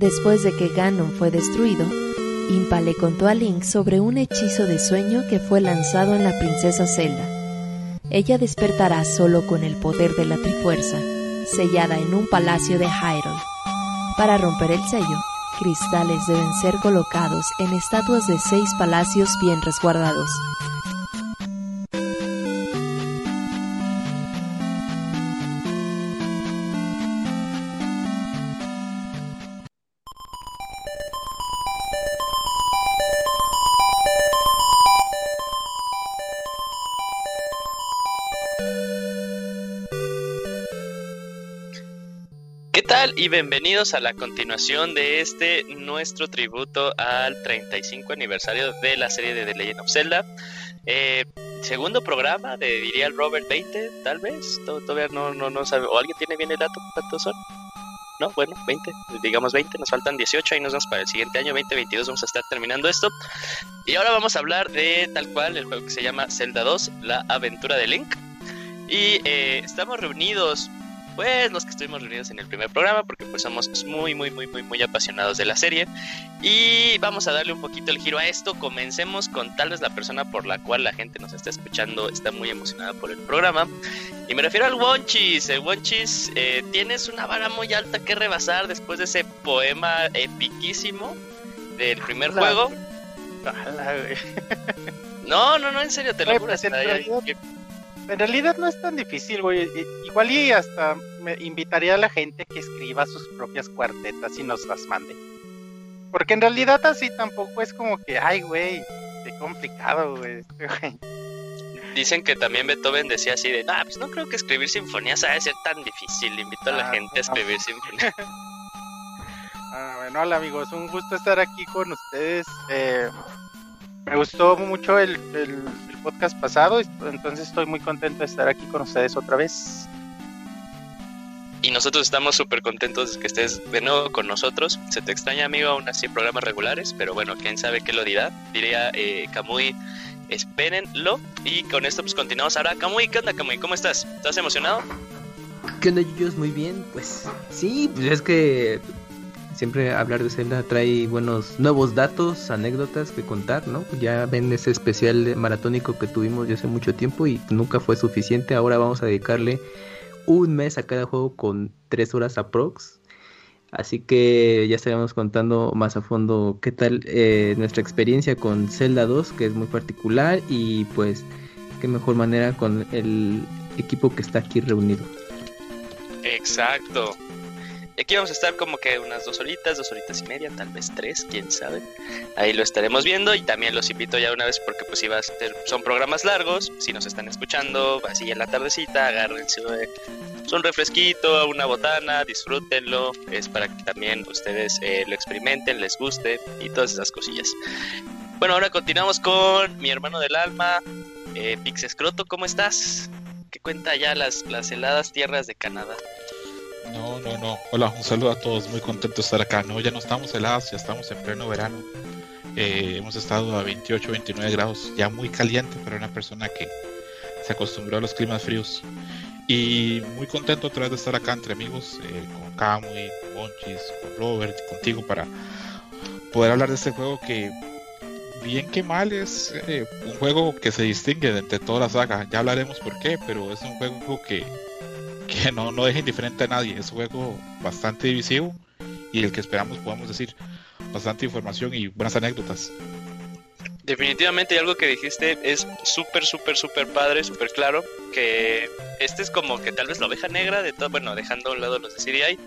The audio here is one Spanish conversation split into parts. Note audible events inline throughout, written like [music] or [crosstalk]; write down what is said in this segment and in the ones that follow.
Después de que Ganon fue destruido, Impa le contó a Link sobre un hechizo de sueño que fue lanzado en la princesa Zelda. Ella despertará solo con el poder de la Trifuerza, sellada en un palacio de Hyrule. Para romper el sello, cristales deben ser colocados en estatuas de seis palacios bien resguardados. Y bienvenidos a la continuación de este nuestro tributo al 35 aniversario de la serie de The Legend of Zelda. Eh, segundo programa de diría el Robert 20, tal vez. Todavía no, no, no sabe. ¿O alguien tiene bien el dato? ¿Cuántos son? No, bueno, 20, digamos 20, nos faltan 18 y nos vamos para el siguiente año, 2022, vamos a estar terminando esto. Y ahora vamos a hablar de tal cual el juego que se llama Zelda 2, la aventura de Link. Y eh, estamos reunidos pues los que estuvimos reunidos en el primer programa, porque pues somos muy, muy, muy, muy, muy apasionados de la serie. Y vamos a darle un poquito el giro a esto. Comencemos con tal vez la persona por la cual la gente nos está escuchando está muy emocionada por el programa. Y me refiero al Wonchis. El Wonchis, eh, tienes una vara muy alta que rebasar después de ese poema epiquísimo del primer juego. no, no, no, en serio, te lo juro. Pues, en realidad no es tan difícil, güey. Igual y hasta me invitaría a la gente que escriba sus propias cuartetas y nos las mande. Porque en realidad así tampoco es como que, ay, güey, qué complicado, güey. [laughs] Dicen que también Beethoven decía así de, ah, pues no creo que escribir sinfonías haya de ser tan difícil. Invito a la ah, gente a escribir sinfonías. [laughs] ah, bueno, hola amigos, un gusto estar aquí con ustedes. Eh, me gustó mucho el, podcast pasado, entonces estoy muy contento de estar aquí con ustedes otra vez. Y nosotros estamos súper contentos de que estés de nuevo con nosotros. Se te extraña, amigo, aún así programas regulares, pero bueno, quién sabe qué lo dirá. Diría eh, Kamui, espérenlo. Y con esto pues continuamos ahora. Kamui, ¿qué onda, Kamui? ¿Cómo estás? ¿Estás emocionado? ¿Qué onda, Yuyos? Muy bien, pues sí, pues es que siempre hablar de Zelda trae buenos nuevos datos, anécdotas que contar, ¿no? Ya ven ese especial maratónico que tuvimos ya hace mucho tiempo y nunca fue suficiente. Ahora vamos a dedicarle un mes a cada juego con tres horas aprox. Así que ya estaremos contando más a fondo qué tal eh, nuestra experiencia con Zelda 2, que es muy particular, y pues qué mejor manera con el equipo que está aquí reunido. Exacto aquí vamos a estar como que unas dos horitas, dos horitas y media, tal vez tres, quién sabe. Ahí lo estaremos viendo y también los invito ya una vez porque pues iba a son programas largos, si nos están escuchando así en la tardecita, agárrense pues, un refresquito, una botana, disfrútenlo, es para que también ustedes eh, lo experimenten, les guste y todas esas cosillas. Bueno, ahora continuamos con mi hermano del alma, eh, Pixescroto, ¿cómo estás? ¿Qué cuenta ya las, las heladas tierras de Canadá? No, no, no. Hola, un saludo a todos. Muy contento de estar acá. No, ya no estamos helados, ya estamos en pleno verano. Eh, hemos estado a 28, 29 grados, ya muy caliente para una persona que se acostumbró a los climas fríos. Y muy contento otra vez de estar acá entre amigos, eh, con Kamui, con Monchis, con Robert, contigo para poder hablar de este juego que, bien que mal, es eh, un juego que se distingue de entre toda la saga. Ya hablaremos por qué, pero es un juego que que [laughs] no, no deja indiferente a nadie. Es un juego bastante divisivo y el que esperamos podamos decir bastante información y buenas anécdotas. Definitivamente algo que dijiste es súper, súper, súper padre, súper claro, que este es como que tal vez la oveja negra de todo, bueno, dejando a un lado los de CDI,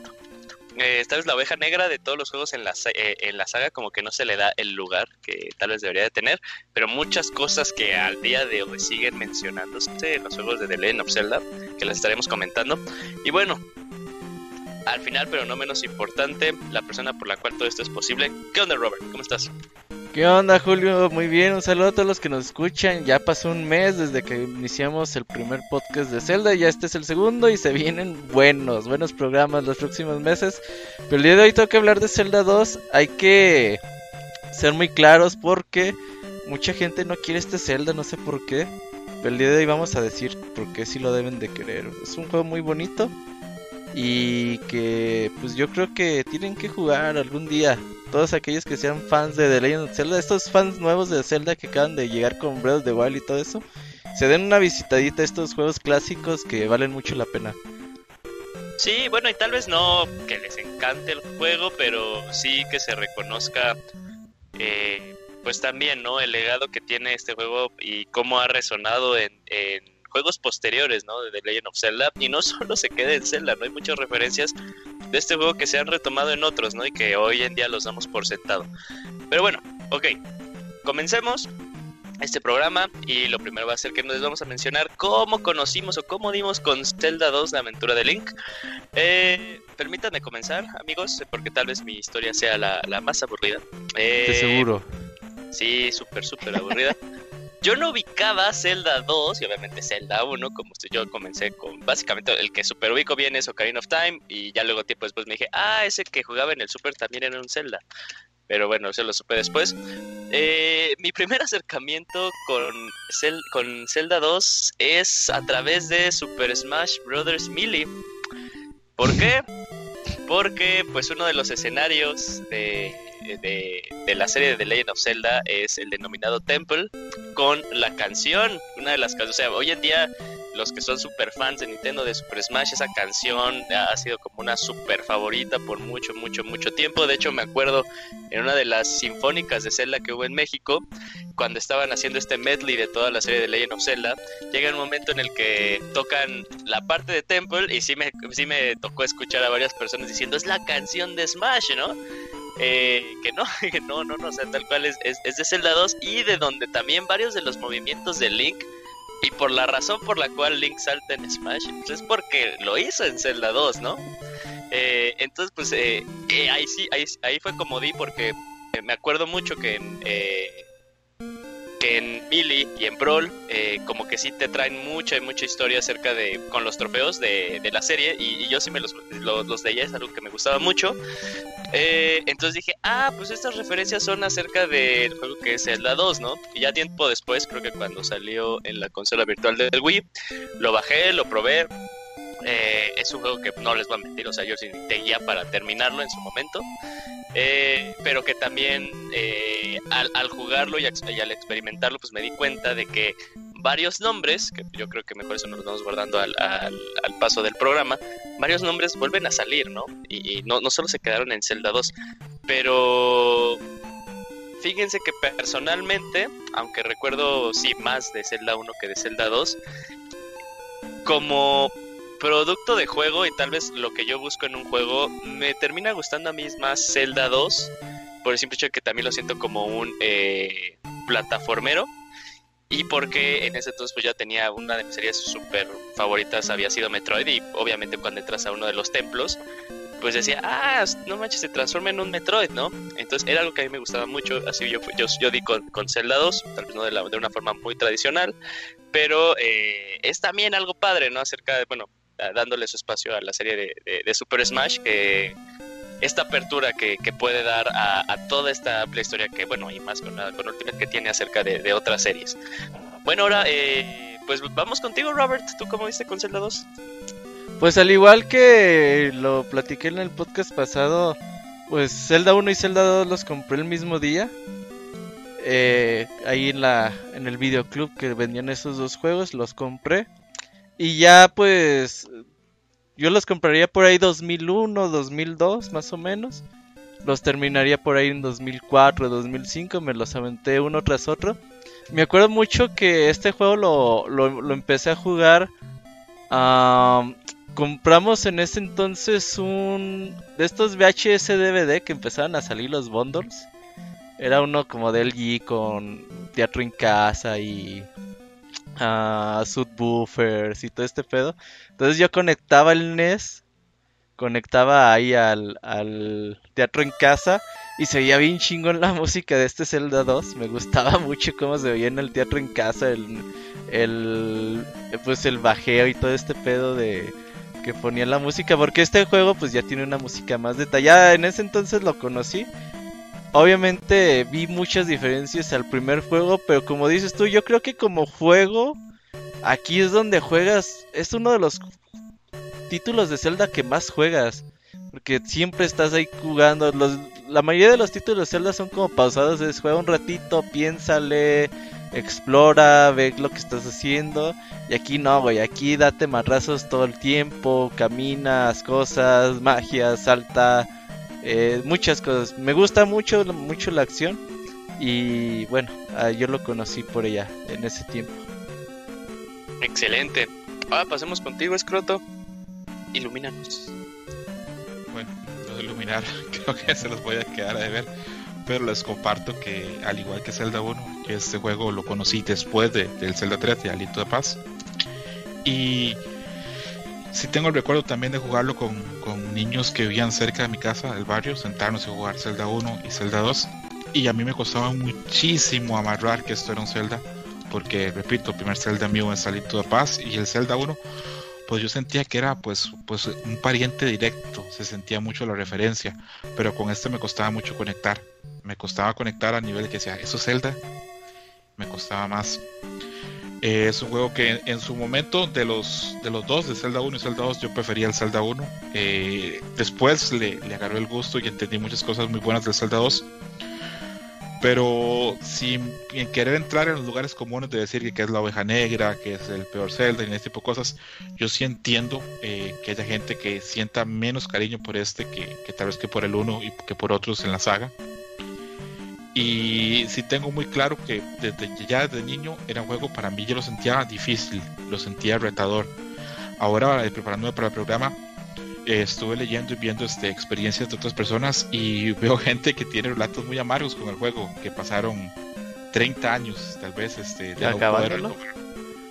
eh, tal vez la oveja negra de todos los juegos en la, eh, en la saga como que no se le da el lugar que tal vez debería de tener, pero muchas cosas que al día de hoy siguen mencionándose en los juegos de The Legend of Zelda, que las estaremos comentando. Y bueno, al final, pero no menos importante, la persona por la cual todo esto es posible. ¿Qué onda, Robert? ¿Cómo estás? ¿Qué onda, Julio? Muy bien, un saludo a todos los que nos escuchan. Ya pasó un mes desde que iniciamos el primer podcast de Zelda, ya este es el segundo y se vienen buenos, buenos programas los próximos meses. Pero el día de hoy tengo que hablar de Zelda 2. Hay que ser muy claros porque mucha gente no quiere este Zelda, no sé por qué. Pero el día de hoy vamos a decir por qué sí lo deben de querer. Es un juego muy bonito, y que pues yo creo que tienen que jugar algún día. Todos aquellos que sean fans de The Legend of Zelda, estos fans nuevos de Zelda que acaban de llegar con Breath of the Wild y todo eso, se den una visitadita a estos juegos clásicos que valen mucho la pena. Sí, bueno, y tal vez no que les encante el juego, pero sí que se reconozca, eh, pues también, ¿no? El legado que tiene este juego y cómo ha resonado en, en juegos posteriores, ¿no? De The Legend of Zelda. Y no [laughs] solo se queda en Zelda, ¿no? Hay muchas referencias de este juego que se han retomado en otros, ¿no? Y que hoy en día los damos por sentado. Pero bueno, ok. Comencemos este programa y lo primero va a ser que nos vamos a mencionar cómo conocimos o cómo dimos con Zelda 2 la aventura de Link. Eh, permítanme comenzar, amigos, porque tal vez mi historia sea la, la más aburrida. Eh, De seguro. Sí, súper, súper aburrida. [laughs] Yo no ubicaba Zelda 2 y obviamente Zelda 1, como yo comencé con básicamente el que super ubico bien es Ocarina of Time y ya luego tiempo después me dije, ah, ese que jugaba en el Super también era un Zelda. Pero bueno, eso lo supe después. Eh, mi primer acercamiento con Zelda 2 es a través de Super Smash Bros. Melee. ¿Por qué? Porque pues uno de los escenarios de, de, de, la serie de The Legend of Zelda es el denominado Temple con la canción, una de las canciones, o sea, hoy en día los que son super fans de Nintendo de Super Smash, esa canción ha sido como una super favorita por mucho, mucho, mucho tiempo. De hecho, me acuerdo en una de las sinfónicas de Zelda que hubo en México, cuando estaban haciendo este medley de toda la serie de Legend of Zelda, llega un momento en el que tocan la parte de Temple y sí me, sí me tocó escuchar a varias personas diciendo es la canción de Smash, ¿no? Eh, que no, [laughs] que no, no, no, o sea, tal cual es, es, es de Zelda 2 y de donde también varios de los movimientos de Link y por la razón por la cual Link salta en Smash, pues es porque lo hizo en Zelda 2, ¿no? Eh, entonces, pues eh, eh, ahí sí, ahí, ahí, fue como di, porque me acuerdo mucho que en, que en Melee y en Brawl, como que sí te traen mucha y mucha historia acerca de, con los trofeos de, de la serie, y, y, yo sí me los, los, los leía, es algo que me gustaba mucho. Eh, entonces dije, ah, pues estas referencias son acerca del juego que es Zelda 2, ¿no? Y ya tiempo después, creo que cuando salió en la consola virtual del Wii, lo bajé, lo probé. Eh, es un juego que no les voy a mentir, o sea, yo sí guía para terminarlo en su momento. Eh, pero que también eh, al, jugarlo y, al experimentarlo, pues me di cuenta de que varios nombres, que yo creo que mejor eso nos vamos guardando al, paso del programa, varios nombres vuelven a salir, ¿no? Y, y no, no, solo se quedaron en Zelda 2, pero fíjense que personalmente, aunque recuerdo sí más de Zelda 1 que de Zelda 2, como producto de juego y tal vez lo que yo busco en un juego, me termina gustando a mí más Zelda 2, por el simple hecho de que también lo siento como un eh, plataformero y porque en ese entonces pues ya tenía una de mis series súper favoritas había sido Metroid y obviamente cuando entras a uno de los templos pues decía, ah, no manches, se transforma en un Metroid, ¿no? Entonces era algo que a mí me gustaba mucho, así yo yo, yo di con, con Zelda 2, tal vez no de, la, de una forma muy tradicional, pero eh, es también algo padre, ¿no? Acerca de, bueno, dándole su espacio a la serie de, Super Smash, que esta apertura que, puede dar a, toda esta amplia historia que, bueno, y más con, con Ultimate que tiene acerca de, de otras series. Bueno, ahora, eh, pues vamos contigo, Robert. ¿Tú cómo viste con Zelda 2? Pues al igual que lo platiqué en el podcast pasado, pues Zelda 1 y Zelda 2 los compré el mismo día. Eh, ahí en la en el videoclub que vendían esos dos juegos los compré y ya pues yo los compraría por ahí 2001, 2002 más o menos. Los terminaría por ahí en 2004, 2005, me los aventé uno tras otro. Me acuerdo mucho que este juego lo, lo, lo empecé a jugar. Um, compramos en ese entonces un de estos VHS DVD que empezaban a salir los bundles. Era uno como del LG con teatro en casa y uh, subwoofers y todo este pedo. Entonces yo conectaba el NES, conectaba ahí al, teatro en casa y se veía bien chingón la [laughs] música de este Zelda 2. Me gustaba [laughs] mucho cómo se veía en el teatro en casa, el, el pues el bajeo y todo este pedo de que ponía la música, porque este juego pues ya tiene una música más detallada. En ese entonces lo conocí. Obviamente vi muchas diferencias al primer juego, pero como dices tú, yo creo que como juego aquí es donde juegas, es uno de los títulos de Zelda que más juegas. Porque siempre estás ahí jugando. Los, la mayoría de los títulos de Zelda son como pausados. Es juega un ratito, piénsale, explora, ve lo que estás haciendo. Y aquí no, güey. Aquí date marrazos todo el tiempo. Caminas, cosas, magia, salta. Eh, muchas cosas. Me gusta mucho, mucho la acción. Y bueno, ah, yo lo conocí por ella en ese tiempo. Excelente. Ahora pasemos contigo, Escroto. Ilumínanos. Bueno, lo de iluminar [laughs] creo que se los voy a quedar a ver. Pero les comparto que, al igual que Zelda 1, este juego lo conocí después de, del Zelda 3 de Alito de Paz. Y sí tengo el recuerdo también de jugarlo con, con niños que vivían cerca de mi casa, del barrio, sentarnos y jugar Zelda 1 y Zelda 2. Y a mí me costaba muchísimo amarrar que esto era un Zelda. Porque, repito, el primer Zelda mío es Alito de Paz y el Zelda 1 pues yo sentía que era pues, pues un pariente directo, se sentía mucho la referencia, pero con este me costaba mucho conectar, me costaba conectar a nivel que decía, eso es Zelda, me costaba más. Eh, es un juego que en su momento de los, de los dos, de Zelda 1 y Zelda 2, yo prefería el Zelda 1. Eh, después le, le agarró el gusto y entendí muchas cosas muy buenas del Zelda 2 pero sin querer entrar en los lugares comunes de decir que es la oveja negra, que es el peor Zelda y ese tipo de cosas, yo sí entiendo eh, que haya gente que sienta menos cariño por este que, tal vez que por el uno y que por otros en la saga. Y sí tengo muy claro que desde ya desde niño era un juego para mí yo lo sentía difícil, lo sentía retador. Ahora eh, preparándome para el programa eh, estuve leyendo y viendo este, experiencias de otras personas y [laughs] veo gente que tiene relatos muy amargos con el juego, que pasaron 30 años tal vez este, de no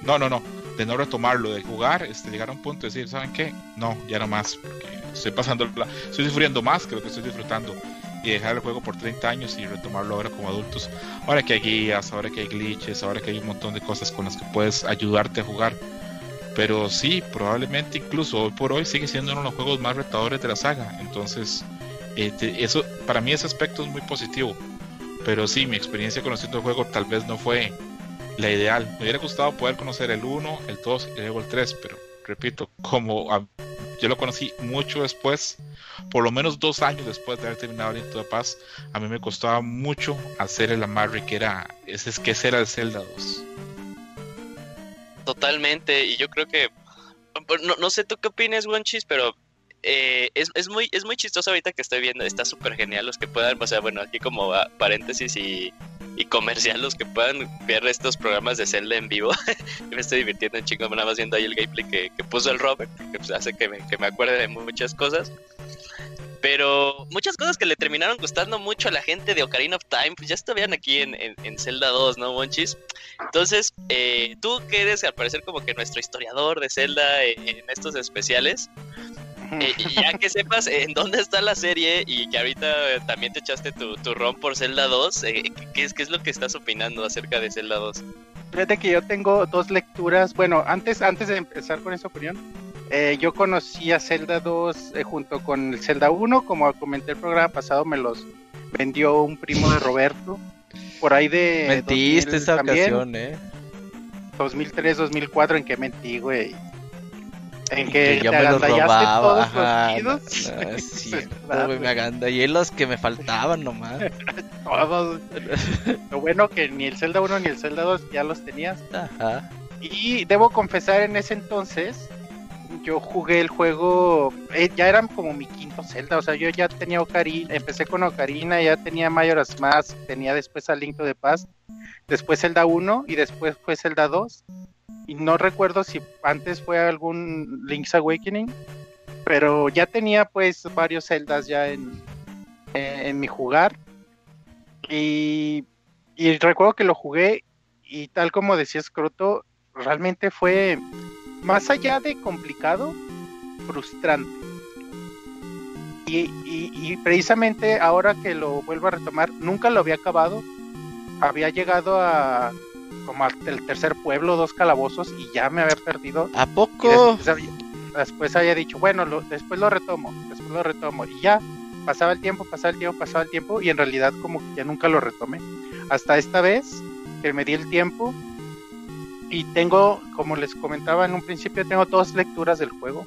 No, no, no, de no retomarlo, de jugar, este, llegar a un punto de decir, ¿saben qué? No, ya no más, porque estoy pasando, estoy sufriendo más que lo que estoy disfrutando y dejar el juego por 30 años y retomarlo ahora como adultos. Ahora que hay guías, ahora que hay glitches, ahora que hay un montón de cosas con las que puedes ayudarte a jugar pero sí, probablemente incluso hoy por hoy sigue siendo uno de los juegos más retadores de la saga. Entonces, este, eso para mí ese aspecto es muy positivo. Pero sí, mi experiencia conociendo el juego tal vez no fue la ideal. Me hubiera gustado poder conocer el 1, el 2 y luego el 3, pero repito, como yo lo conocí mucho después, por lo menos dos años después de haber terminado el de Paz, a mí me costaba mucho hacer el amarre que era, ese es que era el Zelda 2. Totalmente, y yo creo que, no, no sé tú qué opinas, Wonchis, pero eh, es, es, muy, es muy chistoso ahorita que estoy viendo, está súper genial los que puedan, o sea, bueno, aquí como paréntesis y, y comercial, los que puedan ver estos programas de Zelda en vivo, [laughs] me estoy divirtiendo en chingo, nada más viendo ahí el gameplay que, puso el Robert, que pues, hace que me, que me acuerde de muchas cosas. Pero muchas cosas que le terminaron gustando mucho a la gente de Ocarina of Time, pues ya estaban aquí en, en, Zelda 2, ¿no, Monchis? Entonces, eh, tú que eres al parecer como que nuestro historiador de Zelda en, estos especiales, [laughs] eh, ya que sepas en dónde está la serie y que ahorita también te echaste tu, tu ron por Zelda 2, eh, ¿qué, es, ¿qué es lo que estás opinando acerca de Zelda 2? Fíjate que yo tengo dos lecturas, bueno, antes, antes de empezar con esa opinión, eh, yo conocí a Zelda 2 eh, junto con el Zelda 1, como comenté el programa pasado, me los vendió un primo de Roberto. Por ahí de. Mentiste esa ocasión, ¿eh? 2003, 2004, en que mentí, güey. En que, yo me los robaba. Ajá, los no, sí, [laughs] me agandallé los que me faltaban nomás. [laughs] todos. Lo bueno que ni el Zelda 1 ni el Zelda 2 ya los tenías. Ajá. Y debo confesar en ese entonces yo jugué el juego, eh, ya era como mi quinto Zelda, o sea, yo ya tenía Ocarina, empecé con Ocarina, ya tenía Majora's Mask, tenía después a Link to the Past, después Zelda 1 y después fue Zelda 2. Y no recuerdo si antes fue algún Link's Awakening, pero ya tenía pues varios Zeldas ya en, en, mi jugar. Y, y recuerdo que lo jugué y tal como decía Scroto, realmente fue más allá de complicado, frustrante. Y, precisamente ahora que lo vuelvo a retomar, nunca lo había acabado. Había llegado a como al tercer pueblo, dos calabozos, y ya me había perdido. ¿A poco? Después, había, dicho, bueno, después lo retomo, después lo retomo. Y ya pasaba el tiempo, pasaba el tiempo, pasaba el tiempo, y en realidad como que ya nunca lo retomé. Hasta esta vez que me di el tiempo y tengo, como les comentaba en un principio, tengo dos lecturas del juego.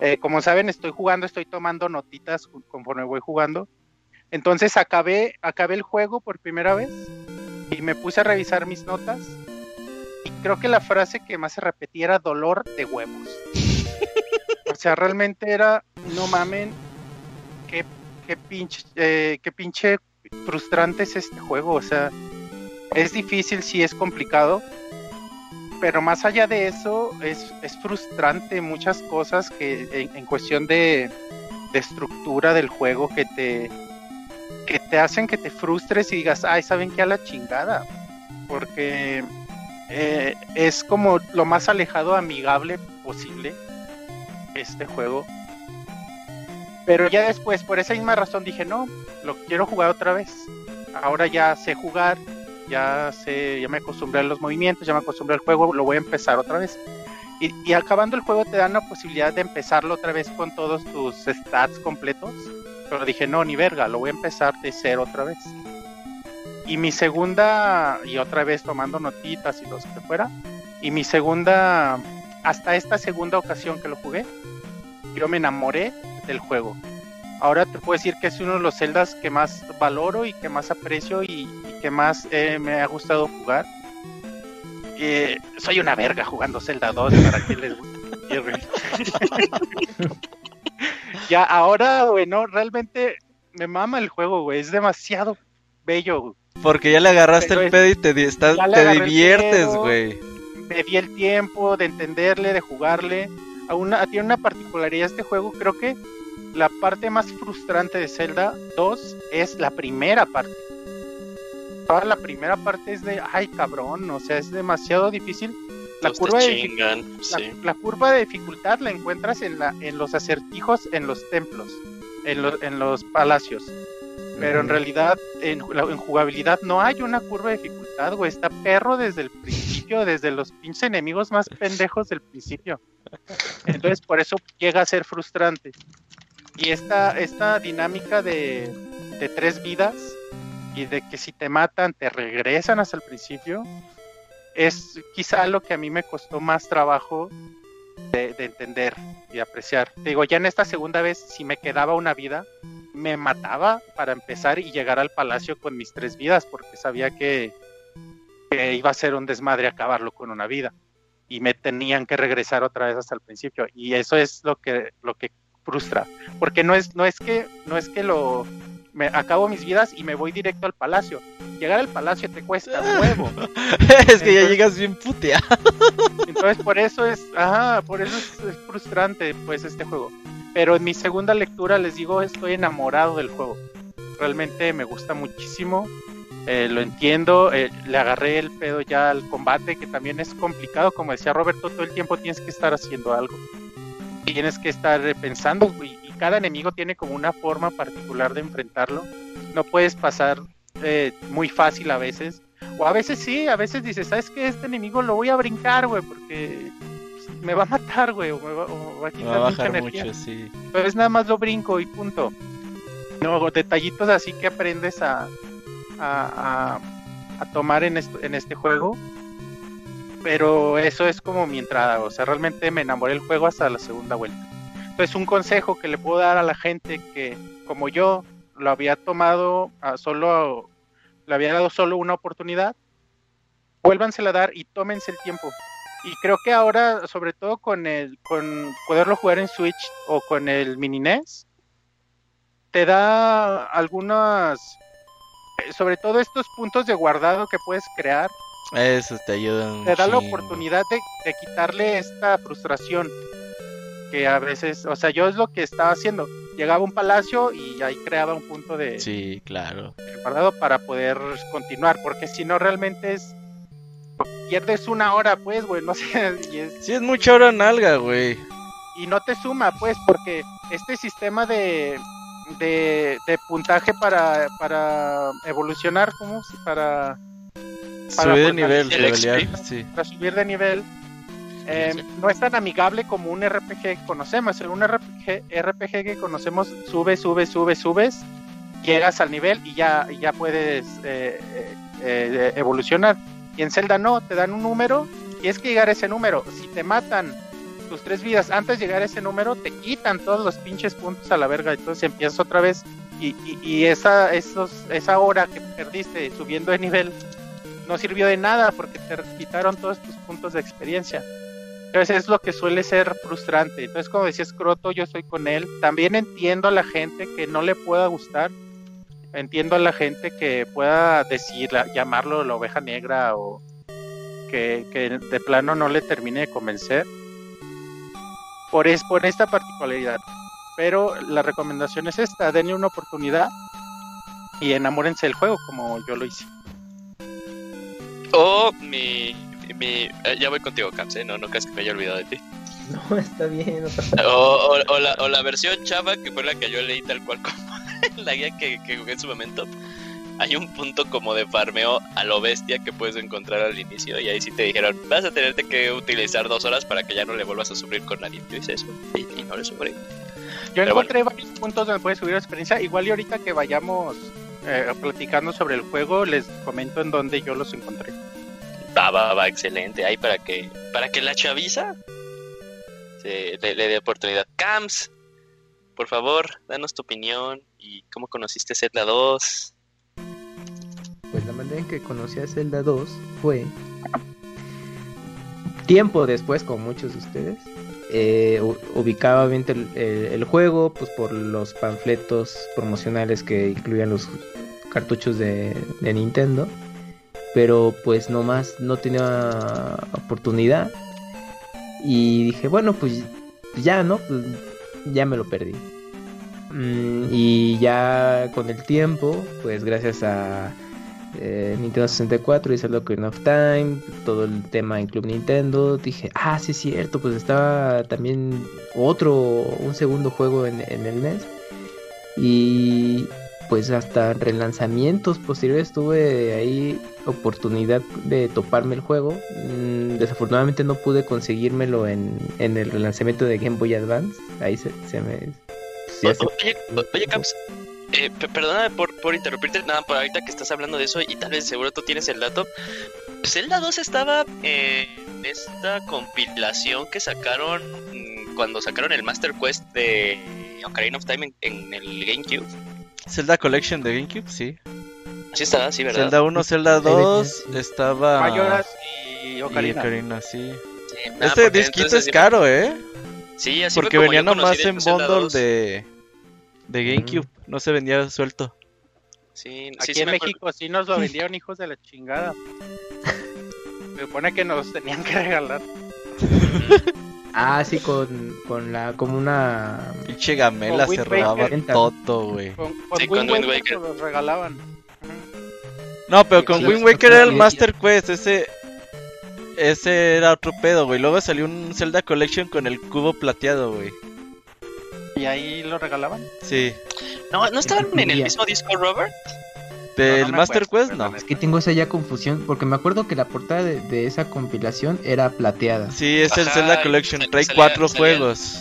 Eh, como saben, estoy jugando, estoy tomando notitas conforme voy jugando. Entonces acabé, acabé el juego por primera vez y me puse a revisar mis notas. Y creo que la frase que más se repetía era dolor de huevos. o sea, realmente era, no mamen, qué, qué pinche, eh, qué pinche frustrante es este juego. O sea, es difícil, sí es complicado. Pero más allá de eso, es, es frustrante muchas cosas que en, en cuestión de, de estructura del juego que te, que te hacen que te frustres y digas, ay, ¿saben qué? A la chingada. Porque eh, es como lo más alejado amigable posible este juego. Pero ya después, por esa misma razón, dije, no, lo quiero jugar otra vez. Ahora ya sé jugar, ya sé, ya me acostumbré a los movimientos, ya me acostumbré al juego, lo voy a empezar otra vez. Y, y acabando el juego te dan la posibilidad de empezarlo otra vez con todos tus stats completos. Pero dije, no, ni verga, lo voy a empezar de cero otra vez. Y mi segunda, y otra vez tomando notitas y los que fuera, y mi segunda, hasta esta segunda ocasión que lo jugué, yo me enamoré del juego. Ahora te puedo decir que es uno de los celdas que más valoro y que más aprecio y, que más eh, me ha gustado jugar. Eh, soy una verga jugando Zelda 2 para que les guste. [laughs] [laughs] ya ahora, güey, no, realmente me mama el juego, güey, es demasiado bello. güey. Porque ya le agarraste Pero el pedo y te, estás- te diviertes, güey. me di el tiempo de entenderle, de jugarle. A una, tiene una particularidad este juego, creo que la parte más frustrante de Zelda 2 es la primera parte. Toda la primera parte es de, ay cabrón, o sea, es demasiado difícil. La curva, de, chingan, la, sí. la curva de dificultad la encuentras en, la, en los acertijos, en los templos, en, lo- en los palacios. Pero en realidad, en jugabilidad no hay una curva de dificultad, güey. Está perro desde el principio, desde los pinches enemigos más pendejos del principio. Entonces, por eso llega a ser frustrante. Y esta, esta dinámica de, de tres vidas y de que si te matan te regresan hasta el principio, es quizá lo que a mí me costó más trabajo de, de entender y apreciar. Te digo, ya en esta segunda vez, si me quedaba una vida, me mataba para empezar y llegar al palacio con mis tres vidas, porque sabía que, que iba a ser un desmadre acabarlo con una vida. Y me tenían que regresar otra vez hasta el principio. Y eso es lo que, lo que frustra. Porque no es, no es que, no es que lo me acabo mis vidas y me voy directo al palacio. Llegar al palacio te cuesta [laughs] huevo. es que ya llegas bien puteado. Entonces por eso es, ajá, por eso es, es frustrante pues este juego. Pero en mi segunda lectura les digo, estoy enamorado del juego. Realmente me gusta muchísimo. eh, lo entiendo, eh, le agarré el pedo ya al combate, que también es complicado, como decía Roberto, todo el tiempo tienes que estar haciendo algo. Tienes que estar eh, pensando y, y cada enemigo tiene como una forma particular de enfrentarlo. No puedes pasar eh, muy fácil a veces. O a veces sí, a veces dices, ¿sabes qué? Este enemigo lo voy a brincar, güey, porque me va a matar, güey, o me va, o me va a Me quitar va a mucha bajar energía. mucho, sí. Entonces nada más lo brinco y punto. No, detallitos así que aprendes a, a, a- a tomar en, en este juego. Pero eso es como mi entrada, o sea, realmente me enamoré del juego hasta la segunda vuelta. Entonces un consejo que le puedo dar a la gente que, como yo, lo había tomado a solo, le había dado solo una oportunidad, vuélvansela a dar y tómense el tiempo. Y creo que ahora, sobre todo con el, con poderlo jugar en Switch o con el mini NES, te da algunas, eh, sobre todo estos puntos de guardado que puedes crear, Eso te ayuda te da la oportunidad de, de quitarle esta frustración que a veces, o sea, yo es lo que estaba haciendo. Llegaba a un palacio y ahí creaba un punto de, Sí, claro. de guardado para poder continuar, porque si no realmente es pierdes una hora, pues, güey, no [laughs] sé, y, es- Sí, es mucha hora nalga, güey. y no te suma, pues, porque este sistema de de, de puntaje para para evolucionar, ¿cómo? Para Para Subir de nivel, para subir de nivel eh, no es tan amigable como un RPG que conocemos. En un RPG, RPG que conocemos, subes, subes, subes, subes, llegas al nivel y ya, ya puedes eh, eh, eh, evolucionar. Y en Zelda no, te dan un número y es que llegar a ese número. Si te matan tus tres vidas. Antes de llegar a ese número, te quitan todos los pinches puntos a la verga. Entonces empiezas otra vez. Y, y, y esa, esos, esa hora que perdiste subiendo de nivel no sirvió de nada porque te quitaron todos tus puntos de experiencia. Entonces es lo que suele ser frustrante. Entonces, como decía Scroto, yo estoy con él. También entiendo a la gente que no le pueda gustar. Entiendo a la gente que pueda decir, llamarlo la oveja negra o que, que de plano no le termine de convencer. Por, es, por esta particularidad. Pero la recomendación es esta, denle una oportunidad y enamórense del juego como yo lo hice. O mi, mi eh, ya voy contigo, Cams, ¿eh? no, no creas que me haya olvidado de ti. [laughs] No, está bien. No pasa O, o- o la, o la versión chava, que fue la que yo leí tal cual como [laughs] la guía que, que jugué en su momento. Hay un punto como de farmeo a lo bestia que puedes encontrar al inicio. Y ahí sí te dijeron, vas a tenerte que utilizar dos horas para que ya no le vuelvas a sufrir con nadie. Yo hice eso y, y no le sufrí. Yo Pero encontré varios puntos donde puedes subir la experiencia. Igual y ahorita que vayamos eh, platicando sobre el juego, les comento en dónde yo los encontré. Va, va, va, excelente. Ahí para que, para que la chaviza se, le, le dé oportunidad. Cams, por favor, danos tu opinión y cómo conociste Zelda 2. Pues la manera en que conocí a Zelda 2 fue tiempo después, como muchos de ustedes. eh, ubicaba el, el- juego, pues por los panfletos promocionales que incluían los cartuchos de Nintendo. Pero pues nomás no tenía oportunidad. Y dije, bueno, pues ya, ¿no? Pues ya me lo perdí. Mm, y ya con el tiempo, pues gracias a eh, Nintendo 64 y Zelda Ocarina of Time, todo el tema en Club Nintendo, dije, ah, sí es cierto, pues estaba también otro, un segundo juego en, en el NES. Y pues hasta relanzamientos posteriores tuve ahí oportunidad de toparme el juego. Mm, desafortunadamente no pude conseguírmelo en, en el relanzamiento de Game Boy Advance. Ahí se, me... se- Oye, oye, Caps, eh, pe- perdóname por, por interrumpirte, nada, por ahorita que estás hablando de eso y tal vez seguro tú tienes el dato. Zelda 2 estaba en esta compilación que sacaron mm, cuando sacaron el Master Quest de Ocarina of Time en el GameCube. Zelda Collection de GameCube, sí. Sí estaba, sí, ¿verdad? Zelda 1, Zelda 2, estaba... Mayoras y y Ocarina. Sí. Sí, nada, Este porque disquito entonces es caro, ¿eh? Sí, así Porque venía nomás de en bundle 2. de, de GameCube. No se vendía suelto. Sí, Aquí sí en. México sí nos lo [laughs] vendieron hijos de la chingada. Se supone que nos tenían que regalar. Ah, sí, con, con la, como una... Pinche gamela Con se Wind robaba Waker. todo, güey. Con, con Sí, Wind con Wind Waker los regalaban. No, pero con Sí, Wind Waker era el. Master Quest, ese... Ese era otro pedo, güey. Luego salió un Zelda Collection con el cubo plateado, güey. Y ahí lo regalaban. Sí. No, ¿no estaban en el mismo disco, Robert? Del No, Master acuerdo, Quest, no. Es que tengo esa ya confusión, porque me acuerdo que la portada de, de esa compilación era plateada. Sí, es el Ajá, Zelda Collection. Trae salía- cuatro salía- juegos.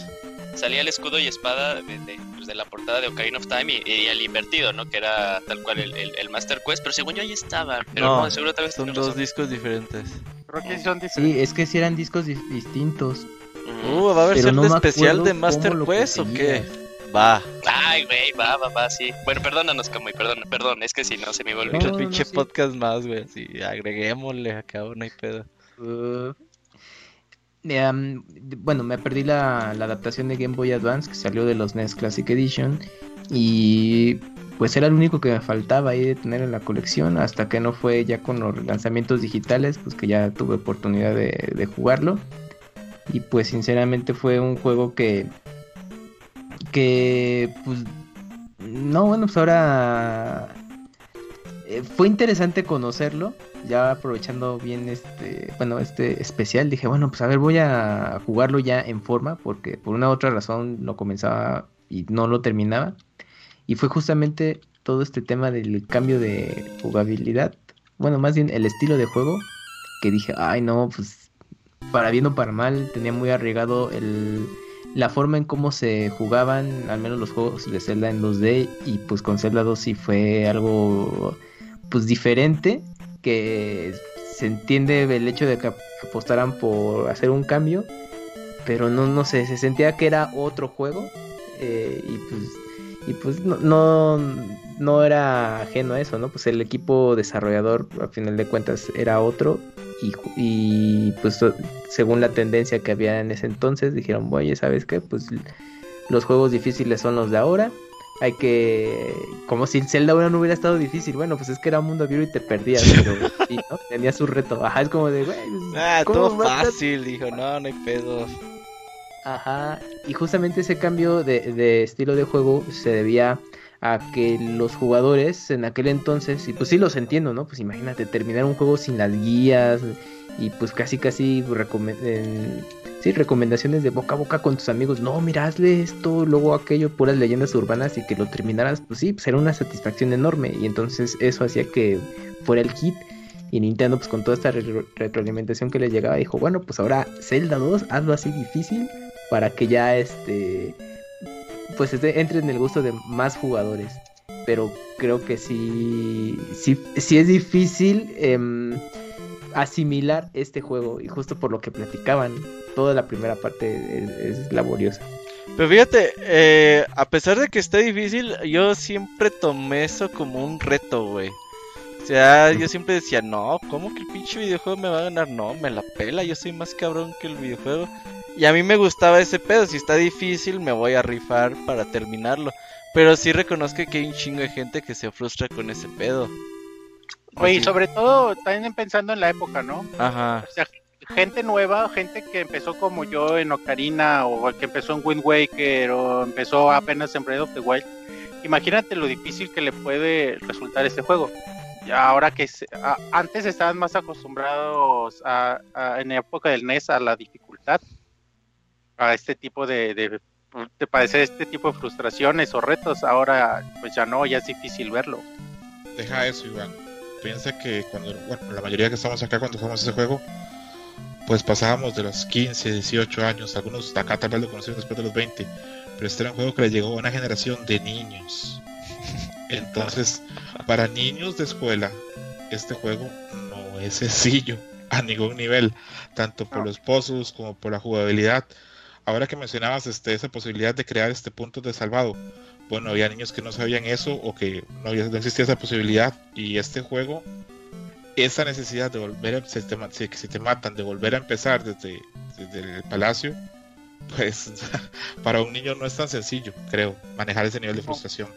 Salía el escudo y espada de, de, pues, de la portada de Ocarina of Time y, y el invertido, ¿no? Que era tal cual el, el, el Master Quest, pero según yo ahí estaba. Pero No, no, seguro tal vez Son dos razón. discos diferentes. Creo que sí son diferentes. Sí, es que sí eran discos dis- distintos. Uh, ¿va a haber Pero no especial acuerdo de Master Quest o qué? Va. Ay, güey, va, va, va, sí. Bueno, perdónanos, Camuy, perdón, perdón, es que si no se me iba a olvidar. Otro No, no, pinche sí. podcast más, güey. Sí, agreguémosle acá, no hay pedo. Uh, em, bueno, me perdí la, la adaptación de Game Boy Advance que salió de los NES Classic Edition y pues era el único que me faltaba ahí de tener en la colección hasta que no fue ya con los lanzamientos digitales pues que ya tuve oportunidad de, de jugarlo y pues sinceramente fue un juego que que pues no bueno pues ahora eh, fue interesante conocerlo ya aprovechando bien este, bueno, este especial, dije, bueno, pues a ver, voy a jugarlo ya en forma, porque por una u otra razón lo comenzaba y no lo terminaba. Y fue justamente todo este tema del cambio de jugabilidad, bueno, más bien el estilo de juego, que dije, ay no, pues para bien o para mal, tenía muy arraigado el, la forma en cómo se jugaban, al menos los juegos de Zelda en 2D, y pues con Zelda 2 sí fue algo pues diferente que se entiende el hecho de que apostaran por hacer un cambio, pero no, no sé, se sentía que era otro juego eh, y pues y pues no, no, no era ajeno a eso, ¿no? Pues el equipo desarrollador, a final de cuentas, era otro. Y, y pues según la tendencia que había en ese entonces, dijeron, oye, ¿sabes qué? Pues los juegos difíciles son los de ahora. Hay que. Como si el Zelda ahora no hubiera estado difícil. Bueno, pues es que era un mundo abierto y te perdías, [laughs] pero sí, ¿no? Tenía su reto. [laughs] Ajá, es como de, güey. Pues, Ah, ¿cómo todo fácil, dijo, no, no hay pedo. Ajá, y justamente ese cambio de, de estilo de juego se debía a que los jugadores en aquel entonces, y pues sí los entiendo, ¿no? Pues imagínate terminar un juego sin las guías y pues casi casi recomendaciones de boca a boca con tus amigos, no, mira, hazle esto, luego aquello, puras leyendas urbanas y que lo terminaras, pues sí, pues era una satisfacción enorme y entonces eso hacía que fuera el hit. Y Nintendo, pues con toda esta re- retroalimentación que le llegaba, dijo, bueno, pues ahora Zelda 2, hazlo así difícil para que ya este pues entre en el gusto de más jugadores pero creo que sí sí, sí es difícil em, asimilar este juego y justo por lo que platicaban toda la primera parte es, es laboriosa Pero fíjate, eh, a pesar de que está difícil, yo siempre tomé eso como un reto, güey. O sea, yo siempre decía, no, ¿cómo que el pinche videojuego me va a ganar? No, me la pela, yo soy más cabrón que el videojuego. Y a mí me gustaba ese pedo, si está difícil me voy a rifar para terminarlo. Pero sí reconozco que hay un chingo de gente que se frustra con ese pedo. Oye, y sobre todo también pensando en la época, ¿no? Ajá. O sea, gente nueva, gente que empezó como yo en Ocarina o que empezó en Wind Waker o empezó apenas en Breath of the Wild. Imagínate lo difícil que le puede resultar este juego. Ahora que se- a- antes estaban más acostumbrados a, en época del NES a la dificultad, a este tipo de, de, de este tipo de frustraciones o retos. Ahora pues ya no, ya es difícil verlo. Deja eso, Iván. Piensa que cuando, bueno, la mayoría que estamos acá cuando jugamos ese juego, pues pasábamos de los 15, 18 años, algunos acá tal vez lo conocieron después de los 20, pero este era un juego que le llegó a una generación de niños. Entonces, para niños de escuela, este juego no es [laughs] sencillo a ningún nivel, tanto por No. los pozos como por la jugabilidad. Ahora que mencionabas este, esa posibilidad de crear este punto de salvado, bueno, había niños que no sabían eso o que no, había- no existía esa posibilidad y este juego, esa necesidad de volver a, si te, si matan, de volver a empezar desde, desde el palacio, pues [laughs] para un niño no es tan sencillo, creo, manejar ese nivel de frustración.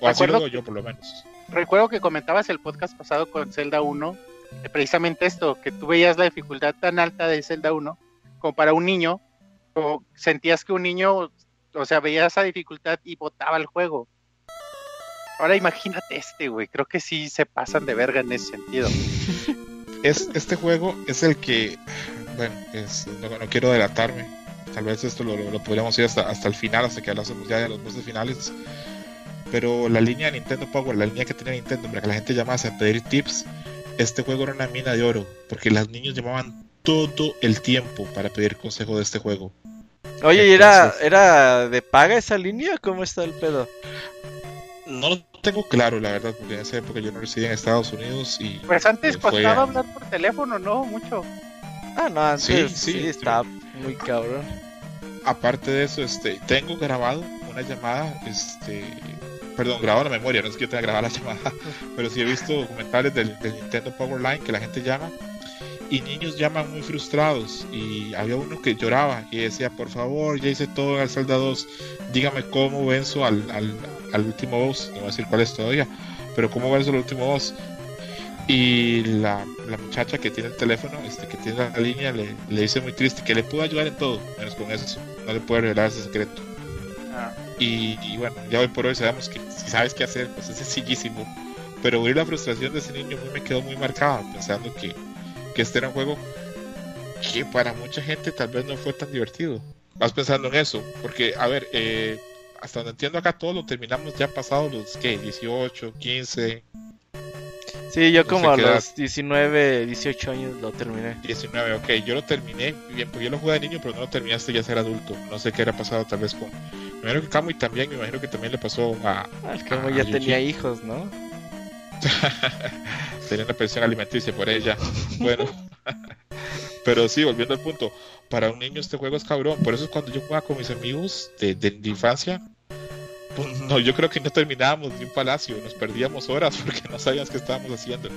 O así Recuerdo yo por lo menos. recuerdo que comentabas el podcast pasado con Zelda 1, eh, precisamente esto, que tú veías la dificultad tan alta de Zelda 1 como para un niño, o sentías que un niño, o sea, veía esa dificultad y botaba el juego. Ahora imagínate este, güey, creo que sí se pasan de verga en ese sentido. Es, este juego es el que, bueno, es, no, no quiero delatarme, tal vez esto lo, lo, lo podríamos ir hasta, hasta el final, hasta que hablamos ya de los bosses finales, pero la línea de Nintendo Power, la línea que tenía Nintendo, para que la gente llamase a pedir tips, este juego era una mina de oro, porque los niños llamaban todo el tiempo para pedir consejo de este juego. Oye, ¿y era, era de paga esa línea? ¿Cómo está el pedo? No lo tengo claro, la verdad, porque en esa época yo no residía en Estados Unidos y Pues antes costaba a- hablar por teléfono, ¿no? Mucho. Ah, no, antes Sí, sí, sí, está muy cabrón. aparte de eso, este, tengo grabado una llamada, este, perdón, grabado en la memoria, no es que yo tenga grabada la [laughs] llamada, pero sí he visto documentales del, del Nintendo Power Line que la gente llama y niños llaman muy frustrados y había uno que lloraba y decía, por favor, ya hice todo en el Zelda 2, dígame cómo venzo al, al, al último boss, no voy a decir cuál es todavía, pero cómo venzo al último boss. Y la, la muchacha que tiene el teléfono, este, que tiene la línea, le, le dice muy triste que le puedo ayudar en todo, menos con eso, no le puede revelar ese secreto. Ah, Y, y bueno, ya hoy por hoy sabemos que si sabes qué hacer, pues es sencillísimo. Pero oír la frustración de ese niño me quedó muy marcada, pensando que, que este era un juego que para mucha gente tal vez no fue tan divertido. Vas pensando en eso, porque, a ver, eh, hasta donde entiendo acá todos lo terminamos ya pasados los, ¿qué? 18, 15, Sí, yo No como a qué edad. los 19, 18 años lo terminé. 19, ok, yo lo terminé bien, porque yo lo jugué de niño, pero no lo terminé hasta ya ser adulto. No sé qué era pasado tal vez con... Me imagino que Kamui también, me imagino que también le pasó a... Ah, ya tenía hijos, ¿no? [laughs] Tenía una pensión alimenticia por ella. Bueno, [laughs] Pero sí, volviendo al punto, para un niño este juego es cabrón. Por eso es cuando yo jugaba con mis amigos de, de, de infancia, pues no, yo creo que no terminábamos ni un palacio, nos perdíamos horas [laughs] porque no sabíamos qué estábamos haciendo.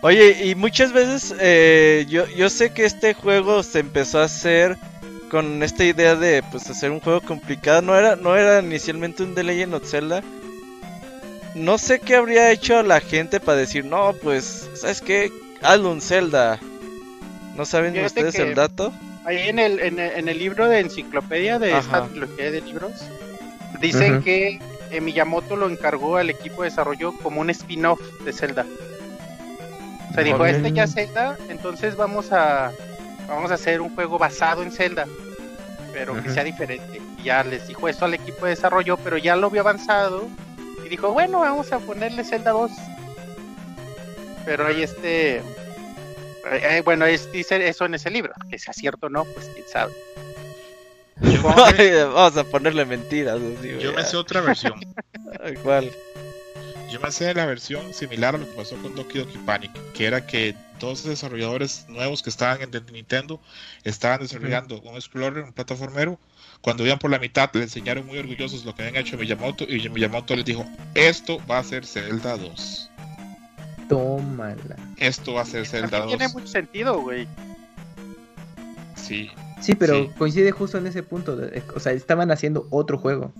Oye, y muchas veces eh, yo, yo sé que este juego se empezó a hacer con esta idea de pues hacer un juego complicado. No era, no era inicialmente un The Legend of Zelda. No sé qué habría hecho la gente para decir, no, pues, ¿sabes qué? Hazlo un Zelda. ¿No saben Fíjate ustedes el dato? Ahí en el, en el, en el libro de enciclopedia de esta trilogía de libros, dicen que eh, Miyamoto lo encargó al equipo de desarrollo como un spin-off de Zelda. O sea, dijo, este ya es Zelda, entonces vamos a vamos a hacer un juego basado en Zelda, pero que sea diferente. Y ya les dijo eso al equipo de desarrollo, pero ya lo vio avanzado y dijo, bueno, vamos a ponerle Zelda 2. Pero ahí este... eh, eh, bueno, es, dice eso en ese libro, que sea cierto o no, pues quién sabe. [laughs] Vamos a ponerle mentiras. así, Yo me sé otra versión. [laughs] ¿Cuál? Yo me sé la versión similar a lo que pasó con Doki Doki Panic, que era que dos desarrolladores nuevos que estaban en de Nintendo estaban desarrollando un Explorer, un plataformero. Cuando iban por la mitad, le enseñaron muy orgullosos lo que habían hecho Miyamoto y Miyamoto les dijo: Esto va a ser Zelda 2. Tómala. Esto va a ser Zelda Así tiene 2. mucho sentido, güey. Sí, Sí, pero Sí. coincide justo en ese punto. de- o sea, estaban haciendo otro juego.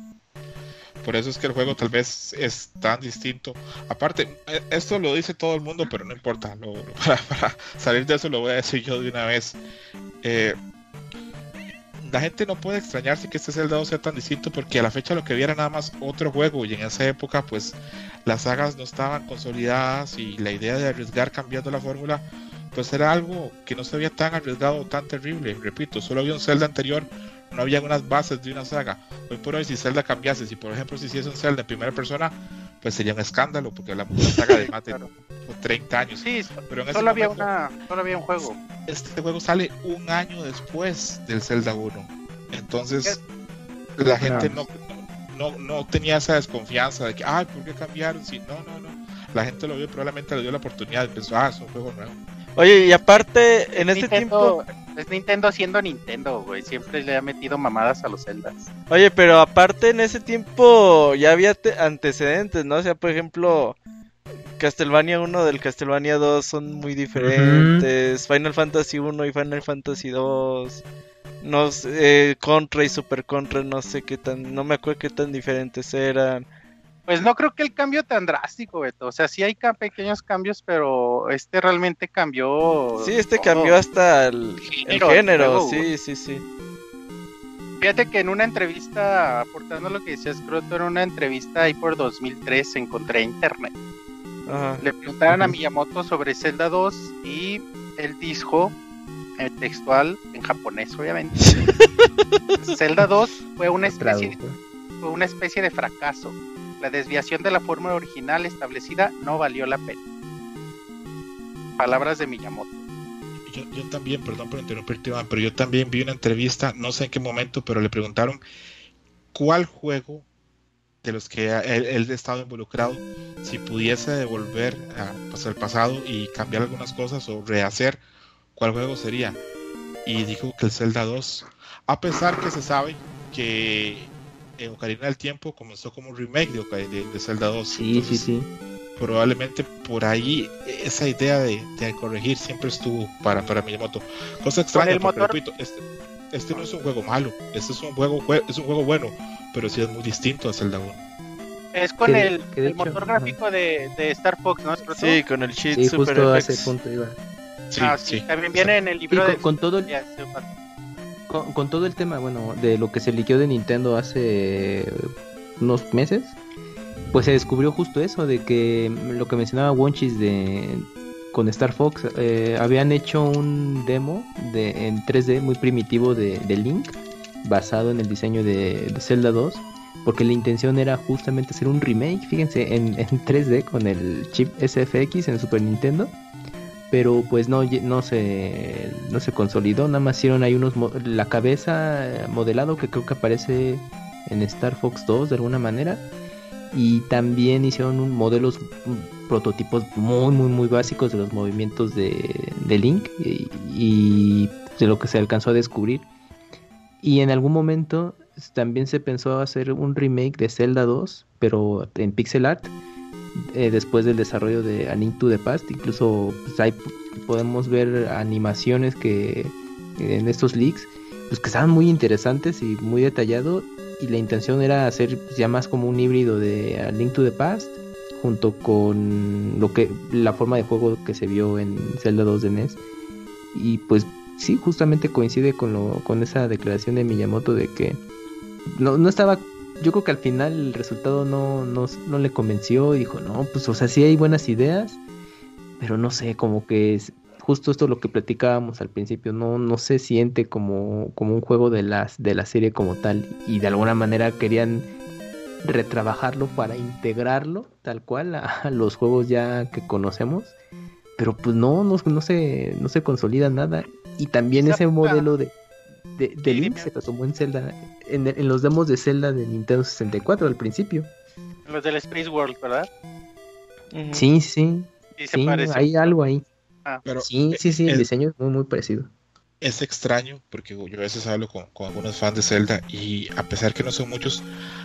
Por eso es que el juego tal vez es tan distinto. Aparte, eh, esto lo dice todo el mundo, pero no importa. [laughs] para, salir de eso lo voy a decir yo de una vez. Eh, la gente no puede extrañarse que este Zelda 2 sea tan distinto porque a la fecha lo que viera nada más otro juego y en esa época pues las sagas no estaban consolidadas y la idea de arriesgar cambiando la fórmula pues era algo que no se había tan arriesgado tan terrible. Repito, solo había un Zelda anterior, no había unas bases de una saga. Hoy por hoy si Zelda cambiase, si por ejemplo si hiciese un Zelda en primera persona, pues sería un escándalo porque hablamos de una saga de más de Claro. 30 años. Sí, Pero en ese solo había, momento- una, solo había un juego. este juego sale un año después del Zelda 1. Entonces, la gente no, no, no tenía esa desconfianza de que, ay, ¿por qué cambiaron? Sí, no, no, no. La gente lo vio, probablemente le dio la oportunidad y pensó, ah, es un juego nuevo. Oye, y aparte, en este tiempo. Nintendo, es Nintendo haciendo Nintendo, güey. Siempre le ha metido mamadas a los Zeldas. Oye, pero aparte en ese tiempo ya había te- antecedentes, ¿no? O sea, por ejemplo, Castlevania 1 del Castlevania 2 son muy diferentes. Final Fantasy 1 y Final Fantasy 2. No sé, eh, Contra y Super Contra, no sé qué tan, no me acuerdo qué tan diferentes eran. Pues no creo que el cambio tan drástico, Beto. O sea, sí hay pequeños cambios, pero este realmente cambió. Sí, este todo. cambió hasta el, el Género del género, juego, sí, sí, sí. Fíjate que en una entrevista, aportando lo que decías, creo que era una entrevista ahí por 2003, encontré en internet. Ajá. Le preguntaron a. Miyamoto sobre Zelda 2 y él dijo, eh, textual, en japonés obviamente, [laughs] Zelda 2 fue una especie de fue una especie de fracaso. La desviación de la fórmula original establecida no valió la pena. Palabras de Miyamoto. Yo, yo también, perdón por interrumpirte, Iván, pero yo también vi una entrevista, no sé en qué momento, pero le preguntaron cuál juego de los que él, ha estado involucrado, si pudiese devolver pues, al pasado y cambiar algunas cosas o rehacer, cuál juego sería. Y dijo que el Zelda 2, a pesar que se sabe que en Ocarina del Tiempo comenzó como un remake de, Oca- de- de Zelda 2. Sí, sí, Entonces, sí. probablemente por ahí esa idea de, de corregir siempre estuvo para, para Miyamoto. Cosa extraña, el porque, motor- repito, este, este no es un juego malo, este es un juego jue- es un juego bueno, pero sí es muy distinto a Zelda 1. Es con el, el hecho, motor gráfico de, de Star Fox, ¿no? Sí, con el cheat Sí, Super justo a ese punto iba. Sí, Ah, sí, sí. También viene en el libro con, de... con todo el, sí. Con, todo el tema, bueno, de lo que se liqueó de Nintendo hace unos meses, pues se descubrió justo eso, de que lo que mencionaba Wonchis de con Star Fox, eh, habían hecho un demo de, en 3D muy primitivo de, de Link, basado en el diseño de, de Zelda 2, porque la intención era justamente hacer un remake, fíjense, en, en 3D con el chip SFX en Super Nintendo pero pues no no se no se consolidó nada más hicieron ahí unos la cabeza eh, modelado que creo que aparece en Star Fox 2 de alguna manera y también hicieron un, modelos prototipos muy muy muy básicos de los movimientos de, de Link y, y de lo que se alcanzó a descubrir. Y en algún momento también se pensó hacer un remake de Zelda 2 pero en pixel art eh, después del desarrollo de A Link to the Past incluso pues, ahí podemos ver animaciones que en estos leaks pues que estaban muy interesantes y muy detallado y la intención era hacer pues, ya más como un híbrido de A Link to the Past junto con lo que la forma de juego que se vio en Zelda 2 de NES y pues sí justamente coincide con lo con esa declaración de Miyamoto de que no, no estaba yo creo que al final el resultado no, no, no le convenció y dijo no pues o sea sí hay buenas ideas pero no sé como que es, justo esto lo que platicábamos al principio, no, no se siente como, como un juego de, las, de la serie como tal y de alguna manera querían retrabajarlo para integrarlo tal cual a, los juegos ya que conocemos, pero pues no, no, no, se, no se consolida nada y también ese modelo de, de, Link se tomó en Zelda, en, en, los demos de Zelda de Nintendo 64 al principio. Los del Space World, ¿verdad? Sí, sí. Sí, hay algo ahí. Ah. Pero sí, sí, sí, el, diseño es muy, muy parecido. Es extraño porque yo a veces hablo con, algunos fans de Zelda y a pesar que no son muchos,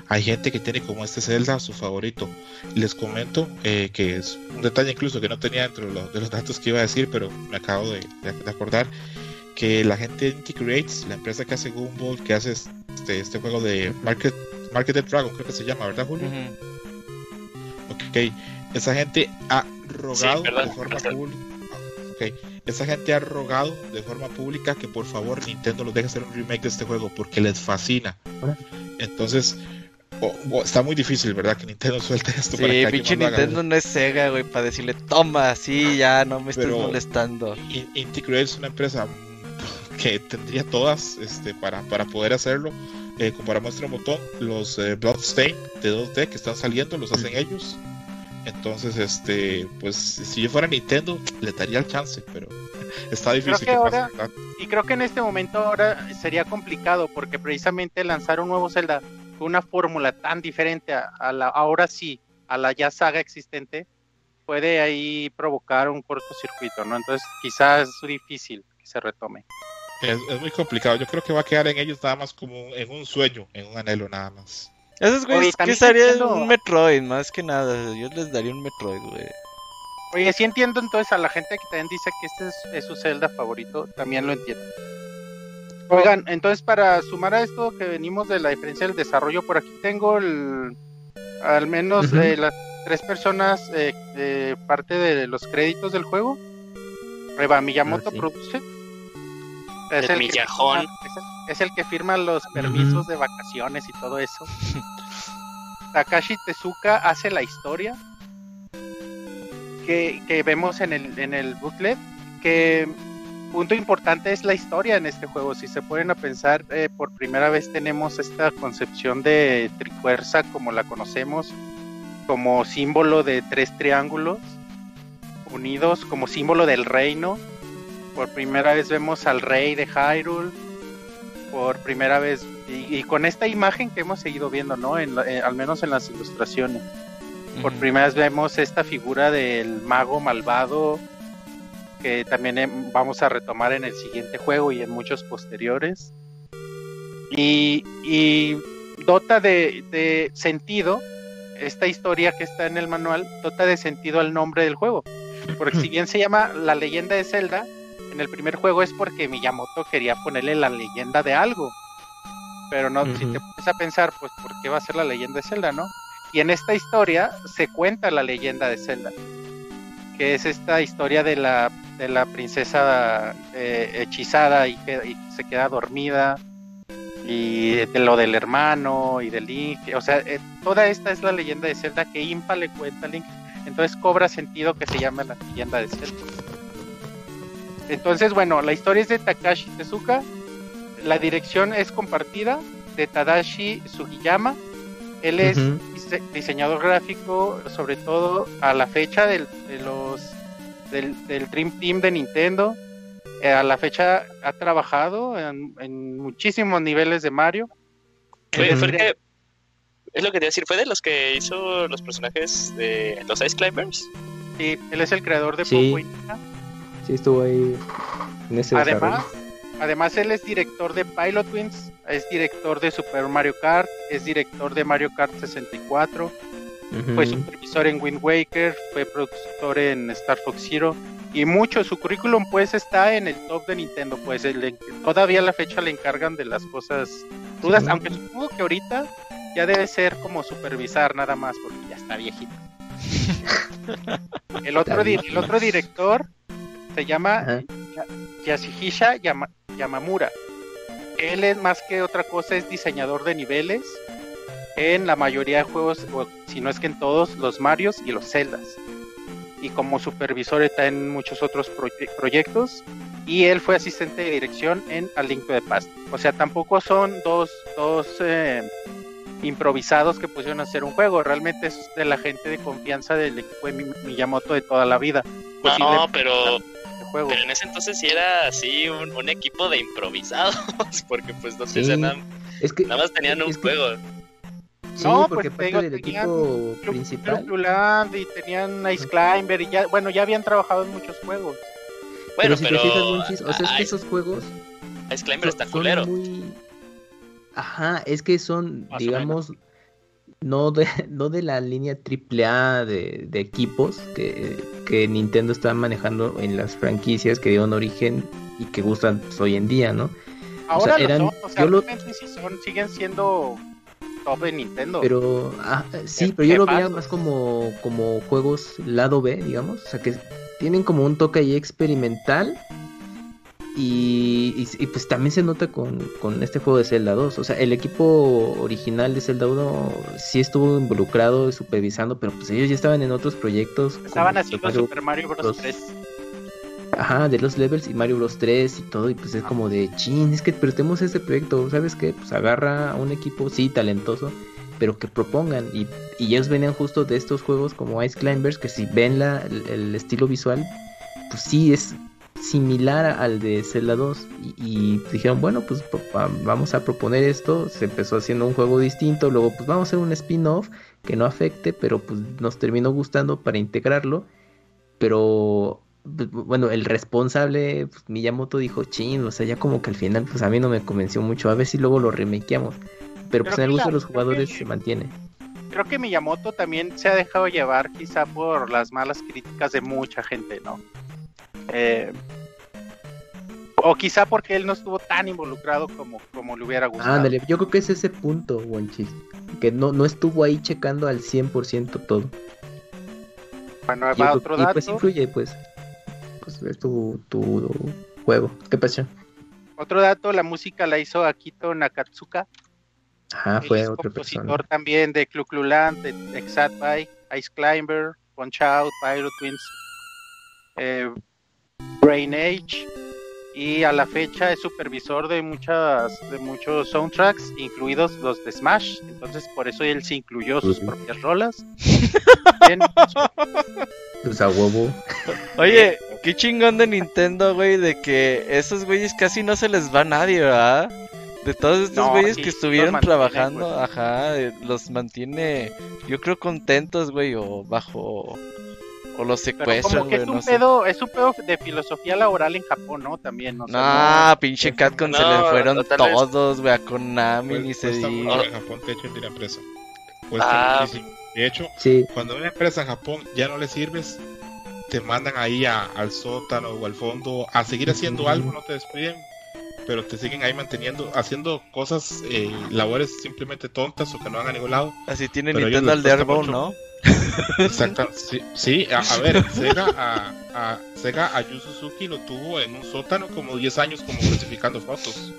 hay gente que tiene como este Zelda su favorito. Les comento eh, que es un detalle incluso que no tenía dentro de los, datos que iba a decir, pero me acabo de, acordar que la gente de Inti Creates, la empresa que hace Gumball, que hace este, este juego de Market, Market Dragon, creo que se llama, ¿verdad, Julio? Ok, esa gente ha rogado de forma pública esa gente ha rogado de forma pública que por favor Nintendo los deje hacer un remake de este juego porque les fascina. Entonces, está muy difícil, ¿verdad? Que Nintendo [laughs] suelte esto. Sí, pinche Nintendo no es Sega, güey, para decirle, toma, sí, ya no me estés molestando. Inti es una empresa que tendría todas este, para, para poder hacerlo. Eh, como para muestra un botón, los eh, Bloodstain de 2D que están saliendo los hacen ellos. Entonces, este, pues si yo fuera Nintendo, le daría el chance, pero está difícil. y creo que en este momento ahora sería complicado porque precisamente lanzar un nuevo Zelda con una fórmula tan diferente a, la ahora sí, a la ya saga existente, puede ahí provocar un cortocircuito, ¿no? Entonces quizás es difícil que se retome. Es, es muy complicado. Yo creo que va a quedar en ellos nada más como en un sueño, en un anhelo nada más. Esos güeyes que estaría un Metroid, más que nada. Yo les daría un Metroid, güey. Oye, sí entiendo entonces a la gente que también dice que este es, su Zelda favorito, también lo entiendo. Oigan, entonces para sumar a esto que venimos de la diferencia del desarrollo, por aquí tengo el, al menos eh, las tres personas eh, parte de los créditos del juego. Eva Miyamoto ah, produce. Es el, Millajón. es, el, que firma los permisos de vacaciones y todo eso. [laughs] Takashi Tezuka hace la historia que, que, vemos en el, en el booklet. Que punto importante es la historia en este juego. Si se ponen a pensar, eh, por primera vez tenemos esta concepción de trifuerza como la conocemos, como símbolo de tres triángulos unidos, como símbolo del reino por primera vez vemos al rey de Hyrule. Por primera vez, y, con esta imagen que hemos seguido viendo, ¿no? En, eh, al menos en las ilustraciones. Por primera vez vemos esta figura del mago malvado que también em, vamos a retomar en el siguiente juego y en muchos posteriores. Y, y dota de, de, sentido esta historia que está en el manual, dota de sentido al nombre del juego. Porque [laughs] si bien se llama La leyenda de Zelda, en el primer juego es porque Miyamoto quería ponerle la leyenda de algo. Pero no, si te pones a pensar, pues, ¿por qué va a ser la leyenda de Zelda, no? Y en esta historia se cuenta la leyenda de Zelda, que es esta historia de la, de la princesa eh, hechizada y que se queda dormida, y de lo del hermano y del Link, o sea, eh, toda esta es la leyenda de Zelda que Impa le cuenta a Link, entonces cobra sentido que se llame la leyenda de Zelda. Entonces, bueno, la historia es de Takashi Tezuka, la dirección es compartida de Tadashi Sugiyama. Él es diseñador gráfico, sobre todo a la fecha del, de los, del, Dream Team de Nintendo. Eh, a la fecha ha trabajado en, muchísimos niveles de Mario. fue, Es lo que te iba a decir, ¿fue de los que hizo los personajes de los Ice Climbers? Sí, él es el creador de Sí. Inca. Sí, estuvo ahí en ese Además, además él es director de Pilot Wings, es director de Super Mario Kart, es director de Mario Kart 64, desarrollo. fue Ujú. supervisor en Wind Waker, fue productor en Star Fox Zero y mucho su currículum pues está en el top de Nintendo, pues el- todavía a la fecha le encargan de las cosas dudas, Sí. aunque supongo que ahorita ya debe ser como supervisar nada más porque ya está viejito. [laughs] el otro di- el otro director se llama Ajá. Yasuhisa Yama- Yamamura. Él es más que otra cosa, es diseñador de niveles en la mayoría de juegos, o si no es que en todos, los Marios y los Zeldas. Y como supervisor está en muchos otros proye- proyectos. Y él fue asistente de dirección en A Link the Past. O sea, tampoco son dos, dos eh, improvisados que pusieron a hacer un juego. Realmente es de la gente de confianza del equipo de Mi- Miyamoto de toda la vida. No, Posiblemente pero, este juego. pero en ese entonces sí era así un, un equipo de improvisados, [laughs] porque pues no sé, Sí. nada, Es que, nada más tenían un que- juego. Sí, No, porque pues, te parte digo, del tenían equipo Club- principal. Club Land y tenían Ice Climber y ya, bueno, ya habían trabajado en muchos juegos. Bueno, pero si pero, te fijas, Monchis, o sea, es que esos juegos Ice Climber está son culero. muy... Ajá, es que son, Más digamos, no de, [laughs] no de la línea AAA de, de equipos que, que Nintendo está manejando en las franquicias que dieron origen y que gustan pues, hoy en día, ¿no? Ahora eran- lo son, o sea, yo lo- sí son, siguen siendo top de Nintendo. Pero, ah, sí, pero yo lo veía más como, como juegos lado B, digamos, o sea, que tienen como un toque ahí experimental. Y, y- y, pues también se nota con, con este juego de Zelda 2. O sea, el equipo original de Zelda 1 sí estuvo involucrado, supervisando, pero pues ellos ya estaban en otros proyectos. Estaban haciendo Super Mario Bros. Bros. 3. Ajá, de los levels y Mario Bros 3 y todo, y pues es como de chin, es que pero tenemos este proyecto, ¿sabes qué? Pues agarra a un equipo, sí, talentoso, pero que propongan, y, y ellos venían justo de estos juegos como Ice Climbers, que si ven la, el, el estilo visual, pues sí, es similar al de Zelda 2, y, y dijeron, bueno, pues vamos a proponer esto, se empezó haciendo un juego distinto, luego pues vamos a hacer un spin-off que no afecte, pero pues nos terminó gustando para integrarlo, pero pues, bueno, el responsable, pues, Miyamoto dijo, chin, o sea, ya como que al final, pues a mí no me convenció mucho, a ver si luego lo remakeamos. Pero pues en el gusto de los jugadores que- se mantiene. Creo que Miyamoto también se ha dejado llevar quizá por las malas críticas de mucha gente, ¿no? Eh, o quizá porque él no estuvo tan involucrado como, como le hubiera gustado. Ándale, yo creo que es ese punto, Wonchis, que no, no estuvo ahí checando al 100% todo. Bueno, va creo- otro y dato. pues influye, pues, pues es tu, tu juego. ¿Qué pasó? Otro dato, la música la hizo Akito Nakatsuka. Ajá, Él fue es otra compositor persona. también de Clu Clu Land, de Exatbike, Ice Climber, Punch Out, Pilot Twins, eh, Brain Age y a la fecha es supervisor de muchas de muchos soundtracks, incluidos los de Smash. Entonces por eso él se incluyó sus propias rolas. [laughs] Bien, Pues a huevo. Oye, qué chingón de Nintendo, güey, de que esos güeyes casi no se les va a nadie, ¿verdad? De todos estos No, güeyes sí, que estuvieron mantiene, trabajando, pues. ajá, eh, los mantiene, yo creo contentos, güey, o bajo, o los secuestran, como que güey, es un no sé. pedo, es un pedo de filosofía laboral en Japón, ¿no? También, o sea, Nah, pinche Catcon se No, le fueron todos, güey, a Konami, Pues, ni se diga. en Japón, de hecho, empresa. Cuesta Ah. De hecho, Sí, cuando una empresa en Japón ya no le sirves, te mandan ahí a- al sótano o al fondo a seguir haciendo algo, no te despiden, pero te siguen ahí manteniendo, haciendo cosas, eh, labores simplemente tontas o que no van a ningún lado. Así tiene Pero Nintendo al mucho. ¿no? [laughs] Exacto, sí, a, a ver, Sega a, a Sega a Yu Suzuki lo tuvo en un sótano como 10 años como clasificando fotos.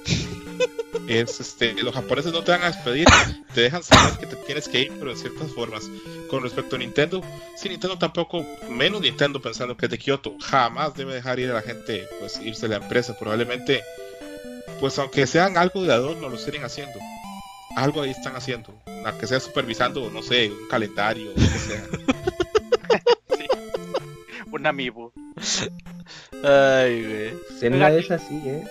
Es este, los japoneses no te van a despedir, te dejan saber que te tienes que ir, pero de ciertas formas. Con respecto a Nintendo, sí, Nintendo tampoco, menos Nintendo pensando que es de Kioto, jamás debe dejar ir a la gente, pues irse de la empresa. Probablemente, pues aunque sean algo de adorno, lo siguen haciendo. Algo ahí están haciendo, aunque sea supervisando, no sé, un calendario, o lo que sea. [laughs] un amiibo. Ay, güey. en una de esas sí, ¿eh?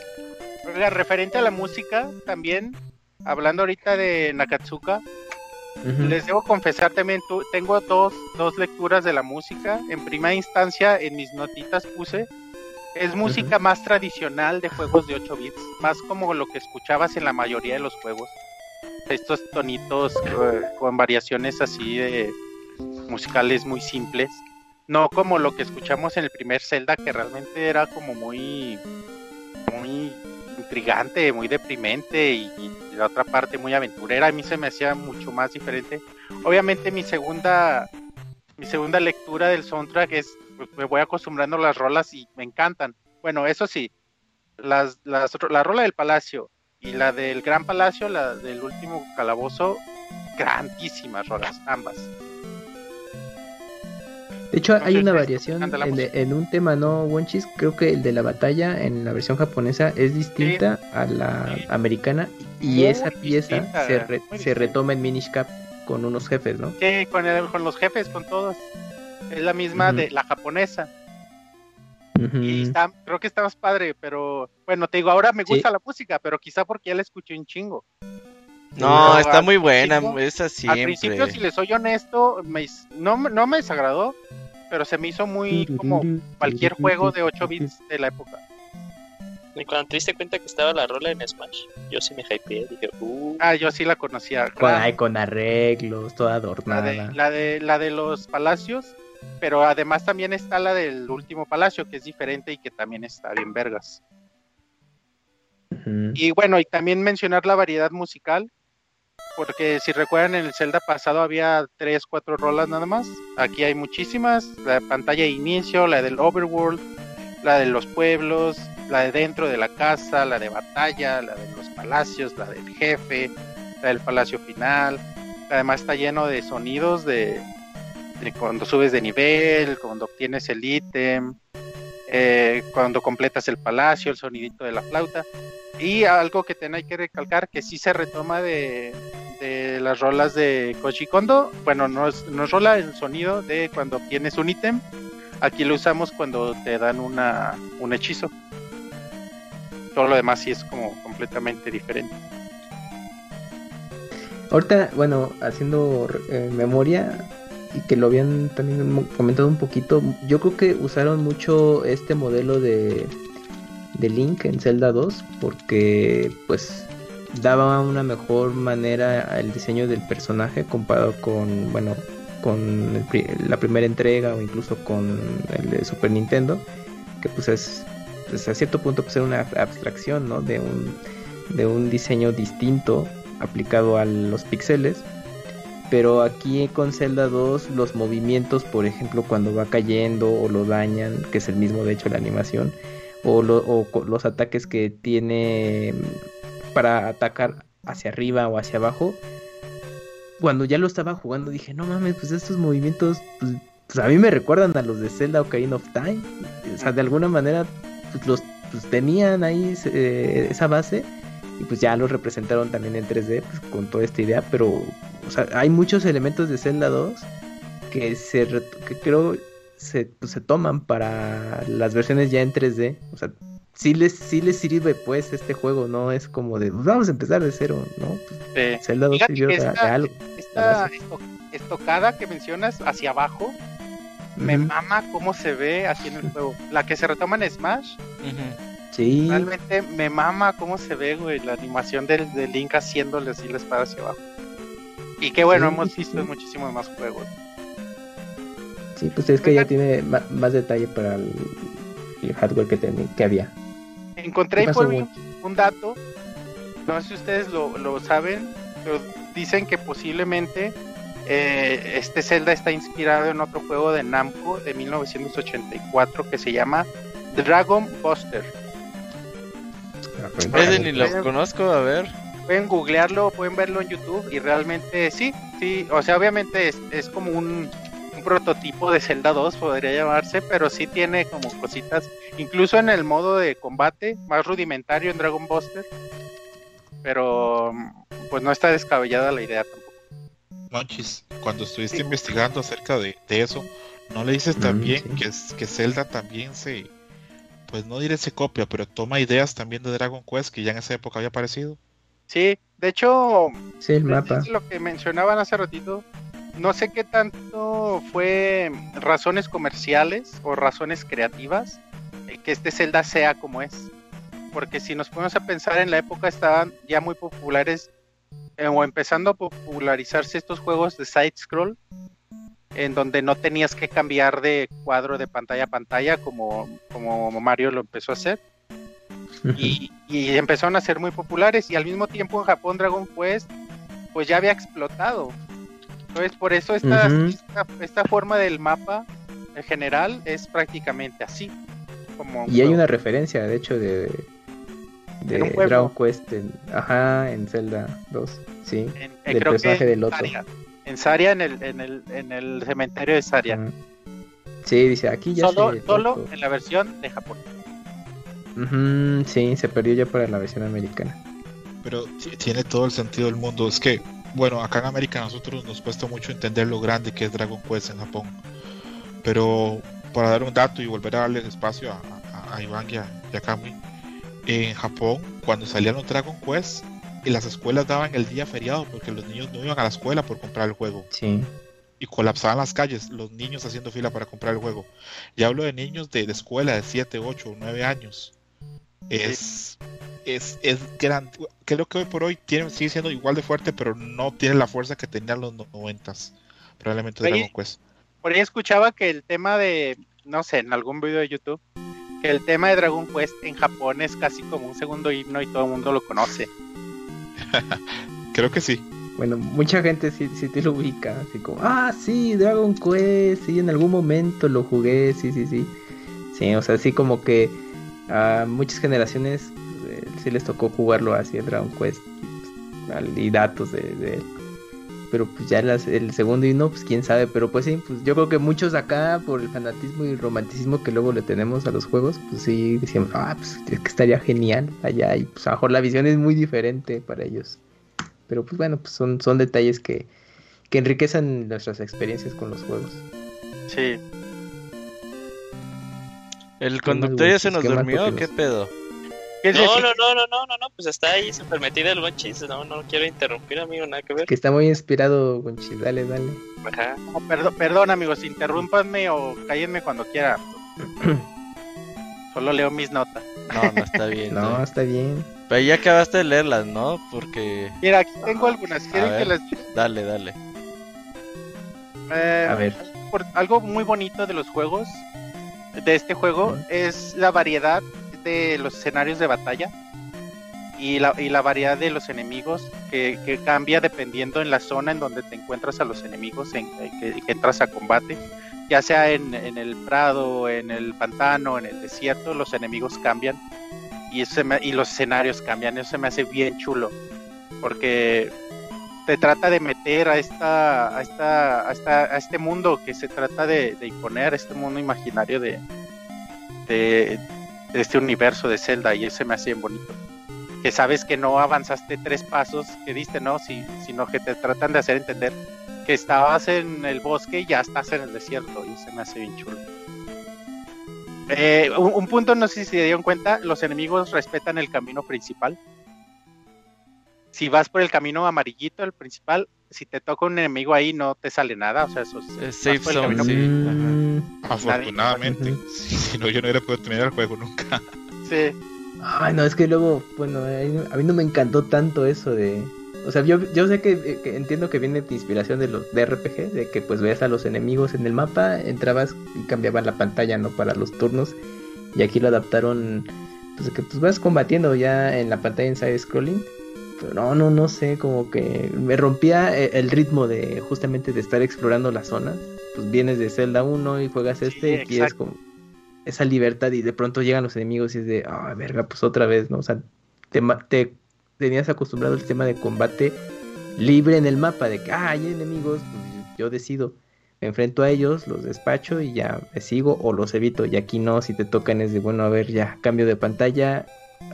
Oiga, referente a la música, también, hablando ahorita de Nakatsuka. Les debo confesar también, tu- tengo dos, dos lecturas de la música. En primera instancia, en mis notitas puse, es música más tradicional de juegos de 8 bits, más como lo que escuchabas en la mayoría de los juegos. Estos tonitos con variaciones así de musicales muy simples. No como lo que escuchamos en el primer Zelda, que realmente era como muy, muy intrigante, muy deprimente y, y la otra parte muy aventurera. A mí se me hacía mucho más diferente. Obviamente mi segunda, mi segunda lectura del soundtrack es, pues, me voy acostumbrando a las rolas y me encantan. Bueno, eso sí, las, las, la rola del palacio y la del gran palacio, la del último calabozo, grandísimas rolas, ambas. De hecho, hay una variación en, música. en un tema, ¿no, Wonchis? Creo que el de la batalla en la versión japonesa es distinta a la Sí. americana y Muy esa pieza distinta, se, re- se retoma en Minish Cap con unos jefes, ¿no? Sí, con, el- con los jefes, con todos. Es la misma de la japonesa. Ujú. Y está, creo que está más padre, pero bueno, te digo, ahora me Sí. gusta la música, pero quizá porque ya la escuché un chingo. No, está muy buena, principio- esa Al principio, si le soy honesto, me no, me- no me desagradó, pero se me hizo muy como cualquier juego de 8 bits de la época. Y cuando te diste cuenta que estaba la rola en Smash, yo sí me hypeé. Dije, uh, Ah, yo sí la conocía. Con, claro. ay, con arreglos, toda La adornada. de, la, de, la de los palacios, pero además también está la del último palacio, que es diferente y que también está bien vergas. Y bueno, y también mencionar la variedad musical, porque si recuerdan en el Zelda pasado había tres, cuatro rolas nada más. Aquí hay muchísimas, la pantalla de inicio, la del overworld, la de los pueblos, la de dentro de la casa, la de batalla, la de los palacios, la del jefe, la del palacio final. Además está lleno de sonidos de, cuando subes de nivel, cuando obtienes el ítem, eh, cuando completas el palacio, el sonidito de la flauta. Y algo que ten hay que recalcar que sí se retoma de, de las rolas de Koji Kondo. Bueno, no es, no rola el sonido de cuando obtienes un ítem. Aquí lo usamos cuando te dan una, un hechizo. Todo lo demás sí es como completamente diferente. Ahorita, bueno, haciendo eh, memoria y que lo habían también comentado un poquito, yo creo que usaron mucho este modelo de, de Link en Zelda 2 porque pues daba una mejor manera al diseño del personaje comparado con, bueno, con la primera entrega o incluso con el de Super Nintendo, que pues es pues, a cierto punto pues era una abstracción, ¿no? De un, de un diseño distinto aplicado a los píxeles. Pero aquí con Zelda 2 los movimientos, por ejemplo, cuando va cayendo o lo dañan, que es el mismo de hecho la animación, o, los ataques que tiene mm, para atacar hacia arriba o hacia abajo, cuando ya lo estaba jugando dije, no mames, pues estos movimientos, pues, pues a mí me recuerdan a los de Zelda Ocarina of Time. O sea, de alguna manera, pues los pues, tenían ahí eh, esa base y pues ya los representaron también en 3D pues, con toda esta idea, pero o sea, hay muchos elementos de Zelda 2 que se que creo se, pues, se toman para las versiones ya en 3D, o sea, sí les sí les sirve pues este juego, no es como de "Pues, vamos a empezar de cero, ¿no? Pues, Eh, Zelda 2 Fíjate sirvió esta- algo. esta estocada que mencionas hacia abajo, me mama cómo se ve aquí en el juego. La que se retoma en Smash, Ujú. Sí, realmente me mama cómo se ve, güey, la animación del, de Link haciéndole así la espada hacia abajo. Y que bueno, Sí, hemos visto sí. muchísimos más juegos. sí, pues es que ya tiene más detalle para el, el hardware que, tenía, que había. Encontré ¿Qué ahí por un dato, no sé si ustedes lo, lo saben, pero dicen que posiblemente eh, este Zelda está inspirado en otro juego de Namco de 1984 que se llama Dragon Buster. Ese ni lo conozco, a ver. Pueden googlearlo, pueden verlo en YouTube y realmente sí, sí, o sea, obviamente es, es como un, un prototipo de Zelda 2, podría llamarse, pero sí tiene como cositas, incluso en el modo de combate, más rudimentario en Dragon Buster, pero pues no está descabellada la idea tampoco. Monchis, cuando estuviste Sí. investigando acerca de, de eso, ¿no le dices Mm, también sí. que, que Zelda también se, pues no diré se copia, pero toma ideas también de Dragon Quest que ya en esa época había aparecido? Sí, De hecho, Sí, el mapa. es lo que mencionaban hace ratito, no sé qué tanto fue razones comerciales o razones creativas eh, que este Zelda sea como es. Porque si nos ponemos a pensar en la época estaban ya muy populares eh, o empezando a popularizarse estos juegos de side scroll en donde no tenías que cambiar de cuadro de pantalla a pantalla como, como Mario lo empezó a hacer y, y empezaron a ser muy populares y al mismo tiempo en Japón Dragon Quest pues ya había explotado entonces por eso esta, esta, esta forma del mapa en general es prácticamente así como Y hay una referencia, de hecho, de. Dragon Quest en, ajá, en Zelda 2, sí. en, eh, del creo personaje de en Loto. Saria, en Saria en el, en el, en el cementerio de Saria. Sí, dice, aquí ya solo, se solo en la versión de Japón Ujú, sí, se perdió ya para la versión americana. Pero ti- tiene todo el sentido del mundo. Es que, bueno, acá en América a nosotros nos cuesta mucho entender lo grande que es Dragon Quest en Japón. Pero para dar un dato y volver a darle espacio a, a- a Iván y a, y a Kamui, en Japón, cuando salían los Dragon Quest, y las escuelas daban el día feriado porque los niños no iban a la escuela por comprar el juego. Sí. y colapsaban las calles, los niños haciendo fila para comprar el juego. Y hablo de niños de, de escuela de 7, 8, 9 años. Es, es, es grande. Creo que hoy por hoy tiene, sigue siendo igual de fuerte, pero no tiene la fuerza que tenía en los no- noventas. Probablemente Oye, Dragon Quest. por ahí escuchaba que el tema de no sé en algún video de YouTube que el tema de Dragon Quest en Japón es casi como un segundo himno y todo el mundo lo conoce [laughs] Creo que sí. Bueno, mucha gente sí, sí te lo ubica, así como, ah, sí, Dragon Quest, sí, en algún momento lo jugué, sí, sí, sí. Sí, o sea, así como que a muchas generaciones eh, sí les tocó jugarlo así, Dragon Quest, y, pues, datos de, de él. Pero pues ya las- el segundo y no, pues quién sabe, pero pues sí, pues yo creo que muchos acá, por el fanatismo y romanticismo que luego le tenemos a los juegos, pues sí decíamos, ah, pues es que estaría genial allá, y pues a lo mejor la visión es muy diferente para ellos. Pero pues bueno, pues son, son detalles que, que enriquecen nuestras experiencias con los juegos. sí ¿El ¿Qué más, conductor ya se nos ¿Qué más, durmió qué pedo? ¿Qué es No, no, no, no, no, no, no, pues está ahí súper metido el Gonchis. No, no quiero interrumpir, amigo, nada que ver. Que está muy inspirado, Gonchis, dale, dale. Ajá. No, perdón, perdón amigos, interrúmpanme o cállenme cuando quieran. [clears throat] Solo leo mis notas. No, no está bien. No, ¿no? está bien. Pero ya acabaste de leerlas, ¿no? Porque... Mira, aquí tengo algunas. ¿Quieren ver. que las Dale, dale. eh, A ver. por- algo muy bonito de los juegos, de este juego, es la variedad los escenarios de batalla y la, y la variedad de los enemigos que, que cambia dependiendo en la zona en donde te encuentras a los enemigos en, que, entras a combate. Ya sea en, en el prado, en el pantano, en el desierto, los enemigos cambian y, eso y los escenarios cambian. Eso me hace bien chulo porque te trata de meter a esta a esta a, esta, a este mundo que se trata de, de imponer este mundo imaginario de de este universo de Zelda y eso se me hace bien bonito. Que sabes que no avanzaste tres pasos que diste no si, sino que te tratan de hacer entender que estabas en el bosque y ya estás en el desierto y se me hace bien chulo. Eh, un, un punto no sé si se dieron cuenta los enemigos respetan el camino principal. Si vas por el camino amarillito, el principal, si te toca un enemigo ahí no te sale nada, o sea, eso es, safe zone, sí. Afortunadamente. [laughs] Si, no, yo no hubiera podido terminar el juego nunca. Sí, Ay, no, es que luego, bueno, a mí no me encantó tanto eso de... O sea, yo, yo sé que, eh, que entiendo que viene de inspiración de los de RPG, de que pues veas a los enemigos en el mapa, entrabas y cambiaban la pantalla, ¿no? Para los turnos. Y aquí lo adaptaron, pues de que pues vas combatiendo ya en la pantalla en side scrolling. Pero no, no, no sé, como que me rompía eh, el ritmo de justamente de estar explorando las zonas. Pues vienes de Zelda 1 y juegas Sí, este y exacto. como esa libertad y de pronto llegan los enemigos y es de, ah, verga, pues otra vez, ¿no? O sea, te, te tenías acostumbrado al sistema de combate libre en el mapa, de que, ah, hay enemigos, pues yo decido, me enfrento a ellos, los despacho y ya me sigo o los evito. Y aquí no, si te tocan es de, bueno, a ver, ya cambio de pantalla,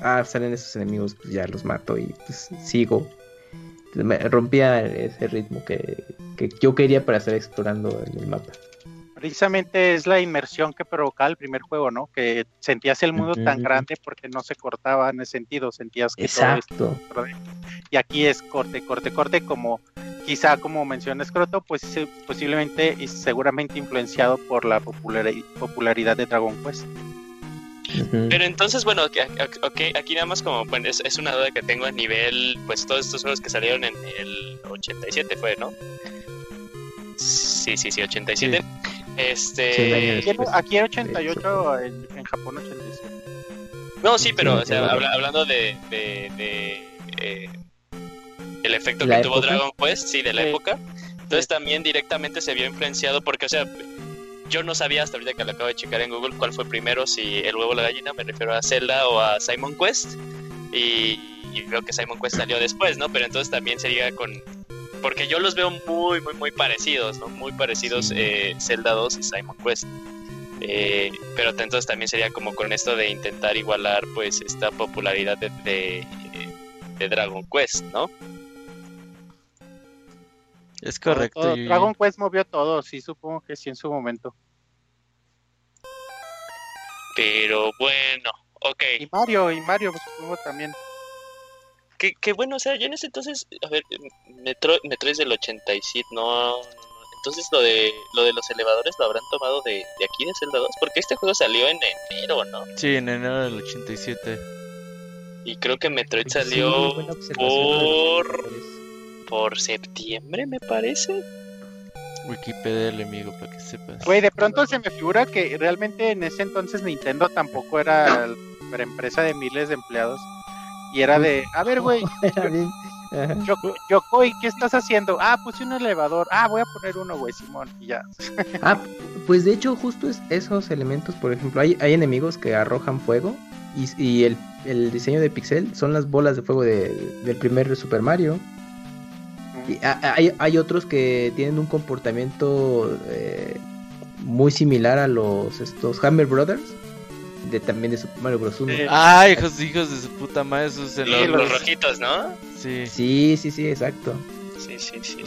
ah, salen esos enemigos, pues ya los mato y pues sigo. Me rompía ese ritmo que, que yo quería para estar explorando en el mapa. Precisamente es la inmersión que provocaba el primer juego, ¿no? Que sentías el mundo tan grande porque no se cortaba en ese sentido, sentías que todo Exacto. esto- y aquí es corte, corte, corte, como quizá como menciona Scroto, pues sí, posiblemente y seguramente influenciado por la populari- popularidad de Dragon Quest. Pero entonces, bueno, ok, ok, aquí nada más como, bueno, es, es una duda que tengo a nivel, pues todos estos juegos que salieron en el 87 fue, ¿no? Sí, sí, sí, 87. Sí, Este... Aquí, aquí 88, en, en Japón 87. No, sí, pero, Sí, o sea, habla- hablando de... de, de, eh, el efecto que ¿La tuvo? Dragon Quest, sí, de la Sí. época. Entonces también directamente se vio influenciado porque, o sea, yo no sabía hasta ahorita que lo acabo de checar en Google cuál fue primero, si el huevo o la gallina, me refiero a Zelda o a Simon Quest. Y, y veo que Simon Quest salió después, ¿no? Pero entonces también sería con... Porque yo los veo muy, muy, muy parecidos, ¿no? Muy parecidos eh, Zelda 2 y Simon Quest. Eh, pero entonces también sería como con esto de intentar igualar pues esta popularidad de, de, de Dragon Quest, ¿no? Es correcto. Todo-. Dragon Quest movió todo, sí, supongo que sí en su momento. Pero bueno, ok. Y Mario, y Mario pues, supongo también. Qué, qué bueno, o sea, yo en ese entonces, a ver, Metroid, Metroid es del 87, no. Entonces lo de lo de los elevadores lo habrán tomado de, de aquí de Zelda 2, porque este juego salió en enero, ¿no? Sí, en enero del 87. Y creo que Metroid Sí, salió por. Por septiembre, me parece. Wikipedia el amigo, para que sepas. Güey, de pronto se me figura que realmente en ese entonces Nintendo tampoco era la empresa de miles de empleados. Y era de, a ver, güey, [laughs] Yokoi, ¿qué estás haciendo? Ah, puse un elevador. Ah, voy a poner uno, güey, Simón. Y ya. [laughs] Ah, pues de hecho justo es esos elementos, por ejemplo, hay, hay enemigos que arrojan fuego y, y el, el diseño de pixel son las bolas de fuego de- del primer Super Mario. Y a- hay, hay otros que tienen un comportamiento eh, muy similar a los estos Hammer Brothers de también de Super Mario Bros. 1. Sí. Ah, hijos, hijos de su puta madre, esos Sí, los, rojitos, ¿no? sí, Sí, sí, sí, exacto. Sí, sí, sí,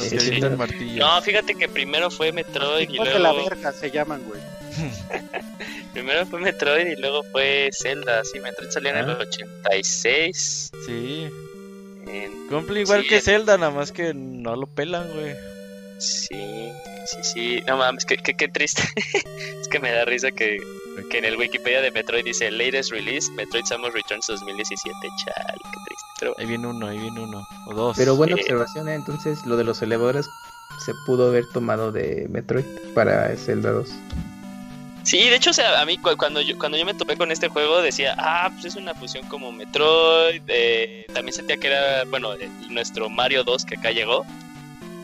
los. No, fíjate que primero fue Metroid y de la luego verga se llaman, güey. [laughs] primero fue Metroid y luego fue Zelda, sí, Metroid salió en el Ah. 86. Sí, en- cumple igual Sí, que Zelda, nada más que no lo pelan, güey. Sí, sí, sí. No mames, qué, qué, qué triste. [laughs] es que me da risa que, que en el Wikipedia de Metroid dice latest release Metroid Samus Returns 2017. Chale, qué triste. Pero Ahí viene uno, ahí viene uno, o dos. Pero buena Sí. observación, ¿eh? entonces lo de los elevadores se pudo haber tomado de Metroid para Zelda 2. Sí, de hecho, o sea, a mí cu- cuando yo, cuando yo me topé con este juego decía, ah, pues es una fusión como Metroid. eh, también sentía que era, bueno, eh, nuestro Mario 2 que acá llegó.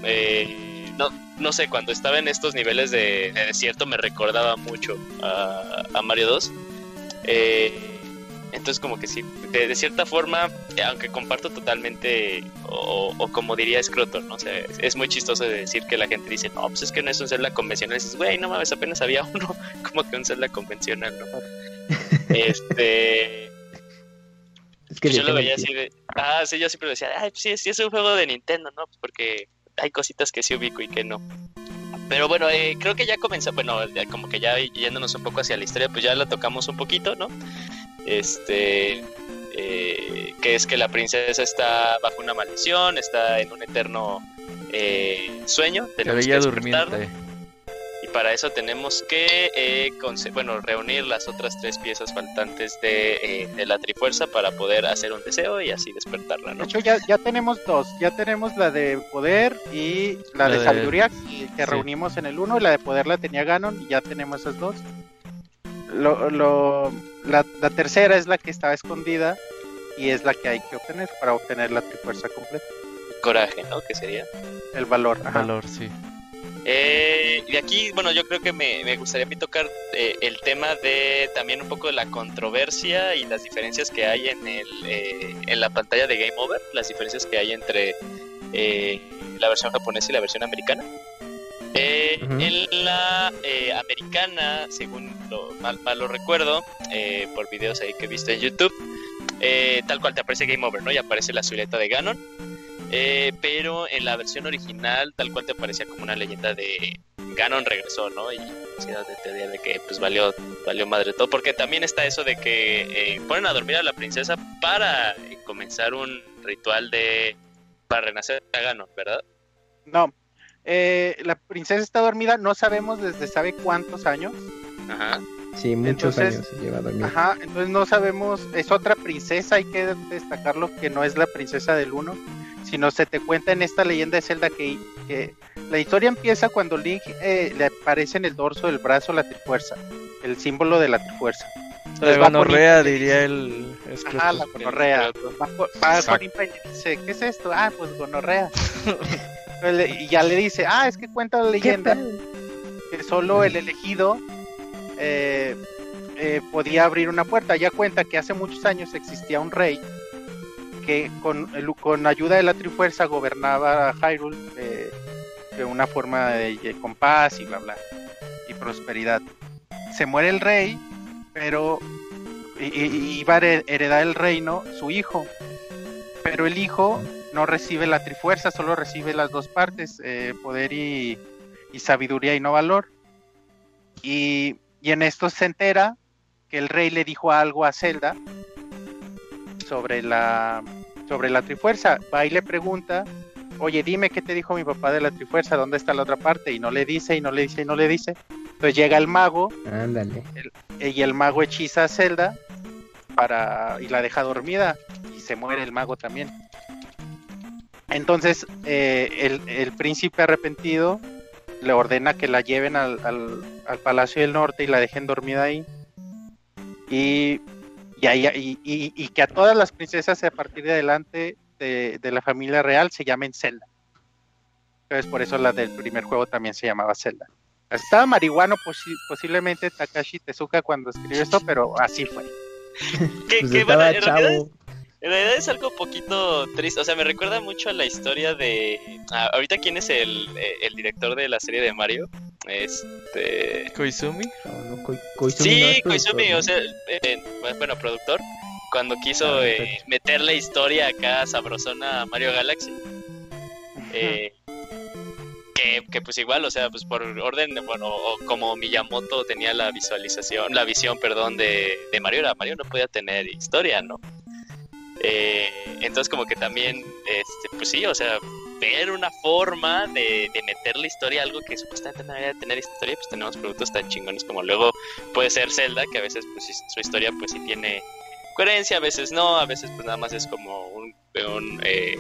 Eh, no, no sé, cuando estaba en estos niveles de, de desierto me recordaba mucho a, a Mario 2. Eh, entonces como que sí, de, de cierta forma, eh, aunque comparto totalmente, o, o como diría Scrotor, ¿no? O sea, es, es muy chistoso de decir que la gente dice, no, pues es que no es un Zelda convencional. Y dices, güey, no mames, apenas había [laughs] uno, como que un Zelda convencional, ¿no? este... Es que Pues yo lo veía así de... Ah, sí, yo siempre decía, ay, pues sí, sí es un juego de Nintendo, ¿no? Pues porque hay cositas que sí ubico y que no. Pero bueno, eh, creo que ya comenzó, bueno, como que ya yéndonos un poco hacia la historia, pues ya la tocamos un poquito, ¿no? Este... eh, que es que la princesa está bajo una maldición, está en un eterno eh, sueño. Tenemos que durmiente. Y para eso tenemos que eh, bueno, reunir las otras tres piezas faltantes de, eh, de la Trifuerza para poder hacer un deseo y así despertarla, De ¿no? hecho, ya, ya tenemos dos. Ya tenemos la de poder y la, La de de- sabiduría que, que sí. reunimos en el uno. Y la de poder la tenía Ganon y ya tenemos esas dos. Lo, lo, la, la tercera es la que estaba escondida y es la que hay que obtener para obtener la trifuerza completa. Coraje, ¿no? Que sería. El valor. ajá. Valor, sí. Eh, y aquí, bueno, yo creo que me, me gustaría a mí tocar eh, el tema de también un poco de la controversia y las diferencias que hay en, el, eh, en la pantalla de Game Over, las diferencias que hay entre eh, la versión japonesa y la versión americana. Eh. En la eh, americana, según lo, mal, mal lo recuerdo, eh, por videos ahí que he visto en YouTube, eh, tal cual te aparece Game Over, ¿no? Y aparece la silueta de Ganon. Eh, pero en la versión original, tal cual te aparecía como una leyenda de Ganon regresó, ¿no? Y de de que pues valió, valió madre todo, porque también está eso de que eh, ponen a dormir a la princesa para comenzar un ritual de para renacer a Ganon, ¿verdad? No, eh, la princesa está dormida, no sabemos desde sabe cuántos años. Ajá. Sí, muchos Entonces, años se lleva dormida. Ajá, entonces no sabemos, es otra princesa, hay que destacarlo que no es la princesa del 1, sino se te cuenta en esta leyenda de Zelda que, que la historia empieza cuando Link eh, le aparece en el dorso del brazo la trifuerza, el símbolo de la trifuerza. Entonces gonorrea, diría el. Ajá, la gonorrea. Va, con dice, ¿qué es esto? Ah, pues gonorrea. [laughs] Y ya le dice, ah, es que cuenta la leyenda que solo el elegido eh, eh, podía abrir una puerta. Ya cuenta que hace muchos años existía un rey que con, con ayuda de la Trifuerza gobernaba Hyrule eh, de una forma de, con paz y bla bla y prosperidad. Se muere el rey, pero iba a here- heredar el reino su hijo, pero el hijo no recibe la Trifuerza, solo recibe las dos partes, eh, poder y, y sabiduría y no valor. Y, y en esto se entera que el rey le dijo algo a Zelda sobre la sobre la Trifuerza. Va y le pregunta, oye, dime qué te dijo mi papá de la Trifuerza, ¿dónde está la otra parte? Y no le dice, y no le dice, y no le dice. Entonces llega el mago Ándale. y el mago hechiza a Zelda para y la deja dormida y se muere el mago también. Entonces eh, el, el príncipe arrepentido le ordena que la lleven al, al- al Palacio del Norte y la dejen dormida ahí. Y, y, ahí- y- y- y que a todas las princesas a partir de adelante de, de la familia real se llamen Zelda. Entonces por eso la del primer juego también se llamaba Zelda. Estaba marihuano posi- posiblemente Takashi Tezuka cuando escribió esto, pero así fue. [laughs] Que, Pues que, bueno, en realidad, chavo. En realidad es algo poquito triste. O sea, me recuerda mucho a la historia de. ah, ahorita, ¿quién es el, eh, el director de la serie de Mario? Este. Koizumi. No, no, Koi- Koizumi no Sí, es Koizumi, ¿no? o sea, eh, bueno, productor. Cuando quiso Ah, eh, perfecto. meterle historia acá sabrosona a Mario Galaxy. Eh, que, que pues igual, o sea, pues por orden, bueno, o como Miyamoto tenía la visualización, la visión, perdón, de, de Mario, era Mario no podía tener historia, ¿no? Eh, entonces como que también, este, pues sí, o sea, ver una forma de, de meterle historia a algo que supuestamente no debería tener historia, pues tenemos productos tan chingones como luego puede ser Zelda, que a veces pues su historia pues sí tiene coherencia, a veces no, a veces pues nada más es como un, un, eh,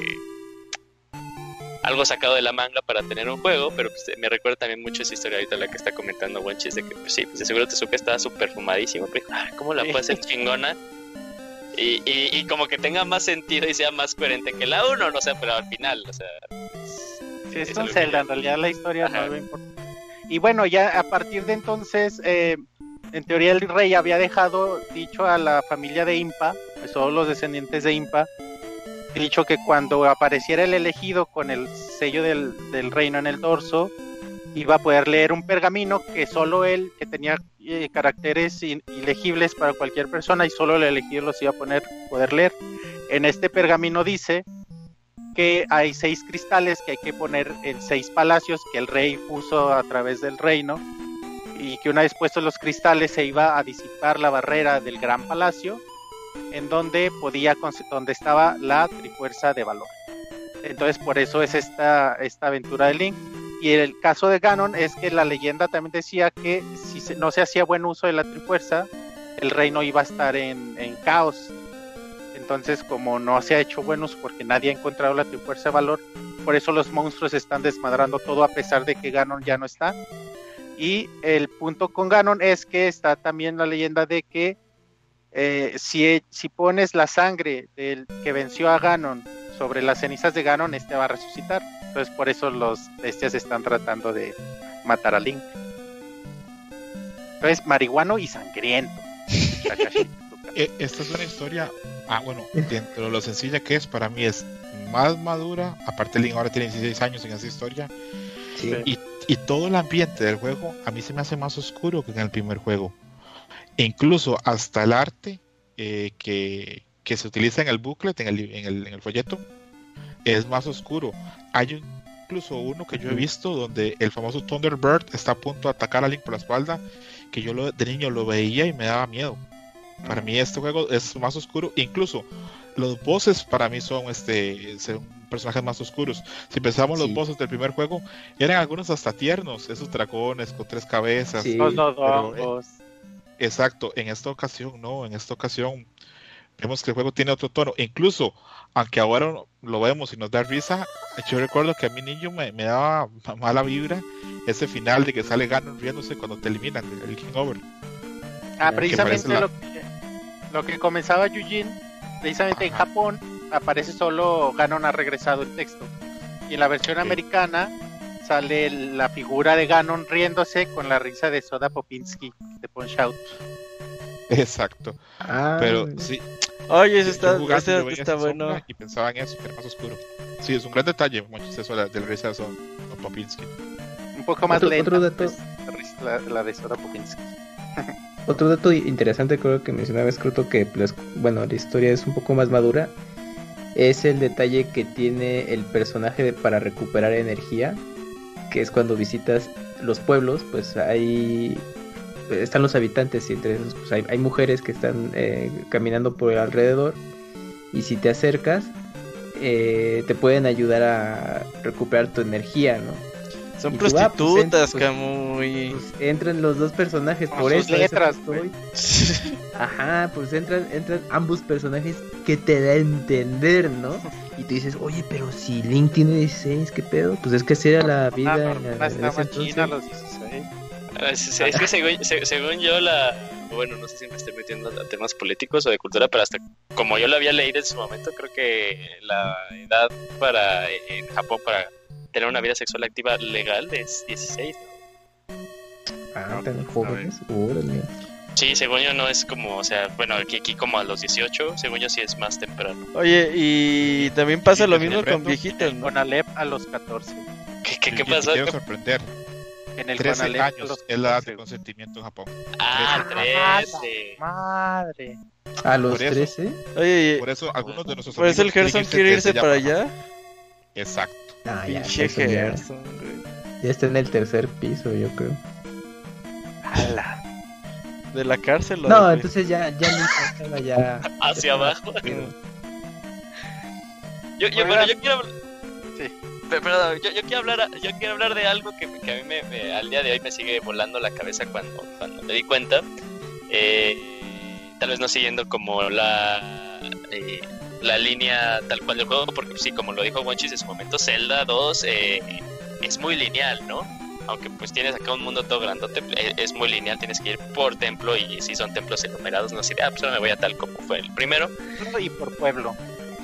algo sacado de la manga para tener un juego, pero pues, me recuerda también mucho esa historia ahorita la que está comentando Wenchis de que pues sí, pues de seguro Tezuka estaba súper fumadísimo, pero dijo, "Ah, ¿cómo la puede hacer chingona? [laughs] Y, y, y como que tenga más sentido y sea más coherente que la 1, no sé, pero al final, o sea, Sí, es un Zelda, en realidad la historia Ajá. no importa. Y bueno, ya a partir de entonces, eh, en teoría el rey había dejado dicho a la familia de Impa, pues todos los descendientes de Impa, dicho que cuando apareciera el elegido con el sello del, del reino en el dorso, iba a poder leer un pergamino que solo él, que tenía eh, caracteres ilegibles para cualquier persona y solo el elegido los iba a poner, poder leer. En este pergamino dice que hay seis cristales que hay que poner en seis palacios que el rey puso a través del reino y que una vez puestos los cristales se iba a disipar la barrera del gran palacio en donde podía donde estaba la trifuerza de valor. Entonces por eso es esta, esta aventura de Link. Y el caso de Ganon es que la leyenda también decía que si no se hacía buen uso de la trifuerza, el reino iba a estar en, en caos. Entonces, como no se ha hecho buen uso porque nadie ha encontrado la trifuerza de valor, por eso los monstruos están desmadrando todo a pesar de que Ganon ya no está. Y el punto con Ganon es que está también la leyenda de que eh, si, si pones la sangre del que venció a Ganon sobre las cenizas de Ganon, este va a resucitar. Entonces por eso los bestias están tratando de matar a Link. Entonces, marihuano y sangriento. [laughs] Eh, esta es una historia, ah, bueno, dentro de lo sencilla que es, para mí es más madura. Aparte, Link ahora tiene 16 años en esa historia. Sí. Y, y todo el ambiente del juego a mí se me hace más oscuro que en el primer juego. E incluso hasta el arte eh, que, que se utiliza en el booklet, en el, en el, en el folleto, es más oscuro. Hay un incluso uno que yo he visto donde el famoso Thunderbird está a punto de atacar a Link por la espalda, que yo lo, de niño lo veía y me daba miedo. Para mí este juego es más oscuro, incluso los bosses para mí son este son personajes más oscuros. Si pensamos los Sí. bosses del primer juego, eran algunos hasta tiernos, esos dragones con tres cabezas. Sí. Los pero, dodongos. Exacto, en esta ocasión no, en esta ocasión vemos que el juego tiene otro tono. Incluso, aunque ahora lo vemos y nos da risa, yo recuerdo que a mi niño me, me daba ma- mala vibra ese final de que sale Ganon riéndose cuando te eliminan el, King Over. Ah, precisamente la- lo, que, lo que comenzaba Yujin, precisamente en. Japón aparece solo Ganon ha regresado el texto. Y en la versión americana sale la figura de Ganon riéndose con la risa de Soda Popinski de Punch Out. Exacto, Ah, pero sí, Oye, eso está, jugando, está bueno. y pensaba en eso, que era más oscuro. Sí, es un gran detalle, muchachos, eso de la risa de Son Popinski. Un poco más Otro- lenta, otro dato. pues, la risa- la, la de Soda Popinski. [laughs] Otro dato interesante creo que mencionaba Scruto que pues, bueno la historia es un poco más madura es el detalle que tiene el personaje de- para recuperar energía que es cuando visitas los pueblos pues hay están los habitantes y entre esos pues, hay, hay mujeres que están eh, caminando por alrededor y si te acercas eh, te pueden ayudar a recuperar tu energía no Son Y tú, ah, pues, prostitutas, pues, Camuy. pues entran los dos personajes Con por sus eso eso letras, estoy. Ajá, pues entran, entran ambos personajes que te da a entender, ¿no? [laughs] Y tú dices, oye, pero si Link tiene 16, ¿qué pedo? Pues es que así era la vida Ah, no, en ese china los 16. Ah, Es, que [laughs] según, se- según yo la... Bueno, no sé si me estoy metiendo a temas políticos o de cultura, pero hasta como yo lo había leído en su momento, creo que la edad para en Japón para tener una vida sexual activa legal es 16. ¿no? Ah, tan jóvenes. Órale. Sí, según yo no es como, o sea, bueno, aquí, aquí como a los 18, según yo sí es más temprano. Oye, y también pasa Sí, lo mismo con viejitas, ¿no? Con Alep a los 14. ¿Qué, qué, qué te ¿Qué- sorprender, En el 13 Conalep a años los es la edad 14. de consentimiento en Japón. Ah, 13. Madre. A los Por eso. 13. Oye, Por eso algunos de nuestros por eso el Gerson quiere irse para allá. Exacto. Ah, ya, Pinche ya, Gerson, güey. ya está en el tercer piso, yo creo. Ala. De la cárcel. ¿o No, de entonces ya, ya estaba ya. [laughs] Hacia abajo. Yo, yo, Bueno, yo quiero hablar. Sí. Pe- Perdón, yo, yo quiero hablar, yo quiero hablar de algo que, que a mí me, me- al día de hoy me sigue volando la cabeza cuando, cuando me di cuenta. Eh, tal vez no siguiendo como la eh, la línea tal cual del juego, porque sí, como lo dijo Wanchis en su momento, Zelda 2 eh, es muy lineal, ¿no? Aunque pues tienes acá un mundo todo grandote, eh, es muy lineal, tienes que ir por templo y si son templos enumerados, no sé, ah, pues ahora me voy a tal como fue el primero. Y por pueblo.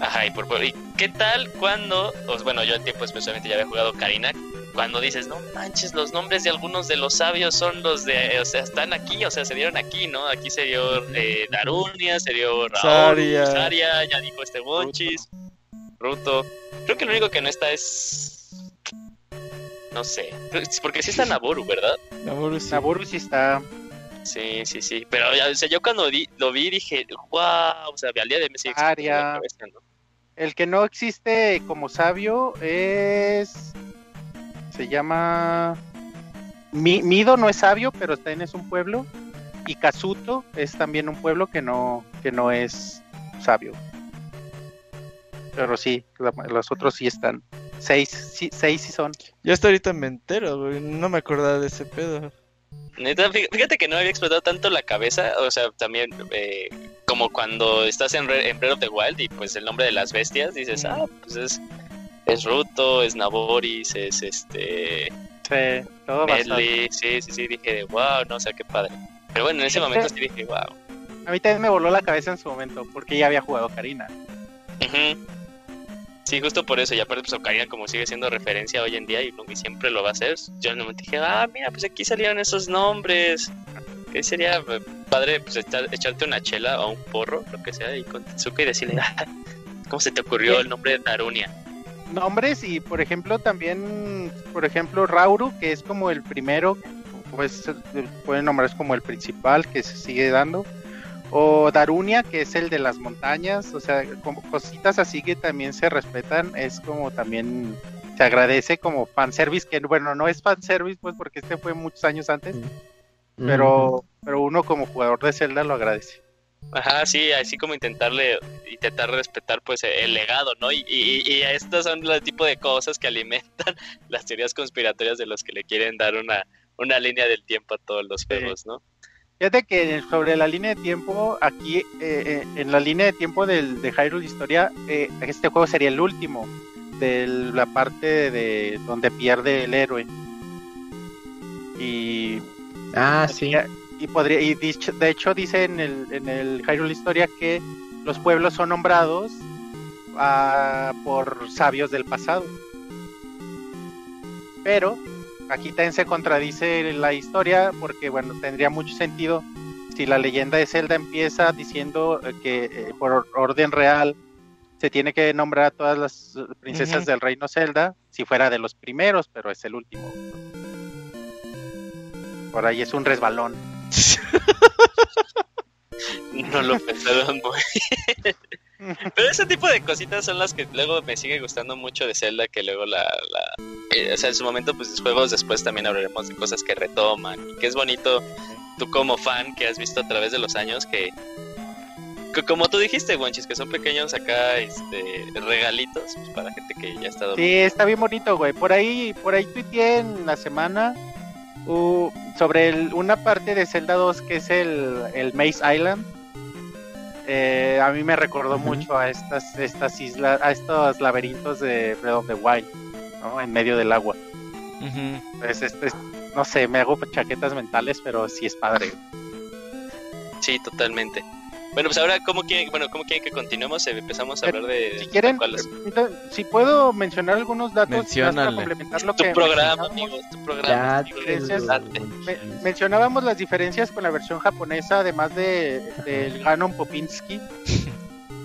Ajá, y por pueblo. ¿Y qué tal cuando, pues bueno, yo en tiempo especialmente ya había jugado Karina, cuando dices, no manches, los nombres de algunos de los sabios son los de, o sea, están aquí, o sea, se dieron aquí, ¿no? Aquí se dio eh, Darunia, se dio Raúl, Saria. Saria, ya dijo este Bonchis, Ruto. Creo que lo único que no está es... No sé, porque sí está Naboru, ¿verdad? Naboru sí. Naburu sí está. Sí, sí, sí. Pero ya, o sea, yo cuando di- lo vi dije, wow, o sea, al día de hoy me sigue explotando la Saria. cabeza, ¿no? El que no existe como sabio es. Se llama. Mi- Mido no es sabio, pero también es un pueblo. Y Kazuto es también un pueblo que no, que no es sabio. Pero sí, la- los otros sí están. Seis, sí, seis sí son. Yo hasta ahorita me entero, güey. No me acordaba de ese pedo. Neta, fíjate que no me había explotado tanto la cabeza, o sea, también eh, como cuando estás en, Re- en Breath of the Wild y pues el nombre de las bestias, dices, ah, pues es, es Ruto, es Naboris, es este, Sí, todo. Medley, sí, sí, sí, dije, wow, no, o sea, qué padre. Pero bueno, en ese momento sí dije, wow. A mí también me voló la cabeza en su momento, porque ya había jugado Karina. Ujú. Sí, justo por eso, y aparte pues Ocarina como sigue siendo referencia hoy en día y, y siempre lo va a hacer, yo en un momento dije, ah, mira, pues aquí salieron esos nombres, que sería eh, padre pues echar- echarte una chela o un porro, lo que sea, y con Tetsuka y decirle, ah, ¿cómo se te ocurrió el nombre de Darunia? nombres y por ejemplo también por ejemplo Rauru que es como el primero pues pueden nombrar como el principal que se sigue dando o Darunia que es el de las montañas o sea como cositas así que también se respetan es como también se agradece como fanservice, que bueno, no es fanservice, pues porque este fue muchos años antes, pero, pero uno como jugador de Zelda lo agradece. Ajá, sí, así como intentarle, intentar respetar pues el legado, ¿no? Y, y, y estos son los tipo de cosas que alimentan [laughs] las teorías conspiratorias de los que le quieren dar una, una línea del tiempo a todos los juegos, ¿no? Fíjate que sobre la línea de tiempo, aquí eh, en la línea de tiempo del, de Hyrule Historia, eh, este juego sería el último de la parte de donde pierde el héroe. Y. Ah, sí. Y, podría, y de hecho dice en el, en el Hyrule Historia que los pueblos son nombrados ah, por sabios del pasado. Pero aquí también se contradice la historia porque, bueno, tendría mucho sentido si la leyenda de Zelda empieza diciendo eh, que eh, por orden real se tiene que nombrar a todas las princesas del reino Zelda, si fuera de los primeros, pero es el último. Por ahí es un resbalón. [laughs] no lo pensaron muy [laughs] Pero ese tipo de cositas son las que luego me sigue gustando mucho de Zelda, que luego la... la eh, o sea, en su momento, pues juegos después también hablaremos de cosas que retoman. Y que es bonito, tú como fan que has visto a través de los años, que, como tú dijiste, Guanchis, que son pequeños acá este, regalitos pues, para gente que ya ha estado... Sí, está bien bonito, güey. Por ahí, por ahí tuiteé en la semana uh, sobre una parte de Zelda 2 que es el, el Maze Island eh, a mí me recordó mucho a estas, estas islas, a estos laberintos de Breath of the Wild, ¿no? En medio del agua. Pues este, no sé, me hago chaquetas mentales, pero sí es padre. Sí, totalmente. Bueno, pues ahora, ¿cómo quieren, bueno, ¿cómo quieren que continuemos? Eh, empezamos a hablar de... Si quieren, eh, si puedo mencionar algunos datos para complementar lo tu que... Programa, amigos, tu programa, mencionábamos las diferencias con la versión japonesa, además de del Ganon Popinski.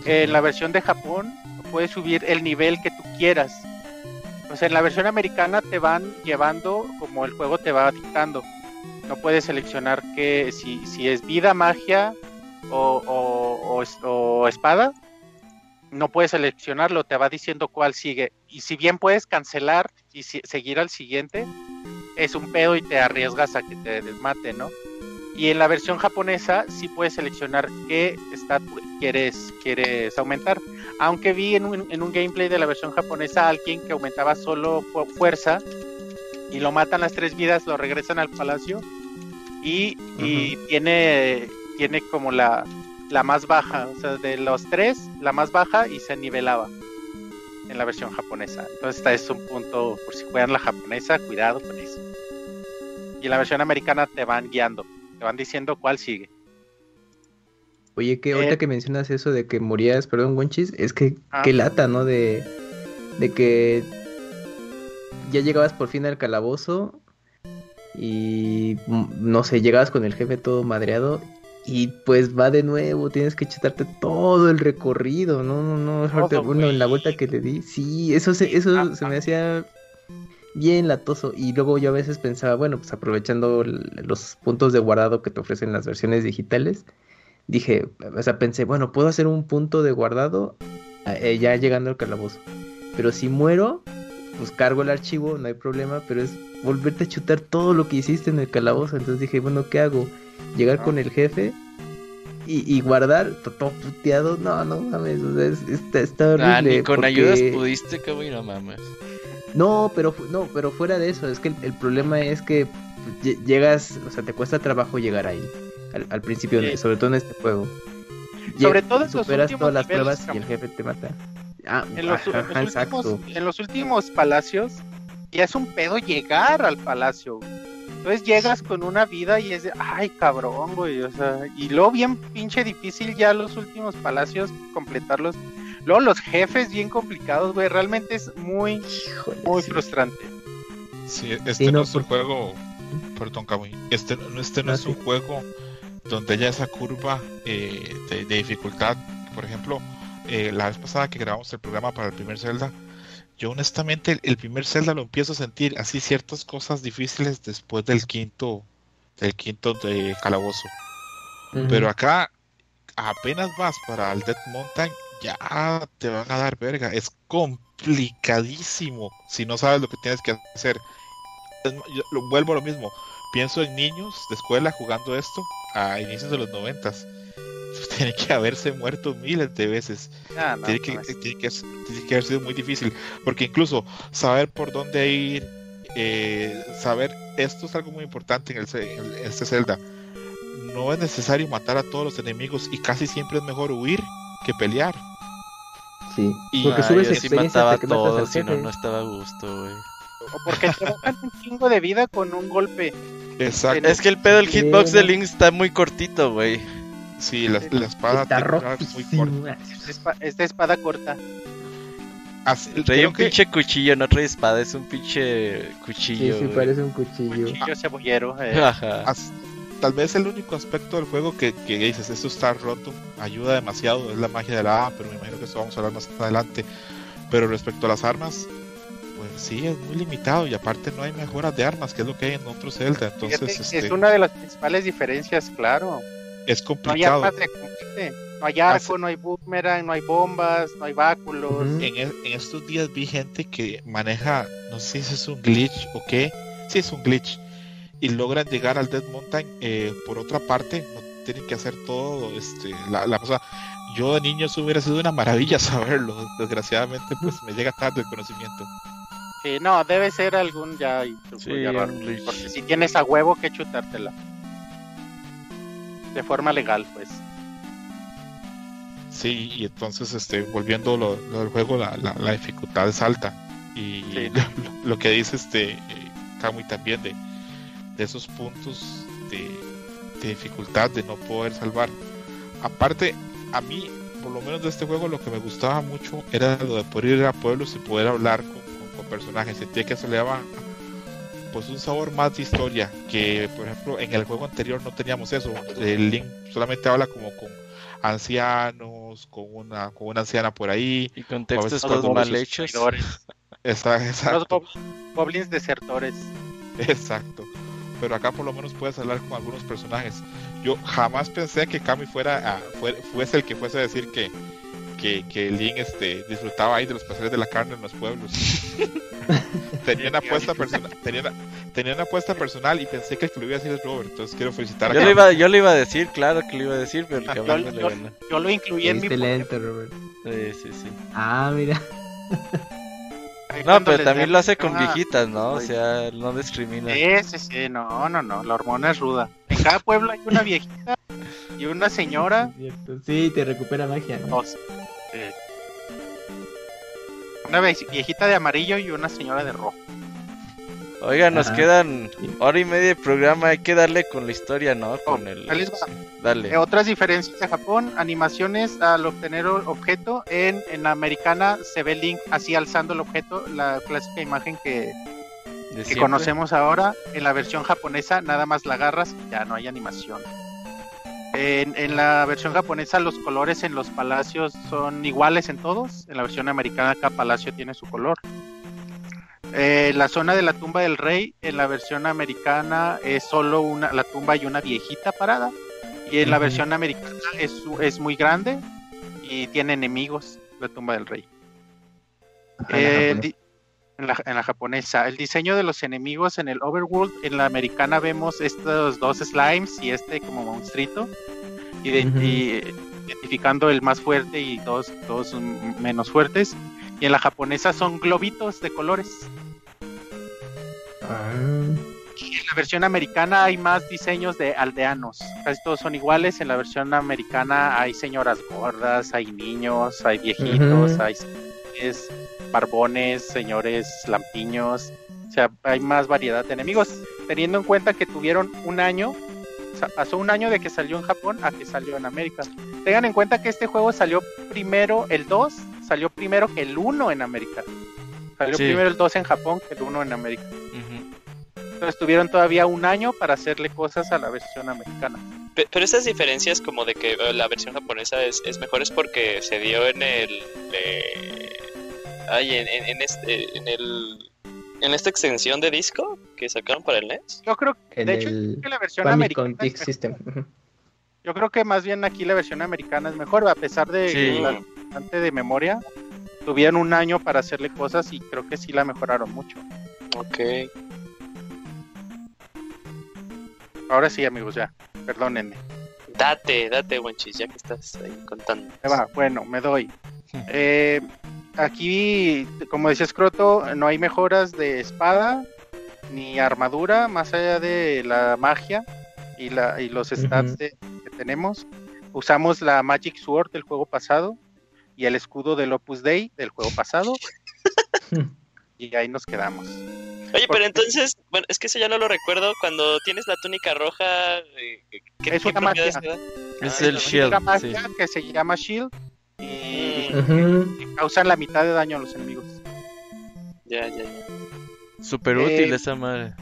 en la versión de Japón puedes subir el nivel que tú quieras. O sea, en la versión americana te van llevando como el juego te va dictando. No puedes seleccionar que si, si es vida, magia, o, o, espada, no puedes seleccionarlo, te va diciendo cuál sigue. Y si bien puedes cancelar y seguir al siguiente, es un pedo y te arriesgas a que te desmate, ¿no? Y en la versión japonesa sí puedes seleccionar qué estatus quieres, quieres aumentar. Aunque vi en un, en un gameplay de la versión japonesa a alguien que aumentaba solo fuerza y lo matan las tres vidas, lo regresan al palacio y, y tiene tiene como la, la más baja, o sea, de los tres, la más baja y se nivelaba en la versión japonesa. Entonces, este es un punto, por si juegan la japonesa, cuidado con eso. Y en la versión americana te van guiando, te van diciendo cuál sigue. Oye, que ahorita eh, que mencionas eso de que morías, perdón, Wonchis, es que ah. qué lata, ¿no? De, de que ya llegabas por fin al calabozo y mm, no sé, llegabas con el jefe todo madreado y pues va de nuevo, tienes que echarte todo el recorrido, no, no, no, bueno, en la vuelta que le di, sí, eso se, eso se me hacía bien latoso y luego yo a veces pensaba, bueno, pues aprovechando los puntos de guardado que te ofrecen las versiones digitales, dije, o sea, pensé, bueno, puedo hacer un punto de guardado eh, ya llegando al calabozo, pero si muero, pues cargo el archivo, no hay problema, pero es volverte a chutar todo lo que hiciste en el calabozo, entonces dije, bueno, ¿qué hago? Llegar con el jefe y, guardar todo puteado. No, no mames, está, está horrible. Ah, ni con ayudas pudiste, cabrón, no mames. No, pero no, pero fuera de eso, es que el, problema es que llegas, o sea, te cuesta trabajo llegar ahí al, principio, sobre todo en este juego. Sobre todo en superas todas las pruebas y el jefe te mata. Ah, en los, últimos, en los últimos palacios ya es un pedo llegar al palacio. Entonces llegas con una vida y es de, ay cabrón, güey, o sea, y luego bien pinche difícil ya los últimos palacios completarlos. Luego los jefes bien complicados, güey, realmente es muy, muy frustrante. Sí, este no, es un juego, perdón, Camuy, este, este no es un juego donde haya esa curva eh, de, dificultad. Por ejemplo, eh, la vez pasada que grabamos el programa para el primer Zelda, yo honestamente el primer Zelda lo empiezo a sentir así ciertas cosas difíciles después del quinto del quinto de calabozo. Pero acá apenas vas para el Dead Mountain ya te van a dar verga. Es complicadísimo si no sabes lo que tienes que hacer. Yo lo, vuelvo a lo mismo. Pienso en niños de escuela jugando esto a inicios de los noventas. [laughs] Tiene que haberse muerto miles de veces. Ah, no, tiene, que, no es- tiene, que, tiene que haber sido muy difícil. Porque incluso saber por dónde ir, eh, saber, esto es algo muy importante en, el, en este Zelda. No es necesario matar a todos los enemigos y casi siempre es mejor huir que pelear. Sí, Y- porque Ah, subes yo sí mataba que todos, si no, no estaba a gusto, güey. O porque te bajan un chingo de vida con un golpe. Exacto. Es que el pedo del hitbox de. Link está muy cortito, güey. Sí, la, la espada Está muy rotísimo. Esta espa- Esta espada corta. Así- Trae creo un que- pinche cuchillo, no trae espada, es un pinche Sí, cuchillo. sí, güey. parece un cuchillo. Cuchillo cebollero. eh. Ajá. as- tal vez el único aspecto del juego que, que dices, esto está roto, ayuda demasiado, es la magia de la A, pero me imagino que eso vamos a hablar más adelante. Pero respecto a las armas, pues sí, es muy limitado y aparte no hay mejoras de armas, que es lo que hay en otros Zelda. Entonces, Fíjate, este, Es una de las principales diferencias, claro. Es No hay complicado. armas de combate. No hay arco, no hay boomerang, no hay bombas, no hay báculos. En, e- en estos días vi gente que maneja, no sé si es un glitch o qué, sí es un glitch, y logran llegar al Dead Mountain eh, por otra parte, no tienen que hacer todo, este, la, la cosa. Yo de niño eso hubiera sido una maravilla [laughs] saberlo, desgraciadamente pues me llega tarde el conocimiento. Sí, no, debe ser algún ya, y- Sí. Porque si tienes a huevo que chutártela. De forma legal, pues. Sí, y entonces este, volviendo lo, lo del juego, la, la, la dificultad es alta. Y Sí. [laughs] lo, lo que dice este eh, Kamui también de, de esos puntos de, de dificultad de no poder salvar. Aparte, a mí, por lo menos de este juego, lo que me gustaba mucho era lo de poder ir a pueblos y poder hablar con, con- con personajes. Sentía que eso le daba pues un sabor más de historia que por ejemplo en el juego anterior no teníamos eso. El Link solamente habla como con ancianos con una con una anciana por ahí Y con textos veces todos mal los hechos. [laughs] Los exacto. Gob- goblins desertores. exacto. Pero acá por lo menos puedes hablar con algunos personajes. Yo jamás pensé que Kami fuera a- fue- fuese el que fuese a decir que que, que Link este, disfrutaba ahí de los placeres de la carne en los pueblos [laughs] tenía una apuesta personal tenía una, tenía una apuesta personal y pensé que el que lo iba a decir es Robert entonces quiero felicitar a Yo le, iba, yo le iba a decir, claro que le iba a decir, pero el Ah, cabrón yo- yo-. Yo lo incluí en mi lento, Robert. Sí, sí, sí. Ah, mira. No, pero también lo hace con viejitas, ¿no? O sea, no discrimina. Sí, sí, sí, no, no, no, la hormona es ruda. En cada pueblo hay una viejita y una señora. [laughs] Sí, te recupera magia. ¿no? dos. Sí. Una viejita de amarillo y una señora de rojo. Oiga, nos Ajá. quedan hora y media de programa, hay que darle con la historia, ¿no? Con Oh, el... les va. Dale. Eh, otras diferencias de Japón, animaciones al obtener o- objeto. En, en la americana se ve Link así alzando el objeto, la clásica imagen que, que siempre. conocemos ahora. En la versión japonesa nada más la agarras y ya no hay animación. En, en la versión japonesa los colores en los palacios son iguales en todos. En la versión americana cada palacio tiene su color. Eh, la zona de la tumba del rey en la versión americana es solo una, la tumba y una viejita parada. Y en la versión americana es, es muy grande y tiene enemigos la tumba del rey. Eh, en, la, en la japonesa. El diseño de los enemigos en el Overworld, en la americana vemos estos dos slimes y este como monstruito, ide- Ujú. y- identificando el más fuerte y dos, dos menos fuertes. Y en la japonesa son globitos de colores. Ah, En la versión americana hay más diseños de aldeanos. Casi todos son iguales. En la versión americana hay señoras gordas, hay niños, hay viejitos, Ujú. hay señores barbones, señores lampiños. O sea, hay más variedad de enemigos. Teniendo en cuenta que tuvieron un año, o sea, pasó un año de que salió en Japón a que salió en América. Tengan en cuenta que este juego salió primero, el 2 salió primero que el 1 en América. Salió Sí. primero el 2 en Japón que el 1 en América. Entonces tuvieron todavía un año para hacerle cosas a la versión americana. Pe- Pero esas diferencias como de que eh, la versión japonesa es, es mejor es porque se dio en el... eh, ay, en, en- en este, en el... En esta extensión de disco que sacaron para el NES. Yo creo en de hecho, que la versión Famicom americana mejor. System. Yo creo que más bien aquí la versión americana es mejor, a pesar de Sí. la- bastante de memoria, tuvieron un año para hacerle cosas y creo que sí la mejoraron mucho. Ok. Ahora sí, amigos, ya, perdónenme. Date, date, Wenchis, ya que estás ahí contando. Bueno, me doy. [laughs] Eh, aquí, como decía Scroto, no hay mejoras de espada ni armadura más allá de la magia y, la, y los stats de- que tenemos. Usamos la Magic Sword del juego pasado y el escudo del Opus Dei del juego pasado. [laughs] y ahí nos quedamos. Oye, pero entonces, bueno, es que eso ya no lo recuerdo. Cuando tienes la túnica roja, eh, ¿qué, Es una magia. Es Ah, el la shield. Otra sí. magia que se llama Shield y, causan la mitad de daño a los enemigos. ya, ya, ya. Súper Eh, útil esa madre.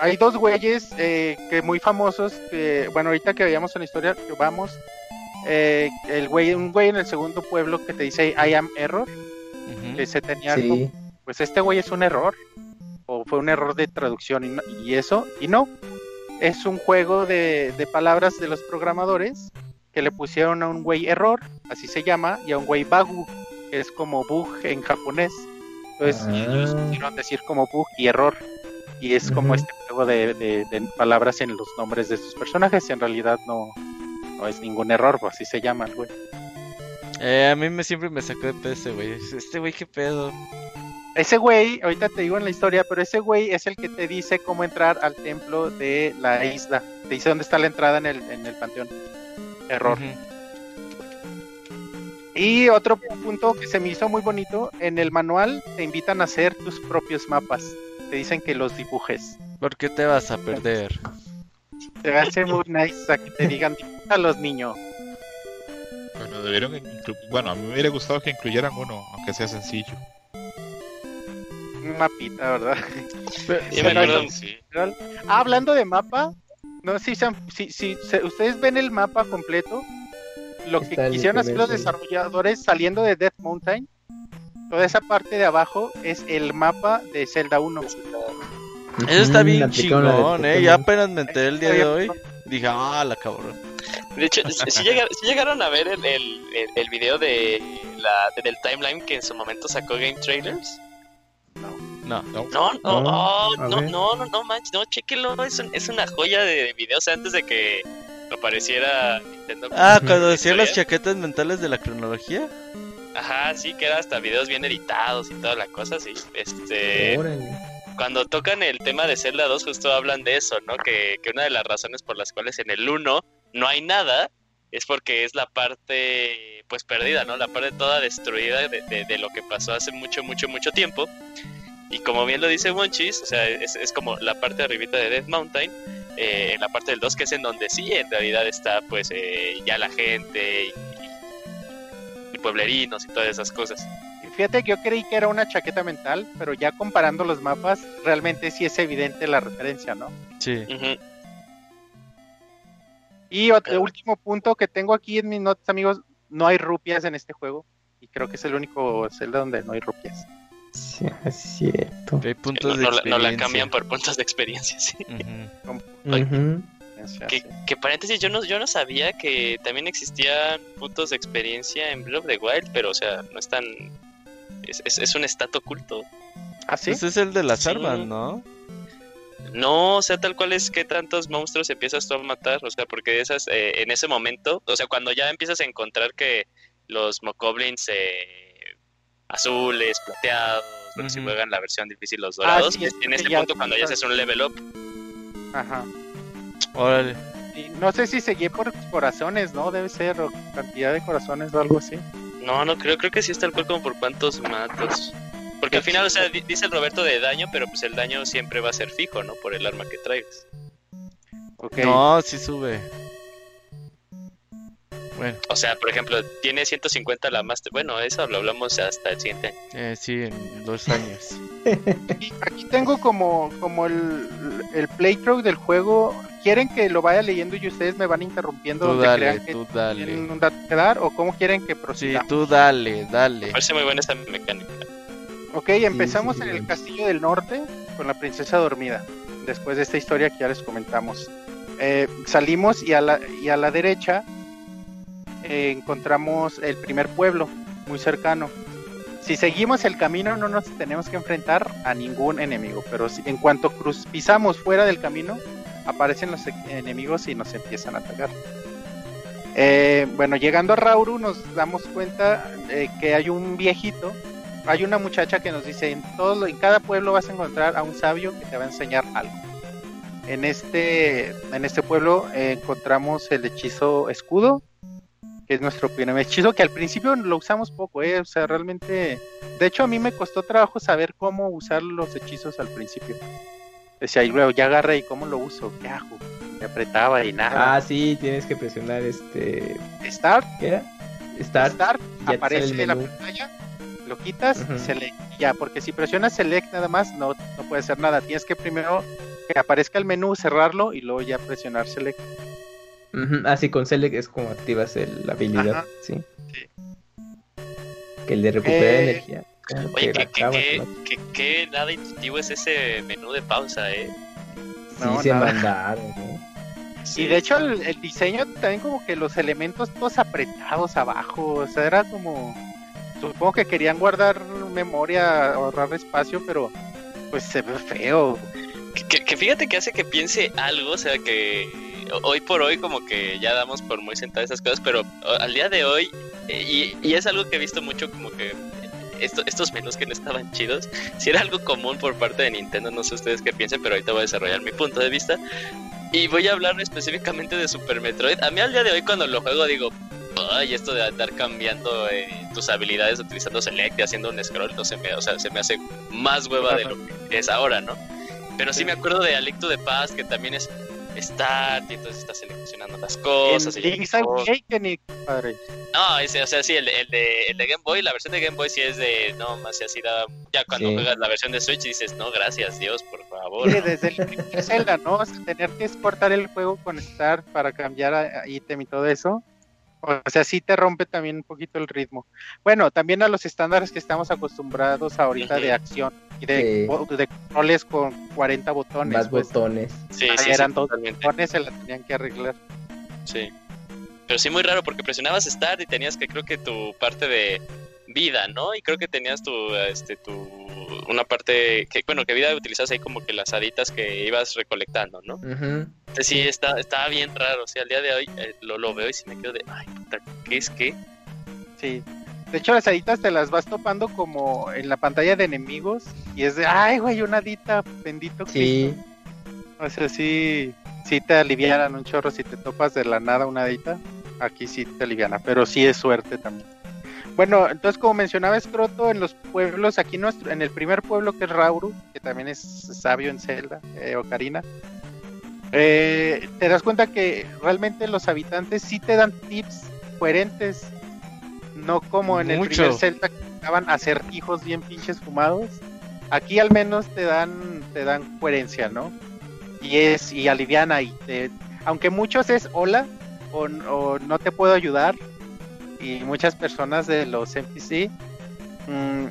Hay dos güeyes eh, que muy famosos, que, bueno, ahorita que veíamos en la historia, que vamos, eh, el güey, un güey en el segundo pueblo que te dice I am error, que se tenía Sí. pues este güey es un error, o fue un error de traducción y, no- y eso, y no, es un juego de, de palabras de los programadores que le pusieron a un güey error, así se llama, y a un güey bagu, que es como bug en japonés. Entonces Ah. ellos quisieron decir como bug y error. Y es como este juego de, de- de palabras en los nombres de sus personajes. En realidad no, no es ningún error, pues así se llama el güey. Eh, a mí me siempre me sacó de pedo ese güey. Este güey, qué pedo. Ese güey, ahorita te digo en la historia, pero ese güey es el que te dice cómo entrar al templo de la isla. Te dice dónde está la entrada en el, en el panteón. Error. Y otro punto que se me hizo muy bonito, en el manual te invitan a hacer tus propios mapas. Te dicen que los dibujes. ¿Por qué te vas a perder? Te hace muy nice a que te digan, los niños. Bueno, debieron bueno, a mí me hubiera gustado que incluyeran uno, aunque sea sencillo. Un mapita, ¿verdad? Me Pero [laughs] sí. Ah, hablando de mapa, no sé si, si, si se- ustedes ven el mapa completo, lo que Está quisieron hacer los desarrolladores saliendo de Death Mountain, toda esa parte de abajo es el mapa de Zelda 1. Eso está bien chingón, eh. Ya apenas me enteré el día de hoy. Dije, ah, la cabrón. De hecho, si llegaron a ver el, el, el, el video de la, de- del timeline que en su momento sacó Game Trailers. No. No, No, no, No, oh, no, no, no, no, manches, no, chéquenlo, es, un- es una joya de, de videos antes de que apareciera Nintendo. Ah, cuando decía las chaquetas mentales de la cronología. Ajá, sí, que era hasta videos bien editados y toda la cosa, sí. Este, Órale. cuando tocan el tema de Zelda 2, justo hablan de eso, ¿no? Que, que una de las razones por las cuales en el 1 no hay nada es porque es la parte, pues, perdida, ¿no? La parte toda destruida de, de- de lo que pasó hace mucho, mucho, mucho tiempo. Y como bien lo dice Monchis, o sea, es, es como la parte arribita de Death Mountain, eh, en la parte del 2, que es en donde sí, en realidad está, pues, eh, ya la gente y, y- y pueblerinos y todas esas cosas. Fíjate que yo creí que era una chaqueta mental, pero ya comparando los mapas, realmente sí es evidente la referencia, ¿no? Sí. Y otro último punto que tengo aquí en mis notas, amigos, no hay rupias en este juego. Y creo que es el único Zelda donde no hay rupias. Sí, es cierto. Hay No, puntos de no la- no la cambian por puntos de experiencia, sí. [laughs] Ay. Que, que paréntesis, yo no, yo no sabía que también existían puntos de experiencia en Breath of the Wild, pero o sea, no es tan... Es, es, es un estatus oculto. ¿Ah, sí? Ese es el de las Sí. armas, ¿no? No, o sea, tal cual es que tantos monstruos empiezas tú a matar, o sea, porque esas, eh, en ese momento, o sea, cuando ya empiezas a encontrar que los mokoblins eh, azules, plateados, bueno, si Ujú. juegan la versión difícil los dorados, sí, es- es en este ya punto cuando ya haces un level up, Ajá. Órale. Y no sé si seguí por corazones, ¿no? Debe ser, o cantidad de corazones o algo así. No, no creo, creo que sí es tal cual como por cuántos matas. Porque al final, o sea, di- dice el Roberto de daño, pero pues el daño siempre va a ser fijo, ¿no? Por el arma que traigas. No, sí sube. Bueno, O sea, por ejemplo, tiene 150 la Master. Bueno, eso lo hablamos hasta el siguiente año. eh, sí, en dos años. Aquí, [laughs] aquí tengo como, como el, el playthrough del juego. ¿Quieren que lo vaya leyendo y ustedes me van interrumpiendo Tú donde dale, crean que tú tienen dale. un dato que dar? ¿O cómo quieren que Sí, prosigamos? tú dale, dale. Me parece muy buena esta mecánica. Ok, empezamos sí, en sí. el castillo del norte con la princesa dormida. Después de esta historia que ya les comentamos. Eh, salimos y a la, y a la derecha eh, encontramos el primer pueblo muy cercano. Si seguimos el camino no nos tenemos que enfrentar a ningún enemigo, pero si- en cuanto cruz pisamos fuera del camino, aparecen los e- enemigos y nos empiezan a atacar. Eh, bueno, llegando a Rauru nos damos cuenta que hay un viejito, hay una muchacha que nos dice, en, todo, en cada pueblo vas a encontrar a un sabio que te va a enseñar algo. En este, en este pueblo eh, encontramos el hechizo escudo, que es nuestro primer hechizo, que al principio lo usamos poco, eh, o sea, realmente, de hecho a mí me costó trabajo saber cómo usar los hechizos al principio. Decía, y luego ya agarré y cómo lo uso, qué hago, me apretaba y nada. Ah, sí, tienes que presionar este. Start, ¿Qué era? Start. Aparece en la pantalla, lo quitas Ujú. y select. y Ya, porque si presionas select nada más, no, no puede hacer nada. Tienes que primero que aparezca el menú, cerrarlo y luego ya presionar select. Ujú, Ah, sí, con Select es como activas el- la habilidad. Ajá. Sí. Sí. Que el de recuperar Eh, energía. Oye, que que, que, que, nada intuitivo es ese menú de pausa, ¿eh? Sí, No, se mandaron, ¿no? Y de hecho el, el diseño también como que los elementos todos apretados abajo, o sea, era como... Supongo que querían guardar memoria, ahorrar espacio, pero pues se ve feo. Que, que- que fíjate que hace que piense algo, o sea, que hoy por hoy como que ya damos por muy sentadas esas cosas, pero o- al día de hoy, eh, y, y es algo que he visto mucho como que esto- estos menús que no estaban chidos, si era algo común por parte de Nintendo, no sé ustedes qué piensen, pero ahorita voy a desarrollar mi punto de vista. Y voy a hablar específicamente de Super Metroid. A mí al día de hoy cuando lo juego digo, ay, esto de andar cambiando eh, tus habilidades utilizando Select y haciendo un scroll, no se me, o sea, se me hace más hueva de lo que es ahora, ¿no? Pero sí me acuerdo de Alecto de Paz, que también es Start, y entonces está seleccionando las cosas. en y- Awakening, padre. no, ese, o sea, sí, el, de- el, de, el de Game Boy, la versión de Game Boy sí es de, no, más si así da, ya cuando Sí. juegas la versión de Switch dices, no, gracias Dios, por favor. Mire, desde el Zelda, ¿no? O sea, tener que exportar el juego con Start para cambiar a, a ítem y todo eso. O sea, sí te rompe también un poquito el ritmo. Bueno, también a los estándares que estamos acostumbrados ahorita de acción y de, Sí. bo- de controles con 40 botones. Más pues, botones. Sí, ahí sí, sí, eran dos totalmente, botones, se la tenían que arreglar. sí. Pero sí muy raro porque presionabas Start y tenías que creo que tu parte de vida, ¿no? Y creo que tenías tu, este, tu, una parte que, bueno, que vida utilizabas ahí como que las haditas que ibas recolectando, ¿no? Ujú. Entonces, sí, está, estaba bien raro. O sea, al día de hoy eh, lo, lo veo y sí me quedo de, ay, puta, ¿qué es qué? Sí. De hecho, las haditas te las vas topando como en la pantalla de enemigos y es de, ay, güey, una hadita, bendito Sí. O sea, sí, sí te alivianan un chorro si te topas de la nada una hadita. Aquí sí te aliviana, pero sí es suerte también. Bueno, entonces como mencionaba Scroto, en los pueblos, aquí nuestro, en el primer pueblo que es Rauru, que también es sabio en Zelda, eh, Ocarina, eh, te das cuenta que realmente los habitantes sí te dan tips coherentes, no como en el primer Zelda que daban acertijos bien pinches fumados. Aquí al menos te dan, te dan coherencia, ¿no? Y es, y aliviana, y te, aunque muchos es hola, o, o no te puedo ayudar, y muchas personas de los NPC, mm,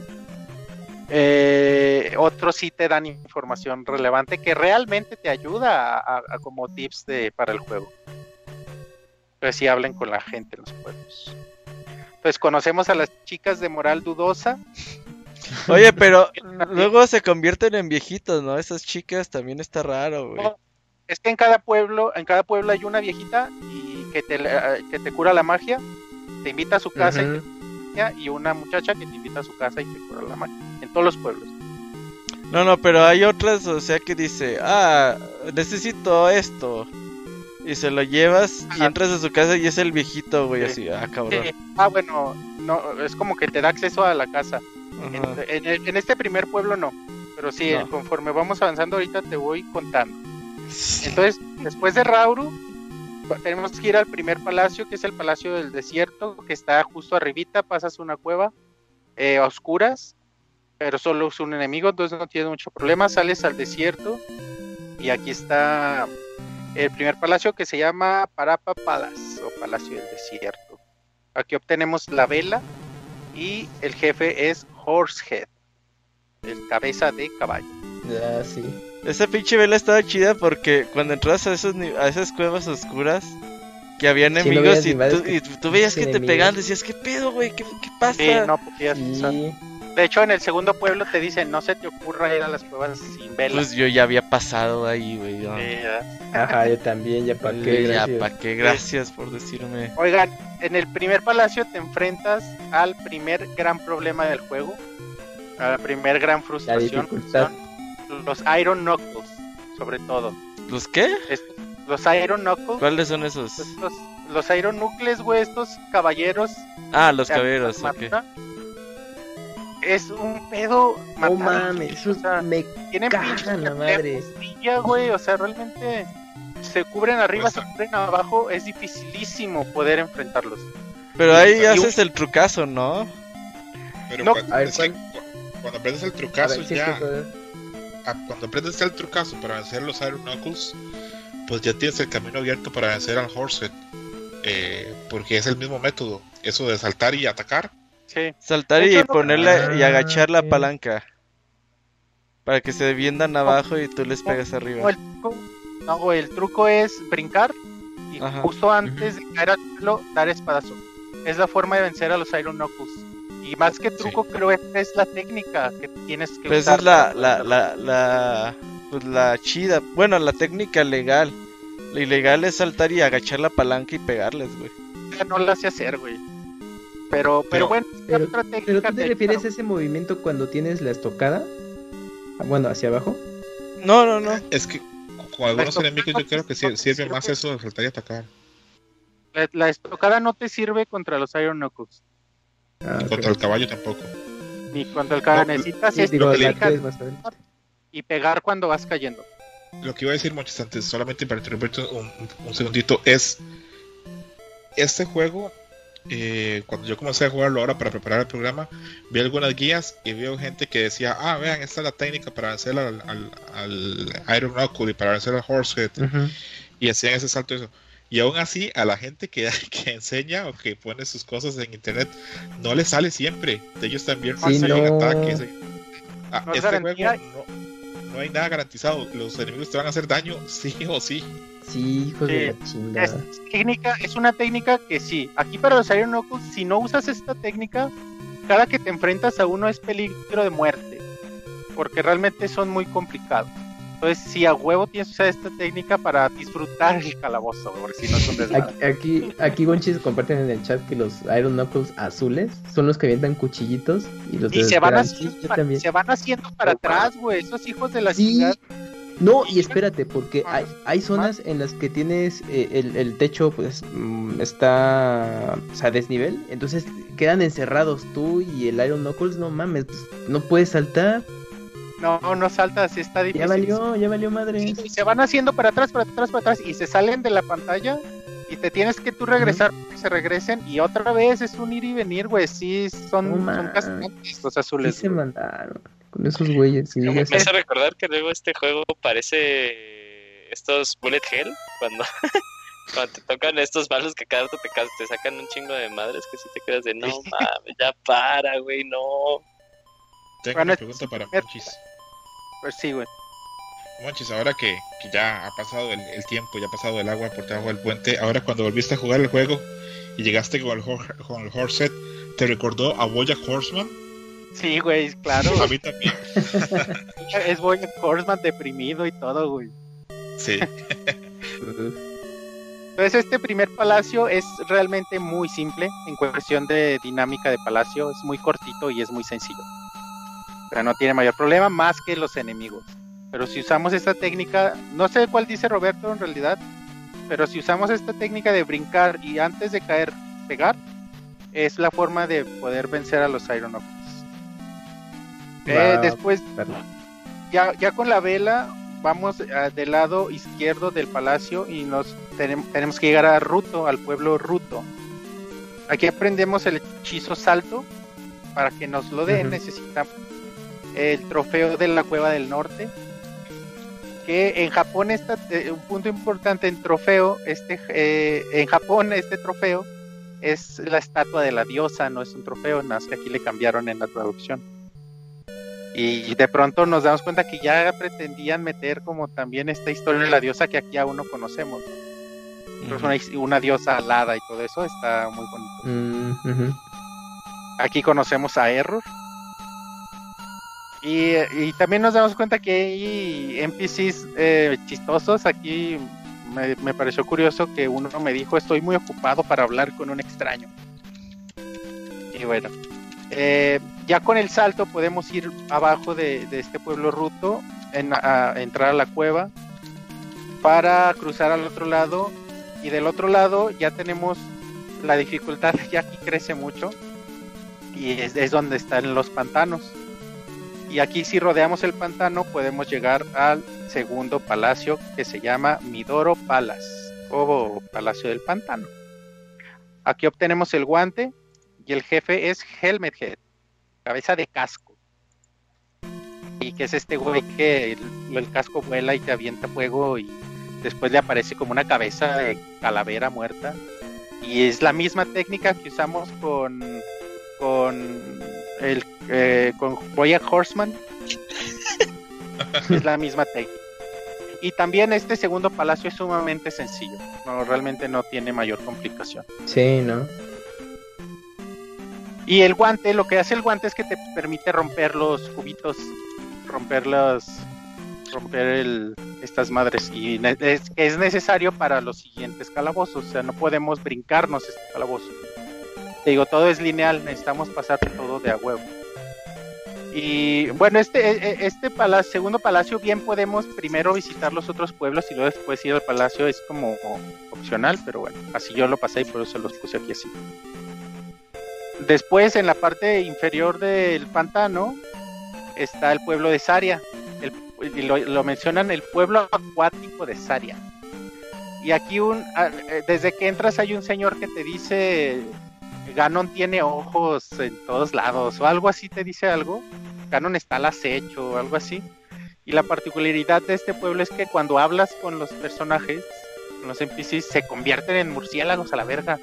eh, otros sí te dan información relevante que realmente te ayuda a, a- a como tips de, para el juego. Pues sí hablen con la gente en los pueblos. Pues conocemos a las chicas de moral dudosa. Oye, pero [laughs] luego se convierten en viejitos, ¿no? Esas chicas también está raro, güey. Es que en cada pueblo, en cada pueblo hay una viejita y que te, eh, que te cura la magia, te invita a su casa y te una muchacha que te invita a su casa y te cura la magia. En todos los pueblos. No, no, pero hay otras, o sea, que dice, ah, necesito esto. Y se lo llevas y entras a su casa y es el viejito, güey, Sí. así, ah, cabrón. Eh, ah, bueno, no, es como que te da acceso a la casa. En, en este primer pueblo no, pero sí, No. conforme vamos avanzando ahorita te voy contando. Entonces, después de Rauru, tenemos que ir al primer palacio, que es el Palacio del Desierto, que está justo arribita, pasas una cueva eh, a oscuras, pero solo es un enemigo, entonces no tienes mucho problema, sales al desierto y aquí está el primer palacio que se llama Parapa Palace o Palacio del Desierto. Aquí obtenemos la vela y el jefe es Horsehead, el cabeza de caballo. Ah, sí. Esa pinche vela estaba chida porque cuando entras a, esos, a esas cuevas oscuras, Que Sí, no enemigos y, tú, que y tú veías que te pegaban, decías, ¿qué pedo, güey? ¿Qué, qué pasa? Sí, no podías usar. Sí. De hecho, en el segundo pueblo te dicen, no se te ocurra ir a las cuevas sin velas. Pues yo ya había pasado ahí, güey. Ajá, yo también, ya para qué, ya, gracias. ¿pa' qué? Gracias por decirme. Oigan, en el primer palacio te enfrentas al primer gran problema del juego, a la primer gran frustración. dificultad. Los Iron Knuckles, sobre todo. ¿Los qué? Estos- los Iron Knuckles, ¿Cuáles son esos? estos- los Iron Knuckles, güey, estos caballeros. Ah, los caballeros, ok. armadura, Es un pedo No matar, mames, o sea, me tienen cagan pinches la madre. reflejos, güey, o sea, realmente se cubren arriba, Pues, se cubren abajo, es dificilísimo poder enfrentarlos. Pero ahí Y un- haces el trucazo, ¿no? Pero No, cuando, ver, aprendes el, cu- cuando aprendes el trucazo ver, ya, sí. Ah, cuando aprendes el trucazo para vencer los Iron Knuckles, pues ya tienes el camino abierto para vencer al Horsehead. Eh, porque es el mismo método, eso de saltar y atacar. Sí. Saltar y no- ponerle y Ah, agachar la palanca. Para que se deviendan abajo y tú les pegas arriba. el truco, no, güey, el truco es brincar y Ajá. justo antes de caer al suelo, dar espadazo. Es la forma de vencer a los Iron Knuckles. Y más que truco, creo que es la técnica que tienes que esa usar. es la, la, la, la, pues la chida. Bueno, la técnica legal. Lo ilegal es saltar y agachar la palanca y pegarles, güey. No la sé hacer, güey. Pero, pero, Pero- bueno, Pero, otra técnica pero tú te te refieres a ese movimiento cuando tienes la estocada. Bueno, hacia abajo. No, no, no. Es que con algunos enemigos yo creo que sí- sirve más eso de saltar y atacar. La, la estocada no te sirve contra los Iron Knuckles. Ah. Contra el caballo tampoco. Ni contra el caballo. No, Necesitas Sí, digo, y pegar cuando vas cayendo. Lo que iba a decir, Monchis, antes, solamente para interrumpirte un, un- un segundito, es este juego, eh, cuando yo comencé a jugarlo ahora para preparar el programa, vi algunas guías y veo gente que decía, ah, vean, esta es la técnica para vencer al, al, al Iron Knuckle y para vencer al Horsehead, Ujú. y hacían ese salto y eso. Y aún así, a la gente que, [laughs] que enseña o que pone sus cosas en internet, no le sale siempre. De ellos también Sí, reciben no. ataques. Ah, No es este garantía. juego no, no hay nada garantizado. Los enemigos te van a hacer daño, [laughs] sí o sí. Sí, hijos de la chingada. Es técnica, es una técnica que sí. Aquí para los Iron Knuckles, si no usas esta técnica, cada que te enfrentas a uno es peligro de muerte. Porque realmente son muy complicados. Entonces, si a huevo tienes que usar esta técnica para disfrutar el calabozo, porque si no es un desmadre. Aquí, aquí, Gonchis comparten en el chat que los Iron Knuckles azules son los que avientan cuchillitos y los Y se van, haciendo, Sí, yo pa- también. se van haciendo para atrás, güey. Esos hijos de la Sí. No, y espérate, porque hay, hay zonas en las que tienes eh, el, el techo, pues mm, está o sea, a desnivel, entonces quedan encerrados tú y el Iron Knuckles, no mames, pues, no puedes saltar, No, no saltas, está difícil. ya valió, ya valió madre. Sí, y se van haciendo para atrás, para atrás, para atrás y se salen de la pantalla y te tienes que tú regresar para que se regresen y otra vez es un ir y venir, güey. Sí, son, No son mames. castigantes los Sí azules. se güey. mandaron con esos güeyes. sí, Me hace recordar que luego este juego parece estos Bullet Hell cuando, [laughs] cuando te tocan estos malos que cada rato te, te sacan un chingo de madres que si te quedas de no mames, ya para, güey, no. Tengo Bueno, una pregunta para er- Pues güey. Monchis, ahora que, que ya ha pasado el, el tiempo, ya ha pasado el agua por debajo del puente, ahora cuando volviste a jugar el juego y llegaste con el, con el Horsehead, ¿te recordó a Bojack Horseman? Sí, güey, claro. A mí también. [laughs] es Boy Horseman deprimido y todo, güey. Sí. Entonces [laughs] este primer palacio es realmente muy simple en cuestión de dinámica de palacio, es muy cortito y es muy sencillo. Pero no tiene mayor problema más que los enemigos. Pero si usamos esta técnica, no sé cuál dice Roberto en realidad, pero si usamos esta técnica de brincar y antes de caer pegar, es la forma de poder vencer a los Iron Knuckles. Eh, después ya, ya con la vela vamos ah, del lado izquierdo del palacio y nos tenem- tenemos que llegar a Ruto, al pueblo Ruto. Aquí aprendemos el hechizo salto. Para que nos lo den Ujú. necesitamos el trofeo de la cueva del norte. Que en Japón está eh, un punto importante en trofeo. Este eh, en Japón este trofeo es la estatua de la diosa, no es un trofeo, nada más que aquí le cambiaron en la traducción. Y de pronto nos damos cuenta que ya pretendían meter como también esta historia de la diosa que aquí aún no conocemos. Es una, una diosa alada y todo eso está muy bonito. Mm. Aquí conocemos a Error. Y, también nos damos cuenta que hay NPCs eh, chistosos. Aquí me, pareció curioso que uno me dijo: Estoy muy ocupado para hablar con un extraño. Y bueno, eh, ya con el salto podemos ir abajo de, este pueblo ruto, en, a, a entrar a la cueva para cruzar al otro lado. Y del otro lado ya tenemos la dificultad, [laughs] ya aquí crece mucho y es, es, donde están los pantanos. Y aquí si rodeamos el pantano podemos llegar al segundo palacio que se llama Midoro Palace o Palacio del Pantano. Aquí obtenemos el guante y el jefe es Helmet Head, cabeza de casco. Y que es este güey que el, el casco vuela y te avienta fuego y después le aparece como una cabeza de calavera muerta. Y es la misma técnica que usamos con con el eh, con Boya Horseman. [laughs] Es la misma técnica. Y también este segundo palacio es sumamente sencillo. No realmente no tiene mayor complicación. Sí, ¿no? y el guante lo que hace el guante es que te permite romper los cubitos romper las romper el, estas madres. Y es necesario para los siguientes calabozos. O sea no podemos brincarnos este calabozo te digo, todo es lineal, necesitamos pasar todo de a huevo. Y bueno, este, e- e- este palacio, segundo palacio, bien podemos primero visitar los otros pueblos y luego después ir al palacio, es como opcional, pero bueno, así yo lo pasé y por eso los puse aquí así. Después, en la parte inferior del pantano, está el pueblo de Saria. El- lo, lo mencionan el pueblo acuático de Saria. Y aquí un, eh, desde que entras hay un señor que te dice Ganon tiene ojos en todos lados o algo así te dice algo. Ganon está al acecho o algo así. Y la particularidad de este pueblo es que cuando hablas con los personajes, con los NPCs, se convierten en murciélagos a la verga.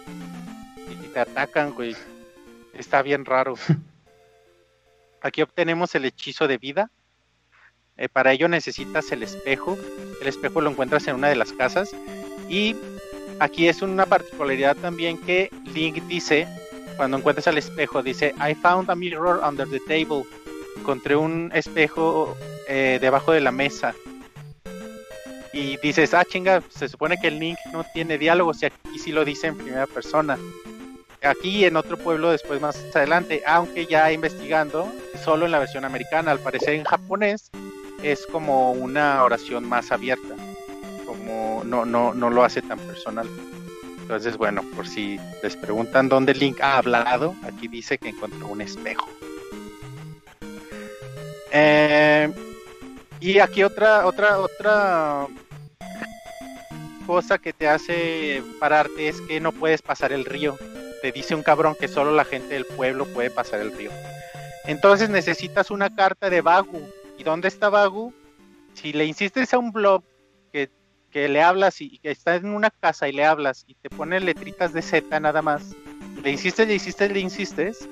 Y te atacan, güey. Está bien raro. [laughs] Aquí obtenemos el hechizo de vida. Eh, para ello necesitas el espejo. El espejo lo encuentras en una de las casas. Y aquí es una particularidad también que Link dice cuando encuentras al espejo, dice, I found a mirror under the table. Encontré un espejo eh, debajo de la mesa. Y dices, ah, chinga, se supone que el Link no tiene diálogos y aquí sí lo dice en primera persona. Aquí en otro pueblo después más adelante, aunque ya investigando, solo en la versión americana, al parecer en japonés es como una oración más abierta, no, no, no lo hace tan personal. Entonces, bueno, por si les preguntan dónde Link ha hablado, aquí dice que encontró un espejo. Eh, y aquí otra, otra, otra cosa que te hace pararte es que no puedes pasar el río. Te dice un cabrón que solo la gente del pueblo puede pasar el río. Entonces necesitas una carta de Bagu. ¿Y dónde está Bagu? Si le insistes a un blog que, le hablas y que está en una casa y le hablas y te pone letritas de Z nada más, le insistes, le insistes, le insistes,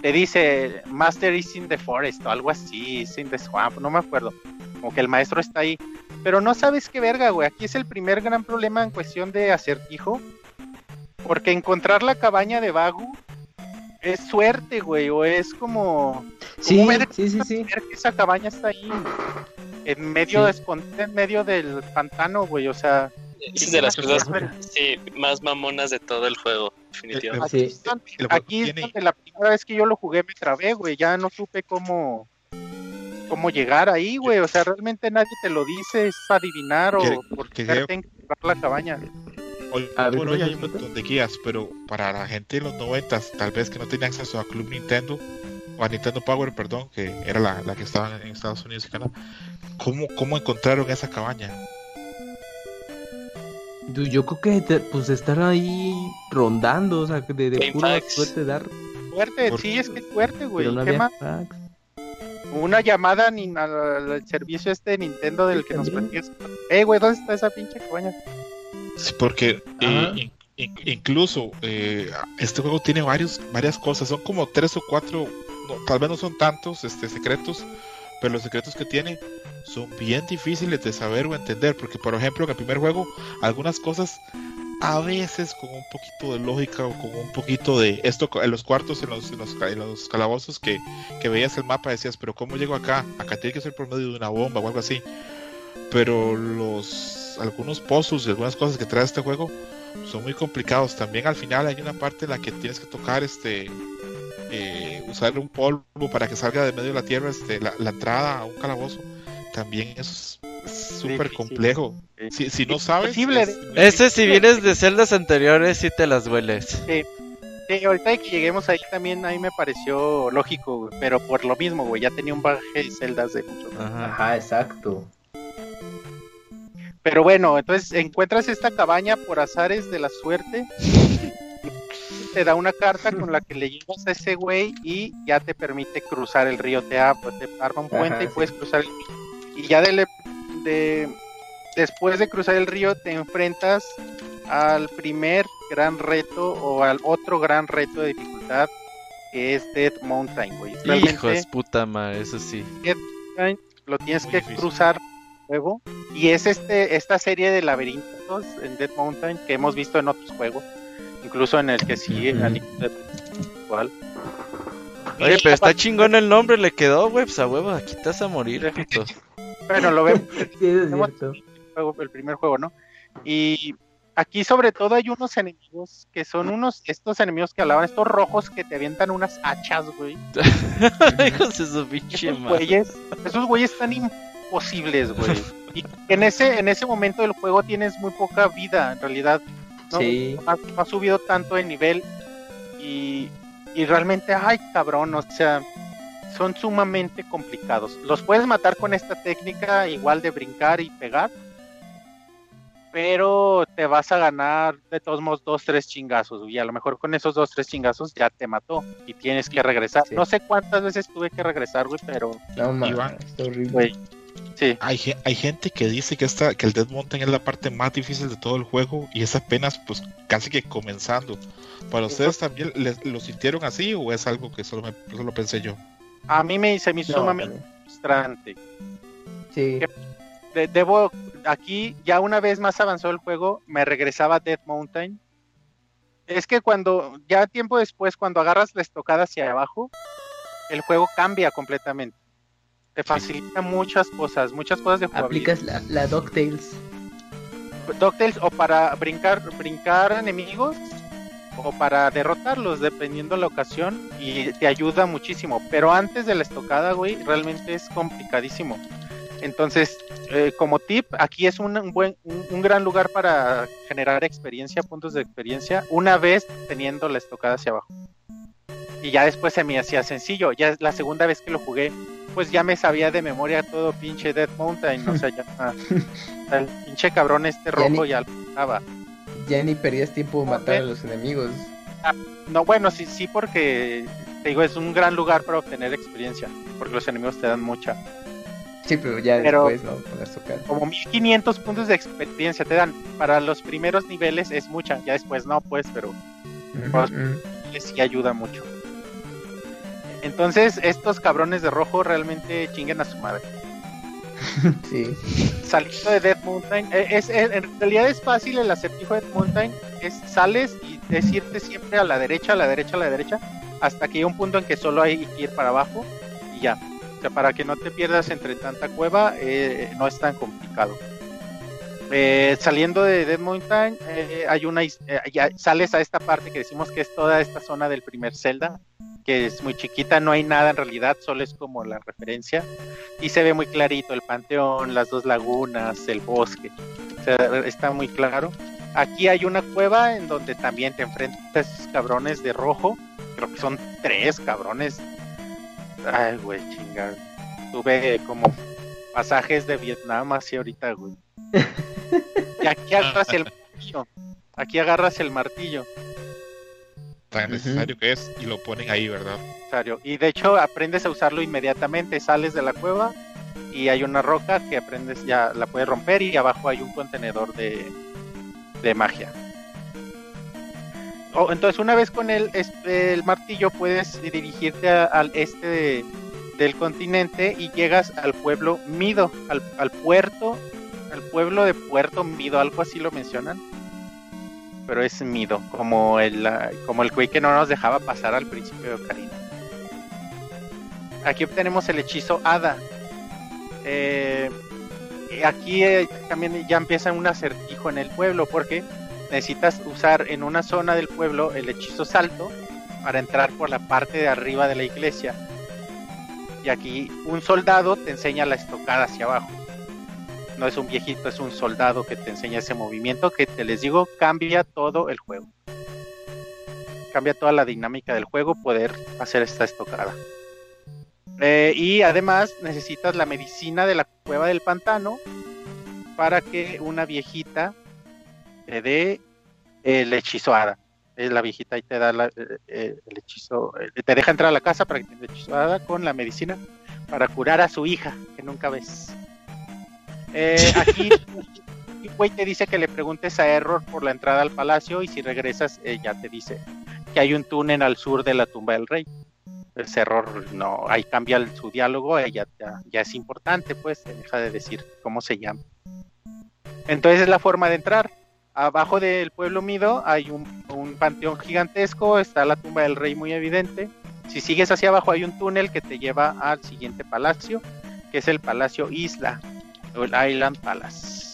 te dice Master is in the forest o algo así, is in the swamp, no me acuerdo. Como que el maestro está ahí. Pero no sabes qué verga, güey. Aquí es el primer gran problema en cuestión de acertijo. Porque encontrar la cabaña de Bagu es suerte, güey. O es como. Sí, ¿Cómo verga sí, sí, sí. que esa cabaña está ahí. En medio, Sí. en medio del pantano, güey. O sea, Es de las cosas Bueno. sí, más mamonas de todo el juego, definitivamente. aquí, Sí. es donde, El juego aquí es donde la primera vez que yo lo jugué me trabé, güey. Ya no supe cómo cómo llegar ahí, güey. O sea, realmente nadie te lo dice, es para adivinar o Que- por que qué en la cabaña. Hoy por hoy hay un ¿cuál es montón de guías, pero para la gente de los 90 tal vez que no tenía acceso a Club Nintendo a Nintendo Power, perdón, que era la, la que estaba en Estados Unidos y Canadá, ¿cómo, cómo encontraron esa cabaña? Yo- Yo creo que te- pues estar ahí rondando, o sea, de, de pura suerte dar. Suerte, Por- sí, es que es suerte, güey. Una llamada ni al, al servicio este de Nintendo del Sí, que nos platicas. Eh, güey, ¿dónde está esa pinche cabaña? Sí, porque eh, Ajá. in- in- incluso eh, este juego tiene varios, varias cosas, son como tres o cuatro, tal vez no son tantos este, secretos, pero los secretos que tiene son bien difíciles de saber o entender, porque por ejemplo en el primer juego algunas cosas a veces con un poquito de lógica o con un poquito de esto en los cuartos, en los, en los, en los calabozos que, que veías el mapa decías, pero ¿cómo llego acá? Acá tiene que ser por medio de una bomba o algo así. Pero los algunos pozos y algunas cosas que trae este juego son muy complicados. También al final hay una parte en la que tienes que tocar este eh, usar un polvo para que salga de medio de la tierra este, la, la entrada a un calabozo. También es súper complejo. Si, si no sabes. Imposible. es muy Ese si vienes de celdas anteriores sí te las hueles. Sí, ahorita que lleguemos ahí también ahí me pareció lógico, güey, pero por lo mismo, güey, ya tenía un baje de celdas de mucho. Ajá. Ajá, exacto. Pero bueno, entonces encuentras esta cabaña por azares de la suerte. [laughs] Te da una carta con la que le llevas a ese güey y ya te permite cruzar el río. Te, ab- te arma un puente Ajá, y sí. puedes cruzar el río. Y ya de, de- después de cruzar el río te enfrentas al primer gran reto o al otro gran reto de dificultad que es Dead Mountain, güey. Realmente Hijo de puta madre, eso sí. lo tienes Muy que difícil. cruzar luego y es este esta serie de laberintos en Dead Mountain que hemos visto en otros juegos incluso en el que Ujú. al igual Oye, pero está chingón el nombre, le quedó, güey. Pues a huevo, aquí vas a morir, puto. bueno lo vemos [laughs] Sí, el, primer juego no y aquí sobre todo hay unos enemigos que son unos estos enemigos que hablaban estos rojos que te avientan unas hachas güey [laughs] Hijos de su pinche esos madre. güeyes, esos güeyes están imposibles, güey. Y en ese, en ese momento del juego tienes muy poca vida, en realidad. No, Sí. ha, ha subido tanto de nivel y, y realmente, ay, cabrón, o sea, son sumamente complicados. Los puedes matar con esta técnica igual de brincar y pegar, pero te vas a ganar de todos modos dos, tres chingazos, y a lo mejor con esos dos, tres chingazos ya te mató y tienes que regresar. Sí. No sé cuántas veces tuve que regresar, güey, pero No está horrible. Güey. Sí, Hay, ge- hay gente que dice que esta, que el Dead Mountain es la parte más difícil de todo el juego y es apenas pues casi que comenzando. ¿Para ustedes también les- lo sintieron así o es algo que solo, me, solo pensé yo? a mí me, se me hizo No, sumamente frustrante. Sí. De- debo, aquí, ya una vez más avanzó el juego, me regresaba a Dead Mountain. Es que cuando, ya tiempo después, cuando agarras la estocada hacia abajo, el juego cambia completamente. Te facilita muchas cosas, muchas cosas de jugabilidad. Aplicas la, la DuckTales. DuckTales o para brincar, brincar enemigos o para derrotarlos, dependiendo la ocasión, y te ayuda muchísimo. Pero antes de la estocada, güey, realmente es complicadísimo. Entonces, eh, como tip, aquí es un, buen, un, un gran lugar para generar experiencia, puntos de experiencia, una vez teniendo la estocada hacia abajo. Y ya después se me hacía sencillo. Ya la segunda vez que lo jugué, pues ya me sabía de memoria todo pinche Dead Mountain. O sea, ya [laughs] ah, el pinche cabrón este Ya rojo ni- ya lo estaba. Ya ni perdías tiempo No, matar a los enemigos. No, bueno, sí, sí, porque te digo, es un gran lugar para obtener experiencia. Porque los enemigos te dan mucha. Sí, pero ya Pero- después, ¿no? Estocada. Como 1500 puntos de experiencia te dan. Para los primeros niveles es mucha. Ya después no, pues, pero Ujú, ujú. que sí ayuda mucho. Entonces, estos cabrones de rojo realmente chinguen a su madre. [laughs] Sí. Saliendo de Dead Mountain, eh, es, es- en realidad es fácil el acertijo de Dead Mountain. Es sales y es irte siempre a la derecha, a la derecha, a la derecha, hasta que llega un punto en que solo hay que ir para abajo y ya. O sea, para que no te pierdas entre tanta cueva, eh, no es tan complicado. Eh, saliendo de Dead Mountain, eh, hay una eh, ya sales a esta parte que decimos que es toda esta zona del primer Zelda, que es muy chiquita, no hay nada en realidad, solo es como la referencia y se ve muy clarito el panteón, las dos lagunas, el bosque, o sea, está muy claro. Aquí hay una cueva en donde también te enfrentas a esos cabrones de rojo, creo que son tres cabrones. Ay, güey, chingada. Tuve como pasajes de Vietnam así ahorita, güey. [laughs] Y aquí agarras el martillo. Aquí agarras el martillo. Tan necesario que es y lo ponen ahí, ¿verdad? Y de hecho aprendes a usarlo inmediatamente, sales de la cueva y hay una roca que aprendes, ya la puedes romper y abajo hay un contenedor de, de magia. Oh, entonces una vez con el, el martillo puedes dirigirte a- al este de- del continente y llegas al pueblo Mido, al, al puerto, al pueblo de Puerto Mido, algo así lo mencionan. Pero es Mido, como el, ah, como el que no nos dejaba pasar al principio de Ocarina. Aquí obtenemos el hechizo Hada. Eh, aquí eh, también ya empieza un acertijo en el pueblo porque necesitas usar en una zona del pueblo el hechizo salto para entrar por la parte de arriba de la iglesia. Y aquí un soldado te enseña la estocada hacia abajo. No es un viejito, es un soldado que te enseña ese movimiento que te les digo cambia todo el juego. Cambia toda la dinámica del juego poder hacer esta estocada. Eh, y además necesitas la medicina de la cueva del pantano para que una viejita te dé el hechizo hada. Es la viejita y te da la, eh, eh, el hechizo, te deja entrar a la casa para que te el hechizo con la medicina para curar a su hija que nunca ves. [laughs] aquí güey te dice que le preguntes a Error por la entrada al palacio y si regresas ya te dice que hay un túnel al sur de la tumba del rey ese error no, ahí cambia su diálogo, ella ya, es importante, pues, deja de decir cómo se llama. Entonces es la forma de entrar. Abajo del pueblo Mido hay un, panteón gigantesco, está la tumba del rey muy evidente. Si sigues hacia abajo hay un túnel que te lleva al siguiente palacio, que es el Palacio Isla, Island Palace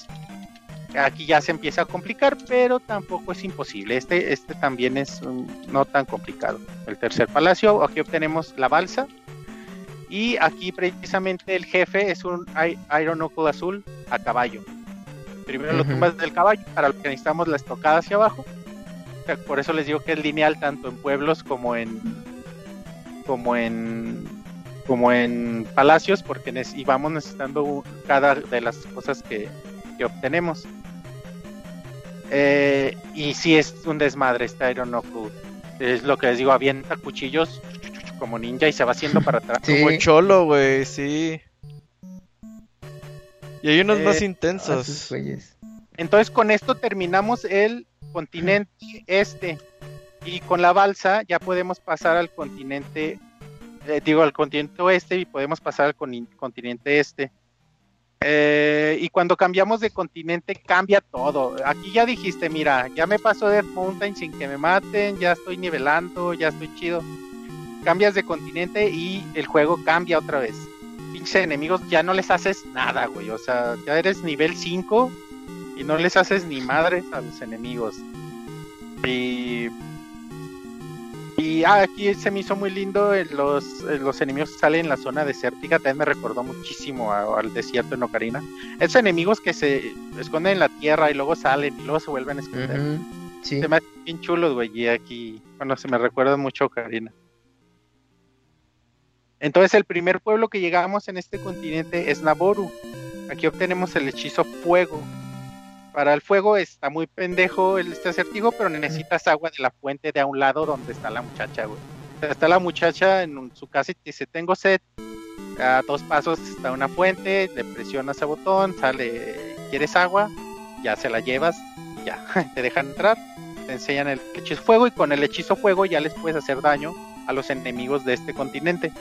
aquí ya se empieza a complicar, pero tampoco es imposible. Este, este también es no tan complicado. El tercer palacio, aquí obtenemos la balsa. Y aquí precisamente el jefe es un Iron Ocle azul a caballo. Primero lo tumbas del caballo, para lo que necesitamos la estocada hacia abajo. Por eso les digo que es lineal tanto en pueblos como en como en como en palacios porque y vamos necesitando cada de las cosas que, que obtenemos. Eh, y si es un desmadre este Iron Oku. Es lo que les digo, avienta cuchillos como ninja y se va haciendo para atrás. [laughs] Como cholo, güey, sí. Y hay unos más eh, intensos. Entonces con esto terminamos el continente este. Y con la balsa ya podemos pasar al continente, eh, digo, al continente oeste y podemos pasar al continente este. Eh, y cuando cambiamos de continente cambia todo. Aquí ya dijiste, mira, ya me paso de Mountain sin que me maten, ya estoy nivelando, ya estoy chido. Cambias de continente y el juego cambia otra vez. Pinches enemigos ya no les haces nada, güey. O sea, ya eres nivel 5 y no les haces ni madres a los enemigos. Y y ah, aquí se me hizo muy lindo eh, los, eh, los enemigos que salen en la zona desértica. También me recordó muchísimo al desierto en Ocarina. Esos enemigos que se esconden en la tierra y luego salen y luego se vuelven a esconder. Se me hacen bien chulos, güey. Y aquí, bueno, se me recuerda mucho a Ocarina. Entonces, el primer pueblo que llegamos en este continente es Naboru. Aquí obtenemos el hechizo fuego para el fuego está muy pendejo el este acertijo, pero necesitas agua de la fuente de a un lado donde está la muchacha, güey. está la muchacha en su casa y dice, tengo sed. A dos pasos está una fuente, le presionas a botón, sale, ¿quieres agua? Ya se la llevas, ya, [laughs] te dejan entrar, te enseñan el hechizo fuego y con el hechizo fuego ya les puedes hacer daño a los enemigos de este continente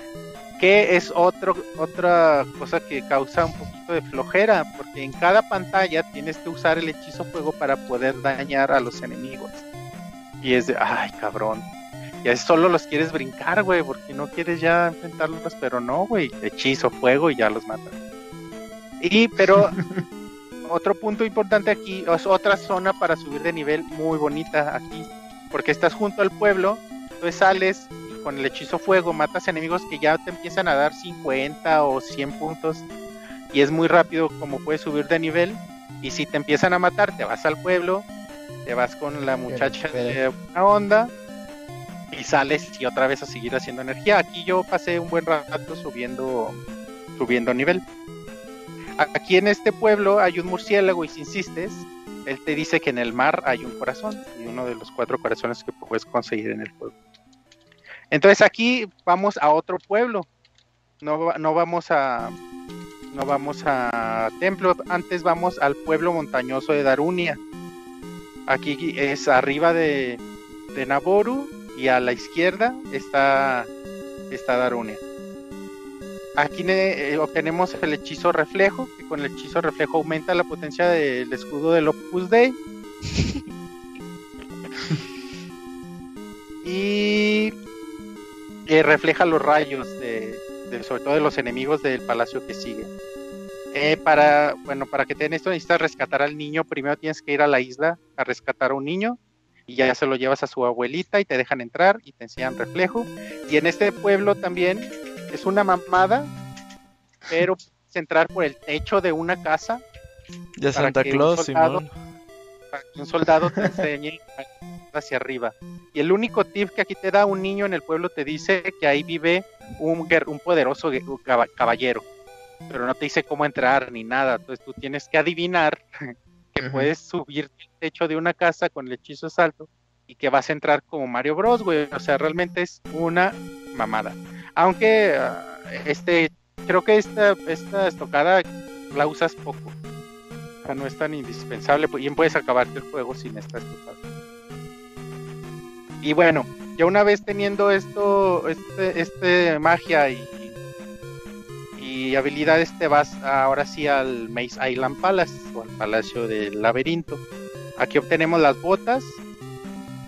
que es otro, otra cosa que causa un poquito de flojera, porque en cada pantalla tienes que usar el hechizo fuego para poder dañar a los enemigos. Y es de, ay, cabrón. Ya solo los quieres brincar, güey, porque no quieres ya enfrentarlos, pero no, güey, hechizo fuego y ya los matas. Y, pero, [laughs] otro punto importante aquí es otra zona para subir de nivel muy bonita aquí, porque estás junto al pueblo, entonces sales con el hechizo fuego matas enemigos que ya te empiezan a dar 50 o 100 puntos y es muy rápido como puedes subir de nivel y si te empiezan a matar te vas al pueblo, te vas con la muchacha de una onda y sales y otra vez a seguir haciendo energía. Aquí yo pasé un buen rato subiendo subiendo nivel. Aquí en este pueblo hay un murciélago y si insistes, él te dice que en el mar hay un corazón y uno de los cuatro corazones que puedes conseguir en el juego. Entonces aquí vamos a otro pueblo. No, no vamos a no vamos a templo, antes vamos al pueblo montañoso de Darunia. Aquí es arriba de, de Naboru y a la izquierda está, está Darunia. Aquí eh, obtenemos el hechizo reflejo, que con el hechizo reflejo aumenta la potencia del escudo del Opus Dei. [laughs] y eh, refleja los rayos de, de- sobre todo de los enemigos del palacio que sigue. Eh, para, bueno, para que te den esto necesitas rescatar al niño. Primero tienes que ir a la isla a rescatar a un niño y ya se lo llevas a su abuelita y te dejan entrar y te enseñan reflejo. Y en este pueblo también es una mamada, pero puedes entrar por el techo de una casa Para Santa Claus, soldado- Simón. para que un soldado te enseñe hacia arriba. Y el único tip que aquí te da un niño en el pueblo te dice que ahí vive un, un poderoso caballero, pero no te dice cómo entrar ni nada. Entonces tú tienes que adivinar [laughs] que puedes subir el techo de una casa con el hechizo salto y que vas a entrar como Mario Bros, güey. O sea, realmente es una mamada. Aunque ah, este, creo que esta, esta estocada la usas poco. O sea, no es tan indispensable. pues, Bien puedes acabarte el juego sin esta estocada. Y bueno, ya una vez teniendo esto, este, este magia y, y habilidades, te vas ahora sí al Maze Island Palace o al Palacio del Laberinto. Aquí obtenemos las botas.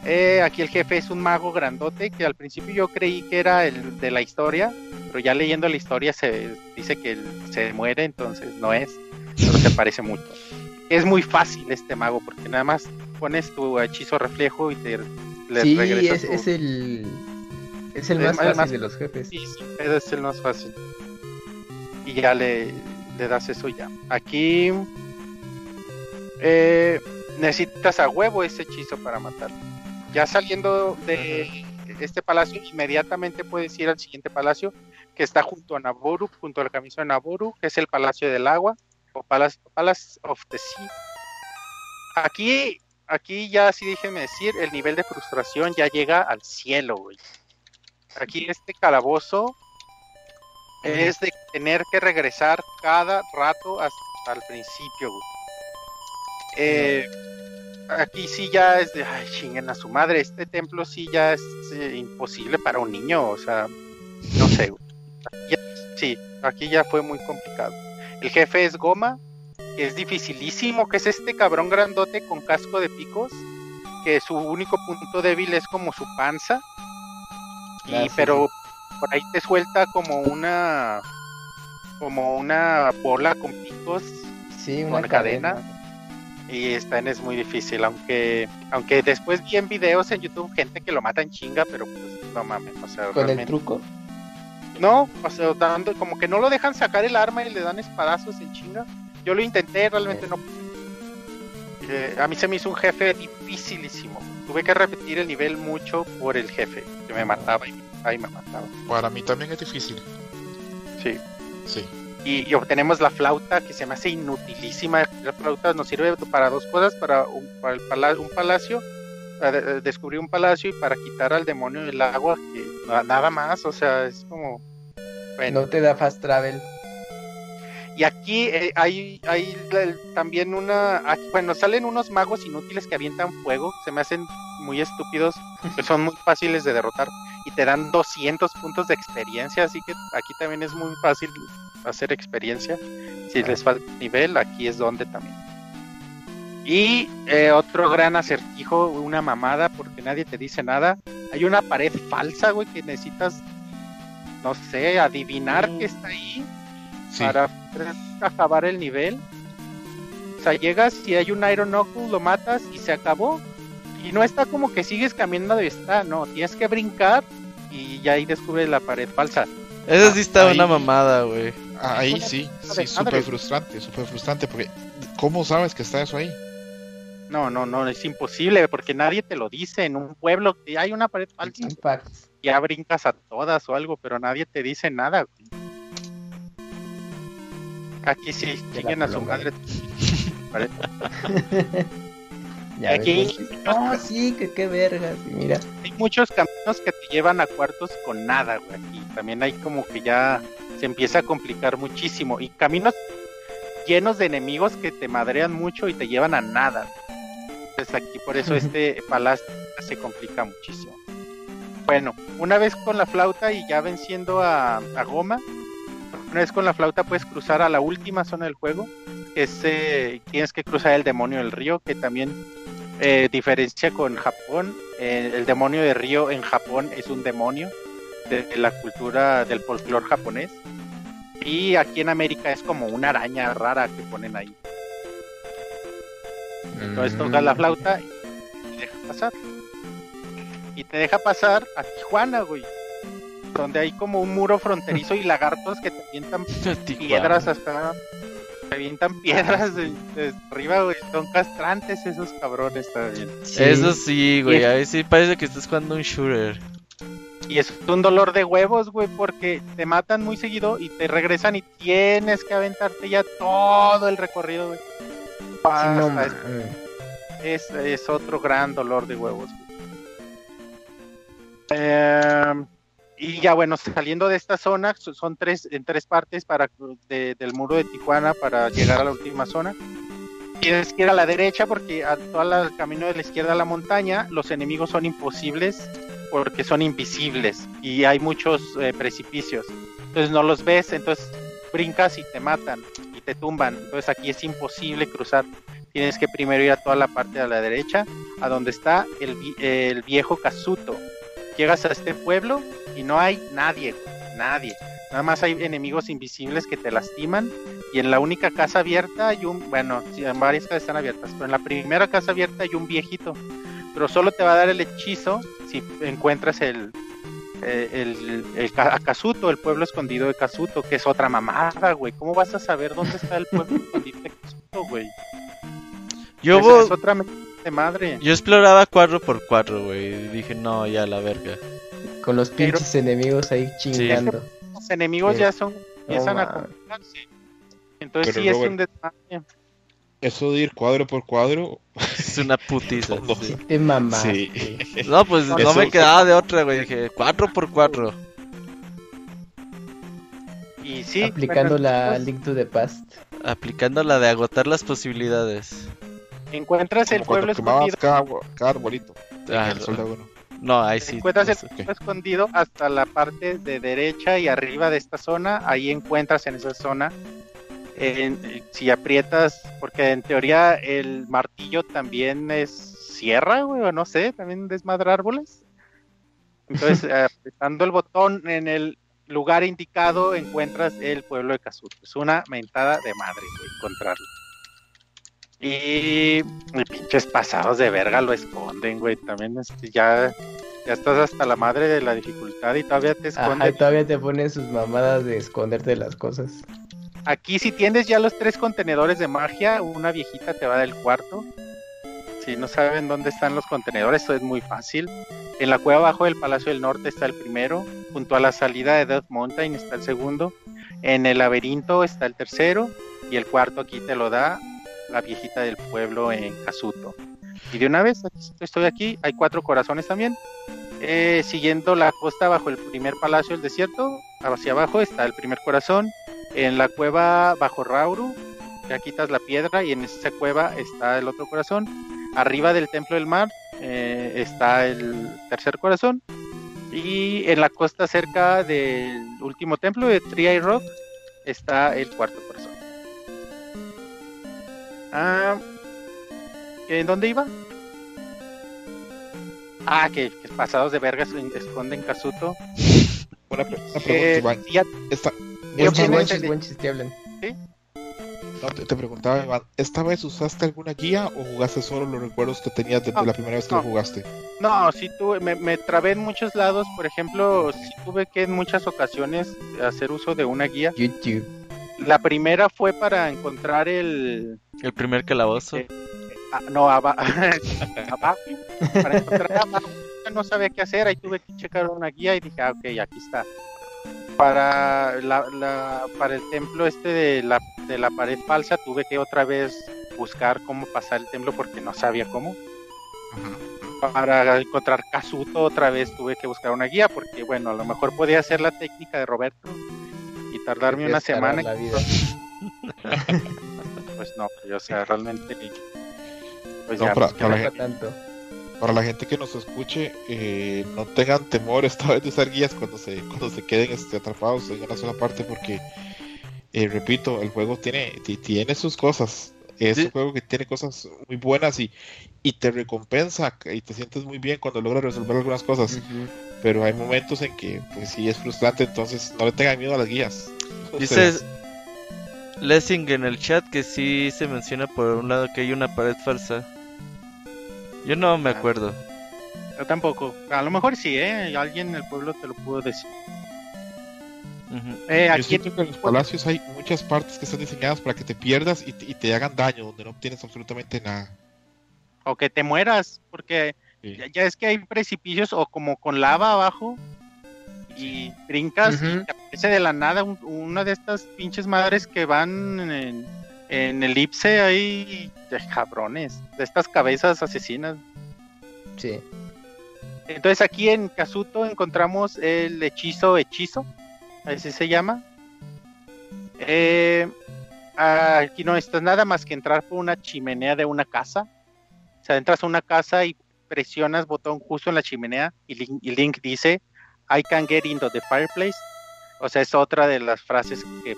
Eh, aquí el jefe es un mago grandote que al principio yo creí que era el de la historia, pero ya leyendo la historia se dice que se muere, entonces no es, pero se parece mucho. Es muy fácil este mago porque nada más pones tu hechizo reflejo y te sí, es, tu- es el. Es el más fácil más- de los jefes. Sí, sí, ese es el más fácil. Y ya le, le das eso ya. Aquí eh, necesitas a huevo ese hechizo para matarlo. Ya saliendo de este palacio, inmediatamente puedes ir al siguiente palacio que está junto a Naboru, junto al camino de Naboru, que es el Palacio del Agua o Palace, Palace of the Sea. Aquí, aquí ya sí déjenme decir, el nivel de frustración ya llega al cielo, güey. Aquí este calabozo es de tener que regresar cada rato hasta el principio, güey. Eh, aquí sí ya es de, ay, chinguen a su madre, este templo sí ya es eh, imposible para un niño, o sea, no sé, güey. Aquí ya- sí, aquí ya fue muy complicado. El jefe es Goma, es dificilísimo, que es este cabrón grandote con casco de picos, que su único punto débil es como su panza, y Ah, sí, pero por ahí te suelta como una como una bola con picos Sí, con cadena. y esta es muy difícil aunque aunque después vi en videos en YouTube gente que lo mata en chinga pero pues no mames o sea Con el truco. no o sea dando como que no lo dejan sacar el arma y le dan espadazos en chinga yo lo intenté realmente no Eh, a mí se me hizo un jefe dificilísimo tuve que repetir el nivel mucho por el jefe que me mataba y me mataba y me mataba Para mí también es difícil. sí Sí. y, y obtenemos la flauta que se me hace inutilísima. La flauta nos sirve para dos cosas, para un, para el pala- un palacio, para de- descubrir un palacio y para quitar al demonio del agua, que na- nada más, o sea, es como... Bueno, No te da fast travel. Y aquí eh, hay, hay también una... aquí- bueno, salen unos magos inútiles que avientan fuego, se me hacen muy estúpidos, que son muy fáciles de derrotar y te dan 200 puntos de experiencia, así que aquí también es muy fácil hacer experiencia. Si les falta nivel, aquí es donde también. Y eh, otro gran acertijo, una mamada, porque nadie te dice nada. Hay una pared falsa, güey, que necesitas, no sé, adivinar que está ahí Sí. para acabar el nivel. O sea, llegas y hay un Iron Knuckle, lo matas y se acabó. Y no está como que sigues caminando de está, no, tienes que brincar y ya ahí descubres la pared falsa. Esa sí está ahí- una mamada, güey. Ah, Ahí sí, sí, súper frustrante, súper frustrante, porque ¿cómo sabes que está eso ahí? No, no, no, es imposible porque nadie te lo dice. En un pueblo que hay una pared falsa, Impact. ya brincas a todas o algo, pero nadie te dice nada. güey. Aquí sí, la siguen a su madre. [laughs] Ya Aquí- pues, No, sí, que qué vergas. mira. Hay muchos caminos que te llevan a cuartos con nada, güey. Aquí también hay como que ya se empieza a complicar muchísimo. Y caminos llenos de enemigos que te madrean mucho y te llevan a nada. Entonces aquí por eso [laughs] este palacio se complica muchísimo. Bueno, una vez con la flauta y ya venciendo a, a Goma, una vez con la flauta puedes cruzar a la última zona del juego, que es, eh, tienes que cruzar el demonio del río, que también Eh, diferencia con Japón, eh, el demonio de río en Japón es un demonio de, de la cultura del folclore japonés. Y aquí en América es como una araña rara que ponen ahí. Entonces tocas Mm. la flauta y te deja pasar. Y te deja pasar a Tijuana, güey. Donde hay como un muro fronterizo y lagartos que te avientan [laughs] piedras hasta. Te avientan [laughs] piedras de, de arriba, güey. Son castrantes esos cabrones también. Sí. Eso sí, güey. Ahí sí parece que estás jugando un shooter. Y es un dolor de huevos, güey, porque te matan muy seguido y te regresan y tienes que aventarte ya todo el recorrido, güey. Sí, Hasta no es- es, es otro gran dolor de huevos. Eh, y ya bueno, saliendo de esta zona, so- son tres en tres partes para de- del muro de Tijuana para llegar a la última zona. Tienes que ir a la derecha porque a todo el camino de la izquierda a la montaña los enemigos son imposibles porque son invisibles y hay muchos eh, precipicios. Entonces no los ves, entonces brincas y te matan y te tumban. Entonces aquí es imposible cruzar tienes que primero ir a toda la parte de la derecha, a donde está el, el viejo Casuto. Llegas a este pueblo y no hay nadie, nadie. Nada más hay enemigos invisibles que te lastiman. Y en la única casa abierta hay un, bueno, sí, en varias casas están abiertas, pero en la primera casa abierta hay un viejito. Pero solo te va a dar el hechizo si encuentras el, eh, el, el, a Casuto, el pueblo escondido de Casuto, que es otra mamada, güey. ¿Cómo vas a saber dónde está el pueblo [laughs] escondido de Casuto, güey? Yo, Esa vo- es otra de madre. yo exploraba 4x4, güey. Y dije, no, ya la verga. Con los pinches enemigos ahí chingando. Los enemigos Sí. ya son, empiezan a complicarse. Entonces Pero, sí es un detalle. Eso de ir cuadro por cuadro, [laughs] Es una putiza. [laughs] Sí. Te mamaste. sí. No, pues no me quedaba de otra, güey. Dije, 4x4. Y sí, Aplicando bueno, la entonces, Link to the Past. Aplicando la de agotar las posibilidades. encuentras el Como pueblo escondido. cada, cada arbolito. Ah, el sol de uno. No, ahí sí. encuentras el escondido hasta la parte de derecha y arriba de esta zona. Ahí encuentras en esa zona. en- si aprietas, porque en teoría el martillo también es sierra, güey, o no sé, también desmadra árboles. Entonces, [laughs] apretando el botón en el lugar indicado, encuentras el pueblo de Casuto. Es una mentada de madre, güey, encontrarlo. Y, pinches pasados de verga lo esconden, güey. También ya, ya estás hasta la madre de la dificultad y todavía te Ajá, esconden. y todavía te ponen sus mamadas de esconderte las cosas. Aquí si tienes ya los tres contenedores de magia, una viejita te va del cuarto. Si no saben dónde están los contenedores, esto es muy fácil. En la cueva abajo del Palacio del Norte está el primero. Junto a la salida de Death Mountain está el segundo. En el laberinto está el tercero. Y el cuarto aquí te lo da la viejita del pueblo en Casuto. Y de una vez, estoy aquí, hay cuatro corazones también. Eh, siguiendo la costa bajo el primer palacio del desierto, hacia abajo está el primer corazón. En la cueva bajo Rauru, ya quitas la piedra y en esa cueva está el otro corazón. Arriba del templo del mar eh, está el tercer corazón. Y en la costa cerca del último templo de Triay Rock está el cuarto corazón. Ah, ¿En dónde iba? Ah, que, que pasados de vergas esconden Casuto. Una pregunta, Eh, Iván. ya- Esta, Yo Buen chiste, tengo buen ese chiste, de- buen chiste, hablan. no, te, te preguntaba, Iván, ¿esta vez usaste alguna guía o jugaste solo los recuerdos que tenías desde No, la primera vez que no. lo jugaste? No, sí tuve, me, me trabé en muchos lados, por ejemplo, sí tuve que en muchas ocasiones hacer uso de una guía. YouTube. La primera fue para encontrar el... El primer calabozo. Eh, ah, no, aba- abajo. [laughs] Para encontrar abajo no sabía qué hacer, ahí tuve que checar una guía y dije, ah, ok, aquí está. Para, la, la- para el templo este de la, de la pared falsa tuve que otra vez buscar cómo pasar el templo porque no sabía cómo. para encontrar Kazuto otra vez tuve que buscar una guía porque bueno, a lo mejor podía hacer la técnica de Roberto tardarme una semana. la vida. [laughs] Pues no, o sea, realmente pues No, ya, para- para la No gente- tanto. Para la gente que nos escuche, eh, no tengan temor [laughs] esta vez de usar guías cuando se, cuando se queden este, atrapados en una sola parte porque, eh, repito, el juego tiene, ti- tiene sus cosas. Es Sí. un juego que tiene cosas muy buenas y, y te recompensa y te sientes muy bien cuando logras resolver algunas cosas. Pero hay momentos en que, pues sí, es frustrante, entonces no le tengan miedo a las guías. Dices Lessing en el chat que sí se menciona por un lado que hay una pared falsa. Yo no me Ah. acuerdo. Yo tampoco. A lo mejor sí, ¿eh? Alguien en el pueblo te lo pudo decir. Eh, Yo aquí siento que en los palacios hay muchas partes que están diseñadas para que te pierdas y te, y te hagan daño, donde no obtienes absolutamente nada. o que te mueras, porque Sí. ya, ya es que hay precipicios o como con lava abajo y brincas y te aparece de la nada un- una de estas pinches madres que van en, en elipse ahí, de cabrones, de estas cabezas asesinas. Sí. Entonces aquí en Kazuto encontramos el hechizo hechizo, así se llama. Eh, aquí no necesitas nada más que entrar por una chimenea de una casa. O sea, entras a una casa y presionas botón justo en la chimenea y Link, y Link dice, I can get into the fireplace. O sea, es otra de las frases que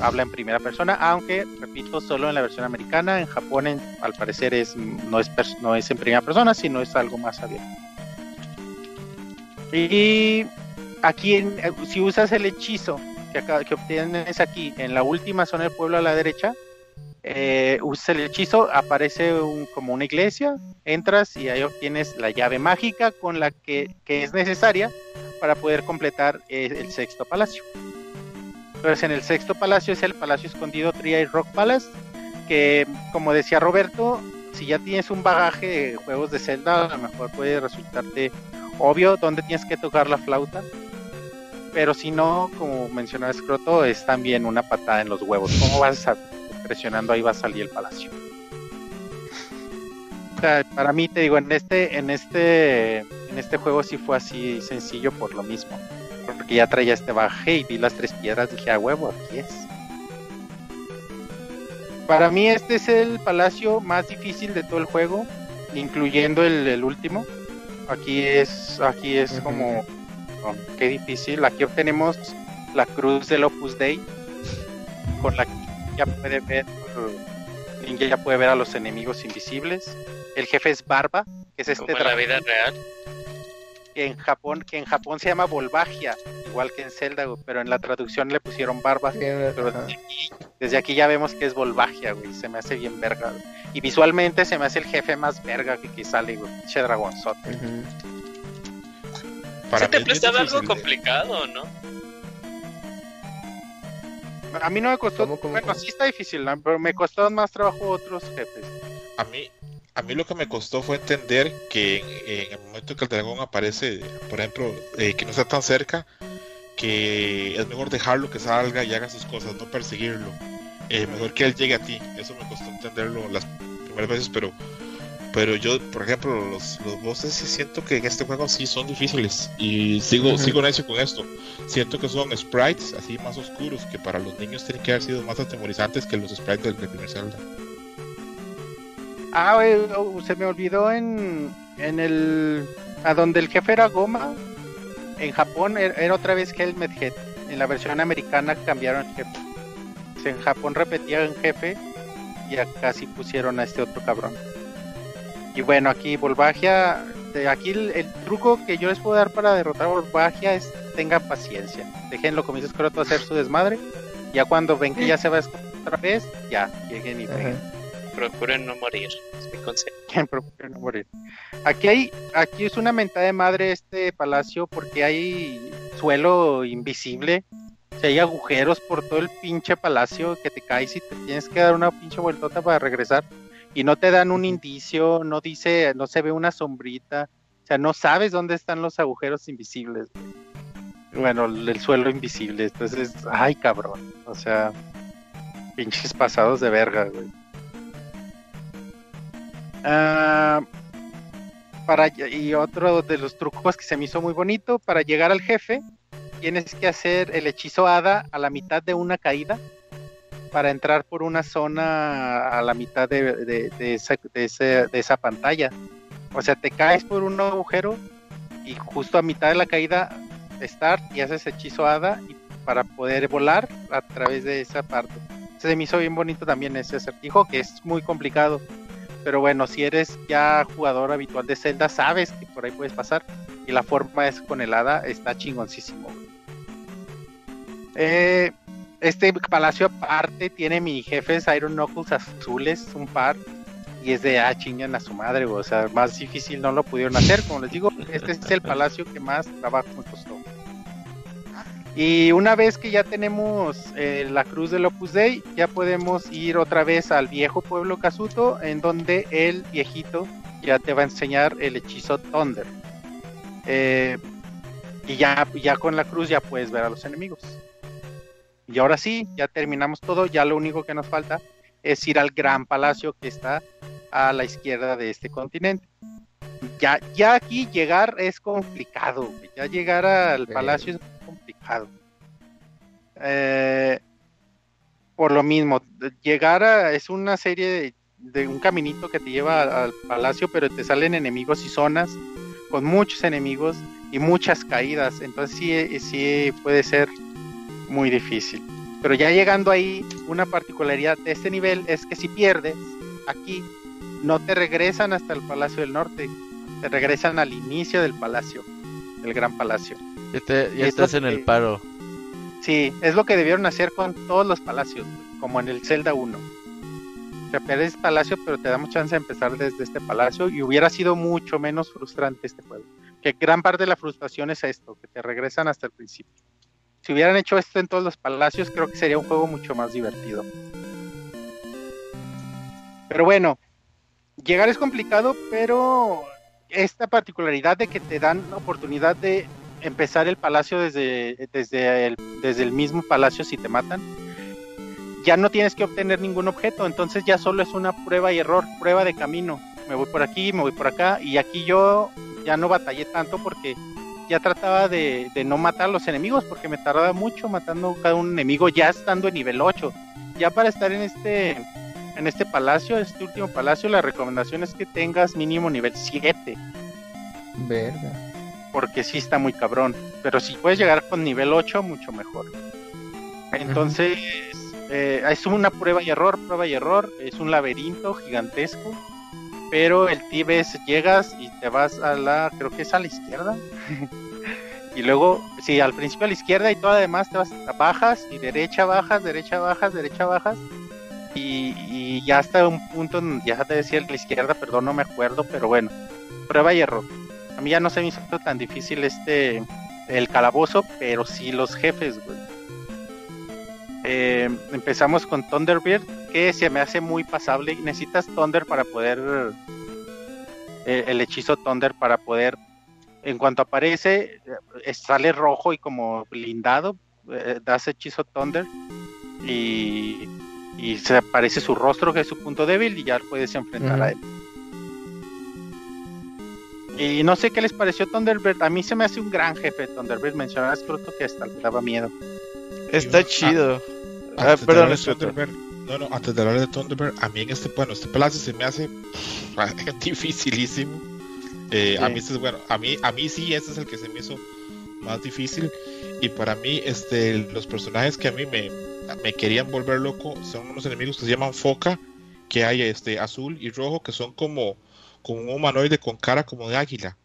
habla en primera persona, aunque, repito, solo en la versión americana. En Japón, en- al parecer, es, no, es no es en primera persona, sino es algo más abierto. Y aquí, en- eh, si usas el hechizo que, que obtienes aquí en la última zona del pueblo a la derecha, eh, usas el hechizo, aparece un- como una iglesia, entras y ahí obtienes la llave mágica con la que, que es necesaria para poder completar eh, el sexto palacio. Entonces en el sexto palacio es el palacio escondido Tria y Rock Palace, que como decía Roberto, si ya tienes un bagaje de juegos de Zelda, a lo mejor puede resultarte obvio dónde tienes que tocar la flauta. Pero si no, como mencionaba Scroto, es también una patada en los huevos. ¿Cómo vas a presionando ahí va a salir el palacio? O sea, para mí te digo, en este, en este, en este juego sí fue así sencillo por lo mismo. Porque ya traía este bagaje y vi las tres piedras, dije a huevo, aquí es. Para mí este es el palacio más difícil de todo el juego, incluyendo el, el último. Aquí es, aquí es como, oh, qué difícil. Aquí obtenemos la cruz del Opus Dei, con la que ya puede ver, Link ya puede ver a los enemigos invisibles. El jefe es Barba, que es este en la vida real. que en Japón, que en Japón se llama Volvagia, igual que en Zelda, pero en la traducción le pusieron Barba. Pero desde aquí, desde aquí ya vemos que es Volvagia, güey. Se me hace bien verga, güey. Y visualmente se me hace el jefe más verga que, que sale, güey. Pinche dragonzote. Para Sí te prestaba algo complicado, ¿no? A mí no me costó. ¿Cómo, cómo, bueno, cómo? sí está difícil, ¿no? pero me costó más trabajo otros jefes. A mí, a mí lo que me costó fue entender que en, en el momento que el dragón aparece, por ejemplo, eh, que no está tan cerca, que es mejor dejarlo que salga y haga sus cosas, no perseguirlo. Eh, mejor que él llegue a ti. Eso me costó entenderlo las primeras veces, pero pero yo, por ejemplo, los, los bosses sí siento que en este juego sí son difíciles. Y sigo, sigo necio con esto. Siento que son sprites así más oscuros, que para los niños tienen que haber sido más atemorizantes que los sprites del, del primer Zelda. Ah, oh, se me olvidó en, en el. A donde el jefe era Goma. En Japón er- era otra vez Helmet Head. En la versión americana cambiaron el jefe. En Japón repetían jefe y acá sí pusieron a este otro cabrón. Y bueno, aquí Volvagia. de- Aquí el, el truco que yo les puedo dar para derrotar a Volvagia es tengan paciencia. Déjenlo como dice Scroto hacer su desmadre. Ya cuando ven que ya se va a otra vez, ya lleguen y peguen. Procuren no morir. Es mi consejo. [laughs] que procure no morir. Aquí hay, aquí es una mentada de madre este palacio porque hay suelo invisible. O sea, hay agujeros por todo el pinche palacio que te caes y te tienes que dar una pinche vueltota para regresar. Y no te dan un indicio, no dice, no se ve una sombrita. O sea, no sabes dónde están los agujeros invisibles. Bueno, el, el suelo invisible. Entonces, ay cabrón. O sea, pinches pasados de verga, güey. Ah, para y otro de los trucos que se me hizo muy bonito para llegar al jefe tienes que hacer el hechizo hada a la mitad de una caída para entrar por una zona a la mitad de, esa, de de esa pantalla o sea te caes por un agujero y justo a mitad de la caída start y haces hechizo hada y para poder volar a través de esa parte se me hizo bien bonito también ese acertijo que es muy complicado Pero bueno, si eres ya jugador habitual de Zelda, sabes que por ahí puedes pasar. Y la forma es con el hada, está chingoncísimo. Eh, este palacio aparte tiene mi jefes Iron Knuckles azules, un par. Y es de, ah, chingan a su madre, o sea, más difícil no lo pudieron hacer. Como les digo, este es el palacio que más trabajo me costó. Y una vez que ya tenemos eh, la cruz del Opus Dei, ya podemos ir otra vez al viejo pueblo Casuto, en donde el viejito ya te va a enseñar el hechizo Thunder. Eh, y ya, ya con la cruz ya puedes ver a los enemigos. Y ahora sí, ya terminamos todo, ya lo único que nos falta es ir al gran palacio que está a la izquierda de este continente. Ya, ya aquí llegar es complicado, ya llegar al palacio es complicado. Eh, por lo mismo, llegar a, es una serie de, un caminito que te lleva al, palacio, pero te salen enemigos y zonas con muchos enemigos y muchas caídas, entonces sí, sí puede ser muy difícil. Pero ya llegando ahí, una particularidad de este nivel es que si pierdes aquí, no te regresan hasta el Palacio del Norte, te regresan al inicio del palacio, el gran palacio. Ya, estás en el paro. Sí, es lo que debieron hacer con todos los palacios, como en el Zelda 1. Te pierdes palacio, pero te damos chance de empezar desde este palacio y hubiera sido mucho menos frustrante este juego. Que gran parte de la frustración es esto, que te regresan hasta el principio. Si hubieran hecho esto en todos los palacios, creo que sería un juego mucho más divertido. Pero bueno, llegar es complicado, pero esta particularidad de que te dan la oportunidad de empezar el palacio desde, desde, el, desde el mismo palacio si te matan, ya no tienes que obtener ningún objeto, entonces ya solo es una prueba y error, prueba de camino. Me voy por aquí, me voy por acá, y aquí yo ya no batallé tanto porque ya trataba de, de no matar a los enemigos, porque me tardaba mucho matando cada un enemigo ya estando en nivel 8. Ya para estar en este en este palacio, este último palacio, la recomendación es que tengas mínimo nivel 7. Verga porque sí está muy cabrón. Pero si puedes llegar con nivel 8, mucho mejor. Entonces, eh, es una prueba y error, prueba y error. Es un laberinto gigantesco. Pero el tip es, llegas y te vas a la, creo que es a la izquierda. [laughs] y luego, sí, al principio a la izquierda y todo además te vas, bajas y derecha bajas, derecha bajas, derecha bajas. Y, y ya hasta un punto ya te decía la izquierda, perdón, no me acuerdo, pero bueno, prueba y error. A mí ya no se me hizo tan difícil este el calabozo, pero sí los jefes, güey. Eh, empezamos con Thunderbird, que se me hace muy pasable. Necesitas Thunder para poder. Eh, el hechizo Thunder para poder. En cuanto aparece, eh, sale rojo y como blindado. das hechizo Thunder. Y, y se aparece su rostro, que es su punto débil, y ya puedes enfrentar a él. Y no sé qué les pareció Thunderbird. A mí se me hace un gran jefe Thunderbird. Mencionabas pronto que hasta le daba miedo. Está chido. Ah, perdón, no, no, antes de hablar de Thunderbird, a mí en este, bueno, este palacio se me hace [laughs] dificilísimo. Eh, A mí este es bueno, a mí, a mí sí, este es el que se me hizo más difícil. Y para mí, este, los personajes que a mí me, me querían volver loco son unos enemigos que se llaman Foca, que hay este azul y rojo, que son como con un humanoide con cara como de águila.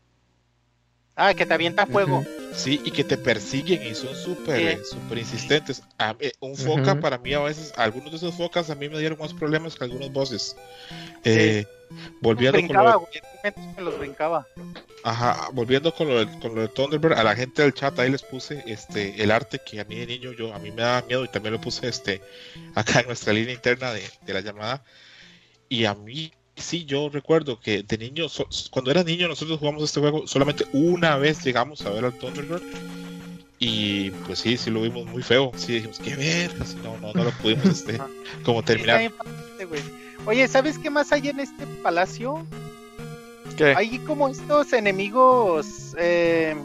Ah, que te avienta fuego. Sí, y que te persiguen y son súper súper insistentes. un foca para mí a veces, algunos de esos focas a mí me dieron más problemas que algunos bosses. Eh, volviendo con lo de... los brincaba. Ajá, volviendo con lo, de, con lo de Thunderbird, a la gente del chat ahí les puse este el arte que a mí de niño yo a mí me daba miedo y también lo puse este acá en nuestra línea interna de, de la llamada y a mí sí, yo recuerdo que de niño, cuando era niño, nosotros jugamos este juego solamente una vez llegamos a ver al Thunderbird. Y pues sí, sí lo vimos muy feo. Sí, dijimos, qué verga, no, no, no lo pudimos este, [laughs] como terminar. Oye, ¿sabes qué más hay en este palacio? ¿Qué? Hay como estos enemigos, eh,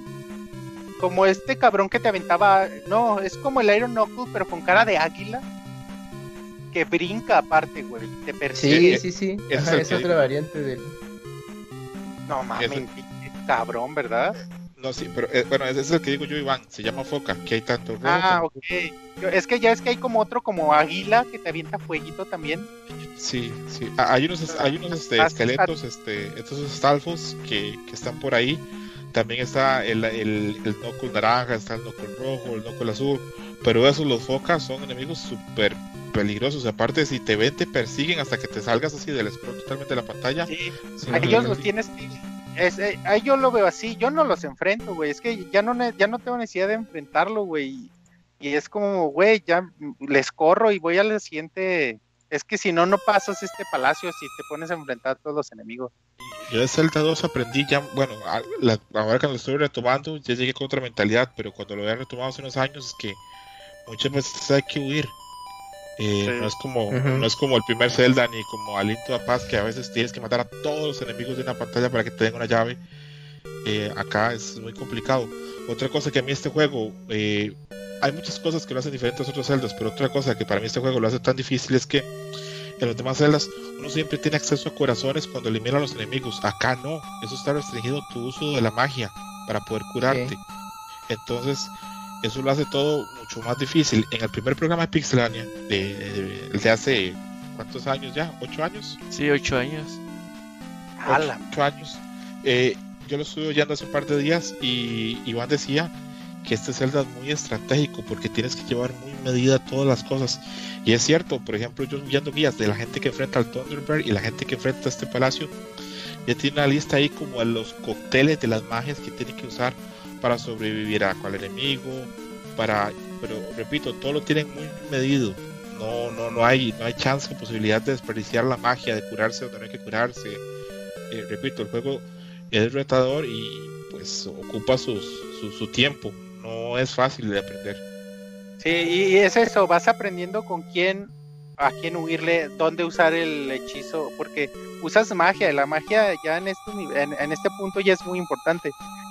como este cabrón que te aventaba. No, es como el Iron Knuckle, pero con cara de águila que brinca aparte, güey. Te persigue. Sí, sí, sí. es, otra variante del. No mames, cabrón, ¿verdad? No, sí, pero eh, bueno, ese es el que digo yo, Iván. Se llama foca, que hay tanto rojo. Ah, ok. Yo- es que ya es que hay como otro, como águila, que te avienta fueguito también. Sí, sí. Ah, Hay unos, hay unos este, esqueletos, este, estos estalfos que, que están por ahí. También está el, el, el Knuckle naranja, está el Knuckle rojo, el Knuckle azul. Pero esos, los focas, son enemigos súper peligrosos. Aparte, si te ven, te persiguen hasta que te salgas así del scroll totalmente de la pantalla. Sí. A no, ellos los tienes que... Es, eh, ahí yo lo veo así, yo no los enfrento, güey. Es que ya no, ya no tengo necesidad de enfrentarlo, güey. Y es como, güey, ya les corro y voy al siguiente. Es que si no, no pasas este palacio si te pones a enfrentar a todos los enemigos. Yo de Zelda 2 aprendí ya, bueno, a- la- ahora que lo estoy retomando, ya llegué con otra mentalidad, pero cuando lo había retomado hace unos años es que muchas veces hay que huir. Eh, Sí. no es como no es como el primer Zelda ni como Aliento a Paz que a veces tienes que matar a todos los enemigos de una pantalla para que te den una llave. Eh, acá es muy complicado. Otra cosa que a mí este juego eh, hay muchas cosas que lo hacen diferentes a otros Zeldas, pero otra cosa que para mí este juego lo hace tan difícil es que en los demás celdas uno siempre tiene acceso a corazones cuando elimina a los enemigos. Acá no, eso está restringido tu uso de la magia para poder curarte. Entonces, eso lo hace todo mucho más difícil. En el primer programa de Pixelania, de, de- el de hace ¿cuántos años ya? ¿Ocho años? Sí, ocho años. ¡Hala! ocho años. Eh, yo lo estuve oyendo hace un par de días y Iván decía que este Zelda es muy estratégico porque tienes que llevar muy medida todas las cosas. Y es cierto, por ejemplo, yo viendo guías de la gente que enfrenta al Thunderbird y la gente que enfrenta a este palacio, ya tiene una lista ahí como de los cócteles de las magias que tiene que usar para sobrevivir a cual enemigo, para, pero repito, todo lo tienen muy medido. No, no, no hay, no hay chance o posibilidad de desperdiciar la magia, de curarse no hay que curarse. Eh, repito, el juego es retador y pues ocupa sus- su, su tiempo. No es fácil de aprender. Sí, y es eso, vas aprendiendo con quién, a quién huirle, dónde usar el hechizo, porque usas magia, la magia ya en este, en, en este punto ya es muy importante.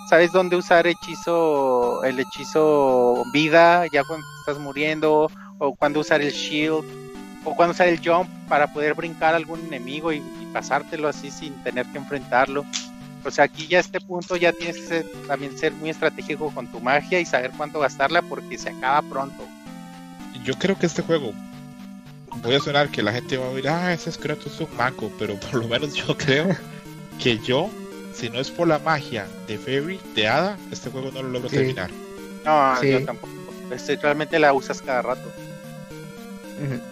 Sabes dónde usar hechizo, el hechizo vida, ya cuando estás muriendo, o cuando usar el shield, o cuando usar el jump para poder brincar a algún enemigo y, y pasártelo así sin tener que enfrentarlo. O sea, aquí ya a este punto ya tienes que ser- también ser muy estratégico con tu magia y saber cuándo gastarla porque se acaba pronto. Yo creo que este juego, voy a sonar que la gente va a oír, ah, ese es Kratos es un maco, pero por lo menos yo [laughs] creo que yo, si no es por la magia de Fairy, de Hada, este juego no lo logro Sí. terminar. No, Sí. yo tampoco. Este, realmente la usas cada rato.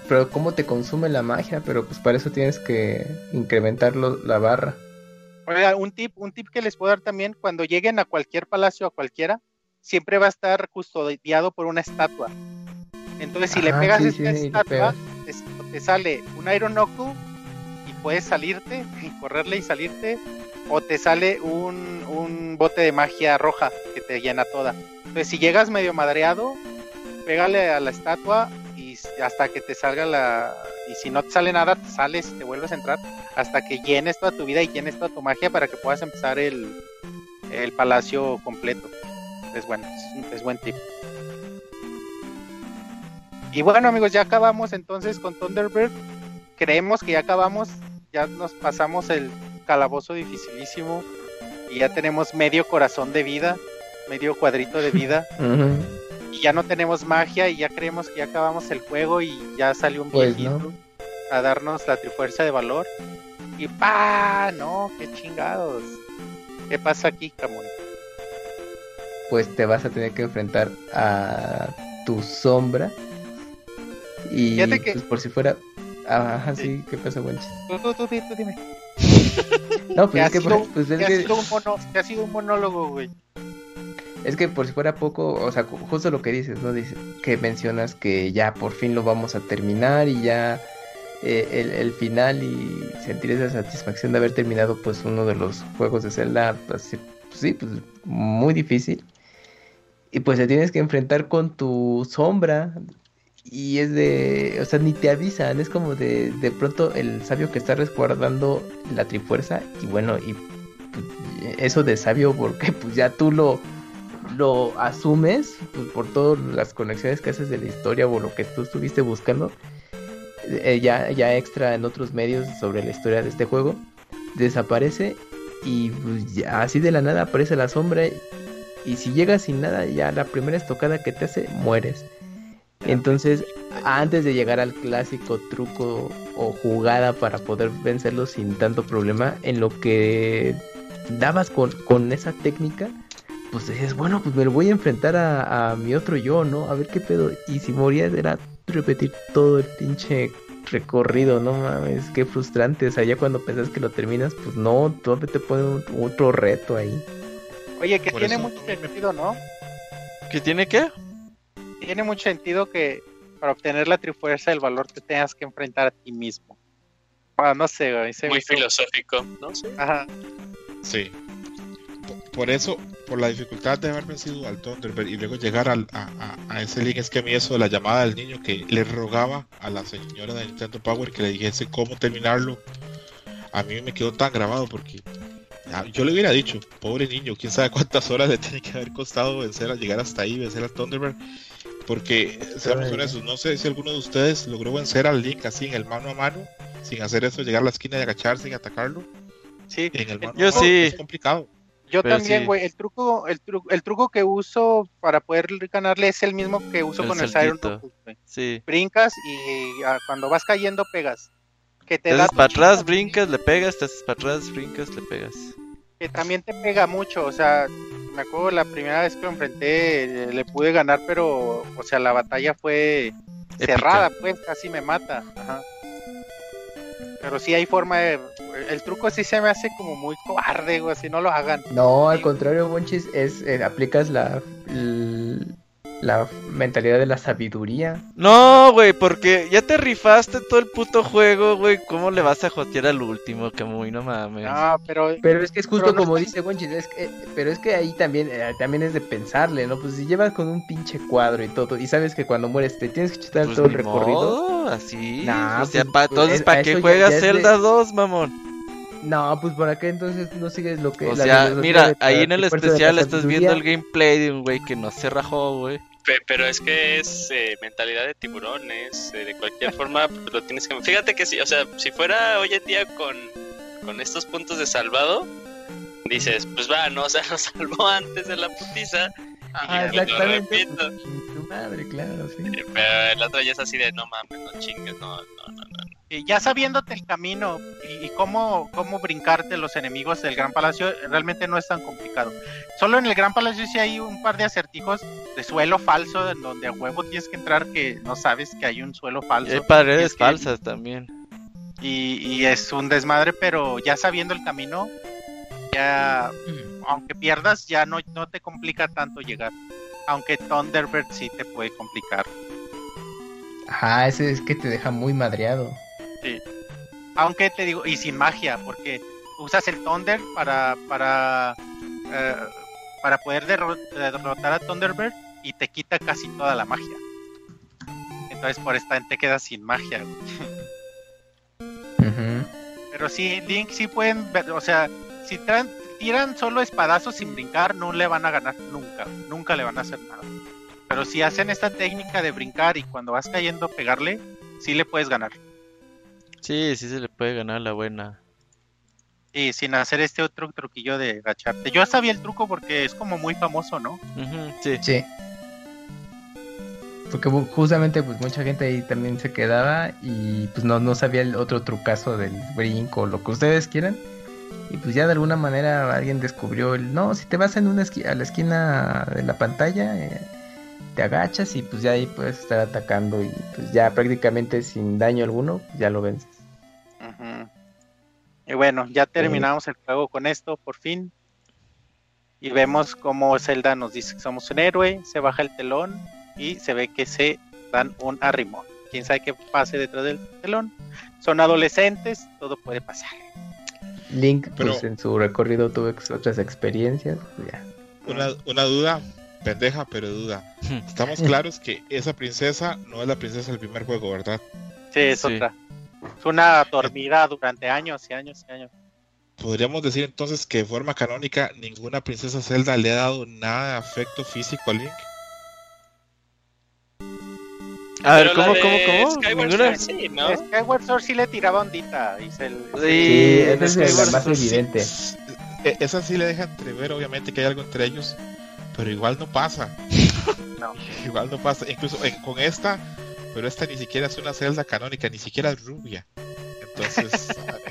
Pero cómo te consume la magia, pero pues para eso tienes que incrementar lo- la barra. Oiga, un tip, un tip que les puedo dar también, cuando lleguen a cualquier palacio, a cualquiera, siempre va a estar custodiado por una estatua. Entonces, si le Ah, pegas sí, esta sí, estatua, pegas. Te, sale un Iron y puedes salirte, y correrle y salirte, o te sale un, un bote de magia roja que te llena toda. Entonces, si llegas medio madreado, pégale a la estatua y hasta que te salga la... Y si no te sale nada, te sales, te vuelves a entrar hasta que llenes toda tu vida y llenes toda tu magia para que puedas empezar el, el palacio completo. Es bueno, es, es buen tip. Y bueno amigos, ya acabamos entonces con Thunderbird. Creemos que ya acabamos, ya nos pasamos el calabozo dificilísimo y ya tenemos medio corazón de vida, medio cuadrito de vida [laughs] y ya no tenemos magia y ya creemos que ya acabamos el juego y ya salió un Pues, viejito ¿no? a darnos la trifuerza de valor. Y pa, no, qué chingados. ¿Qué pasa aquí, Camón? Pues te vas a tener que enfrentar a tu sombra. Y Fíjate que- pues por si fuera. Ajá, sí, ¿qué pasa, Wenches? Tú, tú, tú, di- tú dime. No, Que pues ha es que, sido, pues es que ha sido un mono- que ha sido un monólogo, güey. es que por si fuera poco, o sea, ju- justo lo que dices, ¿no? Dices que mencionas que ya por fin lo vamos a terminar y ya eh, el, el final y sentir esa satisfacción de haber terminado pues uno de los juegos de Zelda, pues pues, sí, pues muy difícil. Y pues te tienes que enfrentar con tu sombra. Y es de, o sea, ni te avisan, es como de, de pronto el sabio que está resguardando la trifuerza. Y bueno, y pues, eso de sabio, porque pues ya tú lo, lo asumes pues, por todas las conexiones que haces de la historia o lo que tú estuviste buscando. eh, ya, ya extra en otros medios sobre la historia de este juego. Desaparece y pues, así de la nada aparece la sombra Y si llegas sin nada, ya la primera estocada que te hace, mueres. Entonces, antes de llegar al clásico truco o jugada para poder vencerlo sin tanto problema, en lo que dabas con, con esa técnica, pues decías, bueno, pues me lo voy a enfrentar a, a mi otro yo, ¿no? A ver qué pedo. Y si morías era repetir todo el pinche recorrido, no mames, qué frustrante. O sea, ya cuando pensás que lo terminas, pues no, todavía te ponen otro reto ahí. Oye, que Por tiene eso- mucho sentido, ¿no? ¿Qué tiene qué? Tiene mucho sentido que para obtener la trifuerza el valor te tengas que enfrentar a ti mismo. Ah, no sé, güey. Muy hizo- filosófico, ¿no? Sí. Ajá. Sí. Por, eso, por la dificultad de haber vencido al Thunderbird y luego llegar al- a, a- a ese link, es que a mí eso de la llamada del niño que le rogaba a la señora de Nintendo Power que le dijese cómo terminarlo, a mí me quedó tan grabado porque yo le hubiera dicho, pobre niño, quién sabe cuántas horas le [laughs] tiene que haber costado vencer a llegar hasta ahí, vencer al Thunderbird. Porque, seamos honestos, no sé si alguno de ustedes logró vencer al Link así en el mano a mano, sin hacer eso, llegar a la esquina y agacharse y atacarlo. Sí. En el mano Yo a mano sí. es complicado. Yo Pero también, sí. güey. El truco, el truco, el truco que uso para poder ganarle es el mismo que uso El con el Siren güey. Sí. Brincas y ah, cuando vas cayendo pegas. Que te Te haces para atrás, brincas, le pegas, te haces para atrás, brincas, le pegas. Que también te pega mucho, o sea, me acuerdo la primera vez que lo enfrenté, eh, le pude ganar, pero, o sea, la batalla fue Épica. cerrada, pues, casi me mata, ajá. Pero sí hay forma de, el truco sí se me hace como muy cobarde, güey, así no lo hagan. No, al contrario, Bonchis, es eh, aplicas la, la mentalidad de la sabiduría. No, güey, porque ya te rifaste todo el puto juego, güey. ¿Cómo le vas a jotear al último, Camuy? No mames. No, pero, Pero es que es justo Pero no como está- dice Bonchis, es que, pero es que ahí también, eh, también es de pensarle, ¿no? Pues si llevas con un pinche cuadro y todo, y sabes que cuando mueres te tienes que chutar Pues todo el recorrido. modo, así. Nah, o sea, pues, pa- pues, entonces, es- ¿para qué ya- juegas ya es de- Zelda 2, mamón? No, pues para qué entonces no sigues lo que... O la sea, mira, de ahí en el especial estás viendo el gameplay de un güey que no se rajó, güey. Pe- Pero es que es eh, mentalidad de tiburones, eh, de cualquier [laughs] forma pues, lo tienes que... Fíjate que si, o sea, si fuera hoy en día con, con estos puntos de salvado, dices, pues va, no, [laughs] o sea, nos salvó antes de la putiza, Ah, y lo exactamente. repito. Madre, claro, sí. Eh, pero el otro ya es así de, no mames, no chingues, no, no, no, no. y ya sabiéndote el camino y, y cómo, cómo brincarte los enemigos del Gran Palacio, realmente no es tan complicado. Solo en el Gran Palacio sí hay un par de acertijos de suelo falso, en donde a huevo tienes que entrar que no sabes que hay un suelo Y falso. hay paredes es que- falsas también. y, y es un desmadre, pero ya sabiendo el camino, ya aunque pierdas, ya no, no te complica tanto llegar. Aunque Thunderbird sí te puede complicar. Ajá, ese es que te deja muy madreado. Aunque te digo, y sin magia, porque usas el Thunder para para eh, para poder derro- derrotar a Thunderbird y te quita casi toda la magia. Entonces por esta te quedas sin magia. Ujú. Pero sí, Link sí pueden ver, o sea, si traen- tiran solo espadazos sin brincar, no le van a ganar nunca, nunca le van a hacer nada. Pero si hacen esta técnica de brincar y cuando vas cayendo pegarle, sí le puedes ganar. Sí, sí se le puede ganar la buena. Y sin hacer este otro truquillo de agacharte. Yo sabía el truco porque es como muy famoso, ¿no? Ujú, sí. Sí. Porque justamente pues mucha gente ahí también se quedaba y pues no, no sabía el otro trucazo del brinco o lo que ustedes quieran. Y pues ya de alguna manera alguien descubrió el, no, si te vas en una a la esquina de la pantalla, eh, te agachas y pues ya ahí puedes estar atacando y pues ya prácticamente sin daño alguno, pues, ya lo vences. Y bueno, ya terminamos el juego con esto, por fin. Y vemos cómo Zelda nos dice que somos un héroe, se baja el telón y se ve que se dan un arrimón. Quién sabe qué pase detrás del telón. Son adolescentes, todo puede pasar. Link Pero- pues en su recorrido tuvo ex- otras experiencias, pues, ya. Una, una duda, pendeja, pero duda. Estamos [laughs] claros que esa princesa no es la princesa del primer juego, ¿verdad? Sí, es Sí. otra. Es una dormida durante años y años y años. Podríamos decir entonces que de forma canónica ninguna princesa Zelda le ha dado nada de afecto físico a Link. A ver, ¿cómo, cómo, cómo? Skyward. Sword sí, ¿no? Skyward Sword sí le tiraba ondita. Y se- Sí, esa es la Skyward más Sword sí. evidente. E- Esa sí le deja entrever, obviamente, que hay algo entre ellos. pero igual no pasa. [laughs] No. Igual no pasa. Incluso eh, con esta, pero esta ni siquiera es una celda canónica, ni siquiera es rubia. Entonces,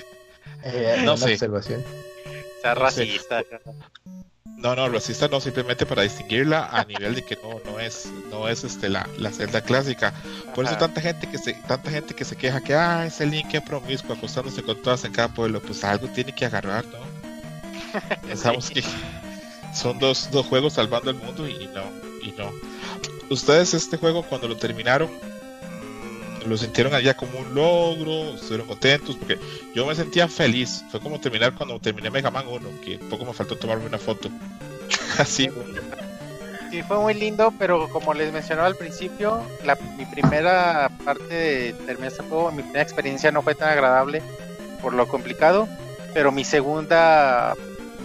[laughs] Eh, No una sé. observación. Sea, racista. no, no, racista no, simplemente para distinguirla a nivel de que no, no es, no es este la, la celda clásica. Por eso tanta gente que se, tanta gente que se queja que ah, ese link es promiscuo acostándose con todas en cada pueblo, pues algo tiene que agarrar, ¿no? [laughs] Pensamos que son dos, dos juegos salvando el mundo y no, y no. Ustedes este juego cuando lo terminaron lo sintieron allá como un logro, estuvieron contentos, porque yo me sentía feliz. Fue como terminar cuando terminé Mega Man 1, que poco me faltó tomarme una foto. [laughs] Así. Sí, fue muy lindo, pero como les mencionaba al principio, la, mi primera parte de terminar este juego, mi primera experiencia no fue tan agradable por lo complicado, pero mi segunda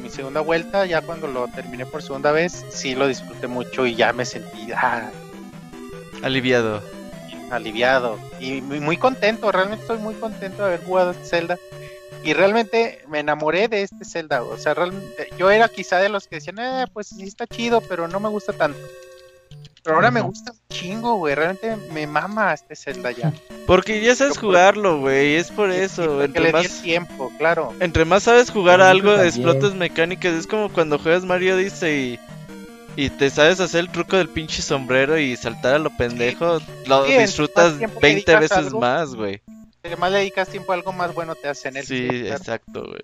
mi segunda vuelta, ya cuando lo terminé por segunda vez, sí lo disfruté mucho y ya me sentí ah, Aliviado. Aliviado y muy, muy contento, realmente estoy muy contento de haber jugado este Zelda. Y realmente me enamoré de este Zelda, o sea, realmente yo era quizá de los que decían, eh, pues sí está chido, pero no me gusta tanto. Pero ahora me gusta un chingo, güey, realmente me mama este Zelda ya. Porque ya sabes pues, jugarlo, güey. Es por eso. porque Entre le di más, el tiempo, claro. entre más sabes jugar algo, explotas mecánicas. Es como cuando juegas Mario Odyssey y, y te sabes hacer el truco del pinche sombrero y saltar a lo pendejo. Lo Sí, entre disfrutas más tiempo 20 dedicas a veces algo, más, güey. Si más le dedicas tiempo a algo más bueno te hace en el Sí, claro. exacto, güey.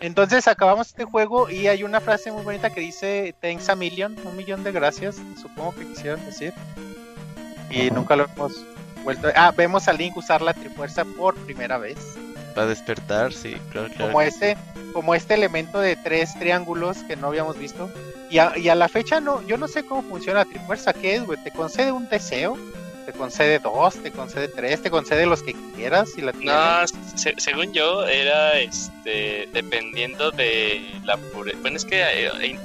Entonces acabamos este juego y hay una frase muy bonita que dice thanks a million, un millón de gracias, supongo que quisieron decir. Y nunca lo hemos vuelto. Ah, vemos a Link usar la Trifuerza por primera vez. Para despertar, sí, claro, claro. Como este, como este elemento de tres triángulos que no habíamos visto. Y a, y a la fecha no, yo no sé cómo funciona la Trifuerza, ¿qué es, güey? ¿Te concede un deseo? ¿Te concede dos? ¿Te concede tres? ¿Te concede los que quieras? Si la tienes? No, se- según yo, era este dependiendo de la pureza. Bueno, es que eh, eh,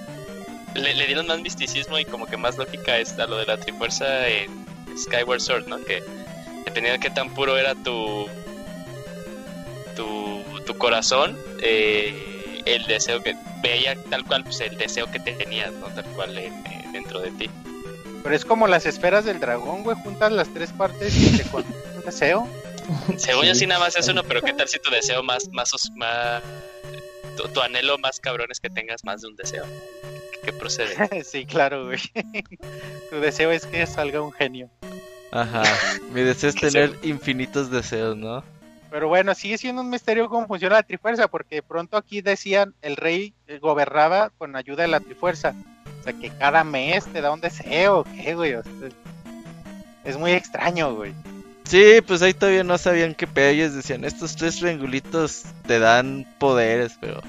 le, le dieron más misticismo y como que más lógica es a lo de la trifuerza en Skyward Sword, ¿no? Que dependiendo de qué tan puro era tu tu, tu corazón, eh, el deseo que veía tal cual, pues el deseo que tenías, ¿no? Tal cual eh, dentro de ti. Pero es como las esferas del dragón, güey, juntas las tres partes y te concede un deseo. [laughs] Según yo Sí. sí nada más es uno, pero qué tal si tu deseo más, más, os- más tu, tu anhelo más cabrón es que tengas más de un deseo. ¿Qué procede? [laughs] sí, claro, güey. [laughs] tu deseo es que salga un genio. Ajá. Mi deseo es Que tener infinitos deseos, ¿no? Pero bueno, sigue siendo un misterio cómo funciona la Trifuerza, porque de pronto aquí decían el rey eh, gobernaba con ayuda de la Trifuerza. O sea, que cada mes te da un deseo, ¿qué, güey? O sea, es muy extraño, güey. Sí, pues ahí todavía no sabían qué pedo. Ellos decían, estos tres triangulitos te dan poderes, pero...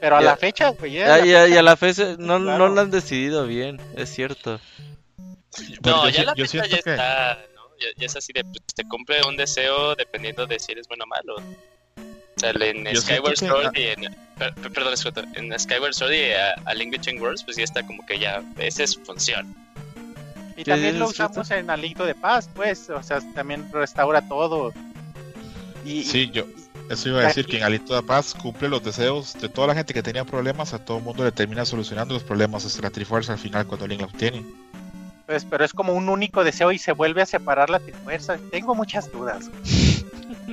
Pero a Ya. la fecha, güey, ya Ah, la y, a, fecha- y a la eh, no, no lo han decidido bien, es cierto. Pero No, yo, ya si- la yo fecha siento ya que está, ya es así de, pues, te cumple un deseo dependiendo de si eres bueno o malo. O sea, en Yo Skyward que- Sword y en... per- per- perdón, en Skyward Sword y a, a Link Between Worlds, pues ya está como que ya, esa es su función. Y ¿Qué también lo usamos en Alinto de Paz, pues. O sea, también restaura todo. Y, Sí, yo eso iba a decir que en Alito de Paz cumple los deseos de toda la gente que tenía problemas, a todo el mundo le termina solucionando los problemas hasta la Trifuerza al final cuando Link la obtiene. Pues, pero es como un único deseo y se vuelve a separar la Trifuerza. Tengo muchas dudas.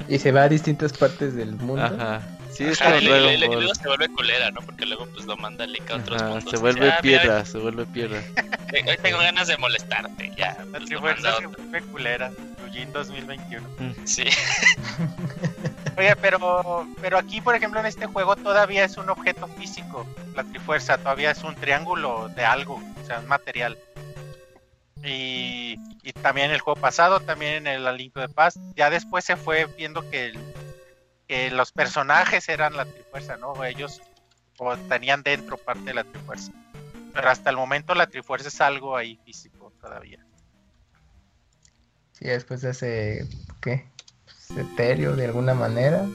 Y se va a distintas partes del mundo. Ajá. Sí, es Ajá, como y Ball. luego se vuelve culera, ¿no? Porque luego pues lo manda Link a otros Ajá, mundos. se Dice, vuelve "Ah, mira, piedra, se vuelve piedra. hoy- tengo ganas de molestarte, ya. La Trifuerza se vuelve culera. Yujin 2021. Sí. [laughs] Oye, pero, pero aquí, por ejemplo, en este juego todavía es un objeto físico. La Trifuerza todavía es un triángulo de algo, o sea, un material. Y, y también el juego pasado, también en el Alinto de Paz, ya después se fue viendo que, el- que los personajes eran la Trifuerza, ¿no? Ellos o tenían dentro parte de la Trifuerza. Pero hasta el momento la Trifuerza es algo ahí físico todavía. Sí, después de ese, ¿qué? Pues, etéreo de alguna manera.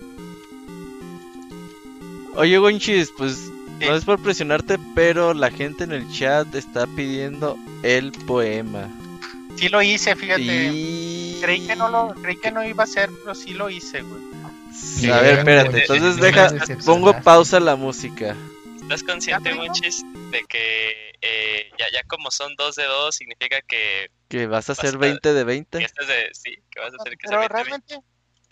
Oye, Gonchis, pues. No es por presionarte, pero la gente en el chat está pidiendo el poema. Sí lo hice, fíjate. Y... Creí que no lo, creí que no iba a ser, pero sí lo hice, güey. A ver, espérate, Sí, entonces sí, deja, sí, sí, sí, pongo sí. pausa a la música. ¿Estás consciente. Monchis, de que eh, ya, ya como son dos de dos, significa que, Que vas a hacer Basta- 20 de que 20. estás de. Sí, que vas a hacer que sea Pero 20,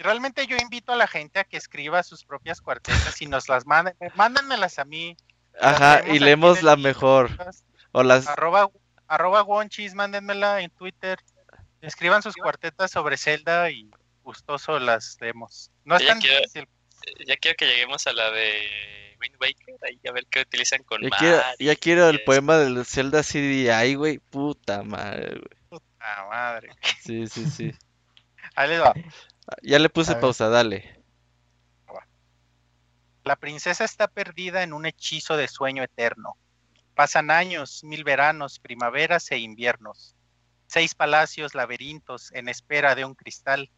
realmente, realmente yo invito a la gente a que escriba sus propias cuartetas y nos las manden. Mándenmelas a mí. Ajá, y leemos la mejor. O las... Arroba, arroba Wonchis, mándenmela en Twitter. Escriban sus cuartetas sobre Zelda y gustoso las leemos. No es Ya tan quiero- difícil. Ya quiero que lleguemos a la de Wind Waker, ahí a ver qué utilizan con Ya quiero, ya quiero el poema del Zelda CDI, güey. Puta madre, güey. Ah, madre. Sí, sí, sí. Ahí les va. Ya le puse A ver. pausa, dale. La princesa está perdida en un hechizo de sueño eterno. Pasan años, mil veranos, primaveras e inviernos. Seis palacios, laberintos, en espera de un cristal.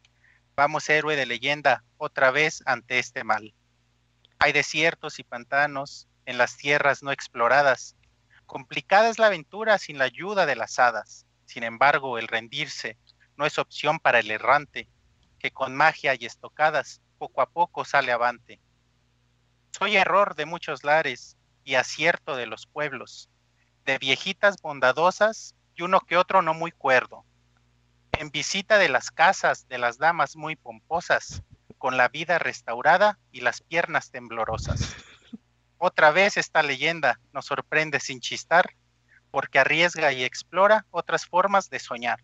Vamos, héroe de leyenda, otra vez ante este mal. Hay desiertos y pantanos en las tierras no exploradas. Complicada es la aventura sin la ayuda de las hadas. Sin embargo, el rendirse no es opción para el errante, que con magia y estocadas poco a poco sale avante. Soy error de muchos lares y acierto de los pueblos, de viejitas bondadosas y uno que otro no muy cuerdo. En visita de las casas de las damas muy pomposas, con la vida restaurada y las piernas temblorosas. Otra vez esta leyenda nos sorprende sin chistar, porque arriesga y explora otras formas de soñar.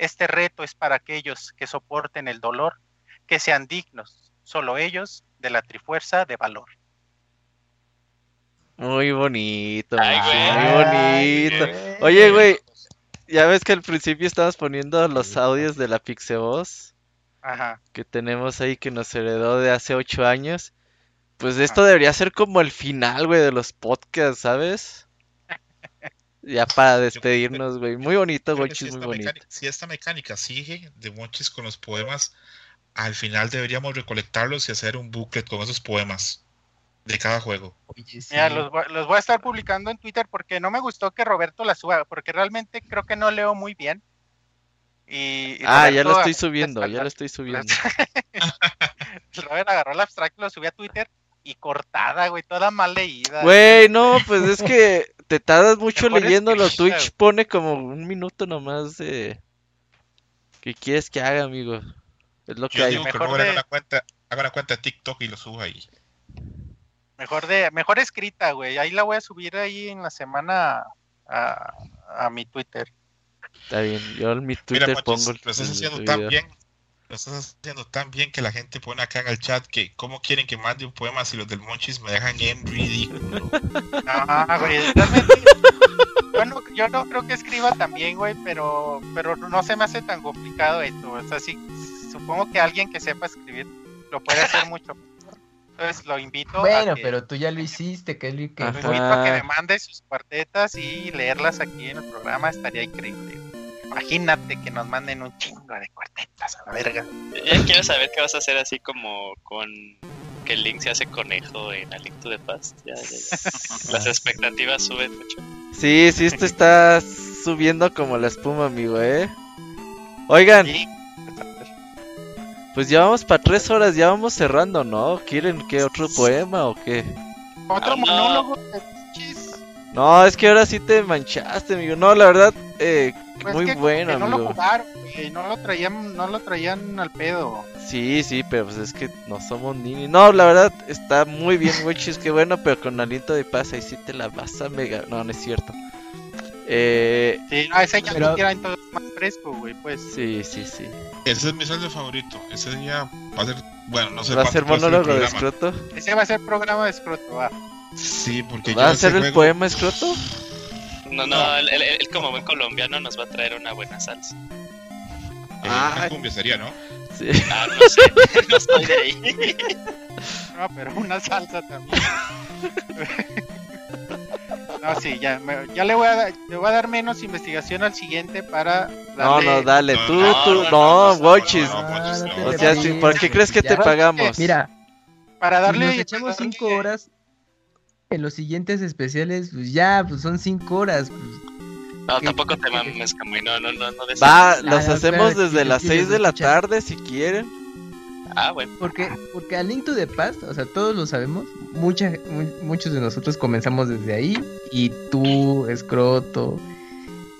Este reto es para aquellos que soporten el dolor, que sean dignos, solo ellos, de la trifuerza de valor. Muy bonito, Ay, Monchis, güey. muy bonito. Oye, güey, ya ves que al principio estabas poniendo los audios de la Pixevoz Ajá. que tenemos ahí que nos heredó de hace ocho años. Pues esto debería ser como el final, güey, de los podcasts, ¿sabes? Ya para despedirnos, güey. Muy bonito, Monchis, si, muy esta bonito. mecánica, si esta mecánica sigue de Monchis con los poemas, al final deberíamos recolectarlos y hacer un booklet con esos poemas de cada juego. Oye, sí. Mira, los, voy- los voy a estar publicando en Twitter porque no me gustó que Roberto la suba, porque realmente creo que no leo muy bien. Y, y Ah, ya lo estoy subiendo, ya lo estoy subiendo. [laughs] Robert agarró el abstracto, lo subió a Twitter y cortada, güey, toda mal leída. Güey, no, pues es que te tardas mucho leyéndolo. escrita, Twitch pone como un minuto nomás de... ¿Qué quieres que haga, amigo? Es lo que Yo hay. digo que Mejor haga de- una cuenta, haga una cuenta de TikTok y lo suba ahí. Mejor de, mejor escrita, güey. Ahí la voy a subir ahí en la semana a, a mi Twitter. Está bien, yo en mi Mira, Twitter Monchis, pongo lo estás haciendo tan bien, lo estás haciendo tan bien que la gente pone acá en el chat que cómo quieren que mande un poema si los del Monchis me dejan en ridículo. Ah, güey. [laughs] Yo no, yo no creo que escriba tan bien, güey, pero, pero no se me hace tan complicado esto. O sea, sí, supongo que alguien que sepa escribir lo puede hacer mucho mejor. Entonces lo invito a Bueno, que, pero tú ya lo hiciste, que es lo que lo Ajá. invito a que me mande sus cuartetas y leerlas aquí en el programa, estaría increíble. Imagínate que nos manden un chingo de cuartetas a la verga. Ya quiero saber qué vas a hacer así como con que el Link se hace conejo en A Link to the Past. Ya, ya, ya. Las expectativas suben mucho. Sí, sí, esto está subiendo como la espuma, amigo, ¿eh? Oigan, pues ya vamos para tres horas, ya vamos cerrando, ¿no? ¿Quieren que otro poema o qué? otro no. monólogo de chis. No, es que ahora sí te manchaste, amigo. No, la verdad, eh, Pues muy que bueno, que no lo jugaron, güey, no lo traían, no lo traían al pedo. Sí, sí, pero pues es que no somos niños. No, la verdad, está muy bien, Wichis, qué bueno, pero con aliento de paz ahí sí te la vas a mega... No, no es cierto. Eh, Sí, no, ese ya Pero- no quiera entonces más fresco, güey, pues. sí, sí, sí. Ese es mi saldo favorito. Ese día va a ser, bueno, no sé ¿Va a ser monólogo de escroto? Ese va a ser programa de escroto, va. Sí, porque ¿Va yo a ser el juego- poema escroto? No, no, él, él- él como buen colombiano nos va a traer una buena salsa. eh, una cumbia sería, ¿no? Sí. Ah, no sé, [laughs] no estoy de ahí. No, pero una salsa también. [laughs] no, sí, ya, me- ya le voy a dar, le voy a dar menos investigación al siguiente para No, darle... no, dale, No, tú, no, tú, no, no, no, no, Wichis. no, no, Monchis, Ah, no. te O sea, ¿por qué crees que te pagamos? Mira, Para si darle... nos echamos cinco darle- horas, en los siguientes especiales, pues ya, pues son cinco horas. Pues, No, ¿Qué- tampoco te mames, Camuy, no, no, no, no Va, Ah, los no, hacemos desde las quieres 6 de la escuchar. tarde si quieren. Ah, bueno. Porque, porque a Link to the Past, o sea, todos lo sabemos, mucha, mu- muchos de nosotros comenzamos desde ahí, y tú, Scroto,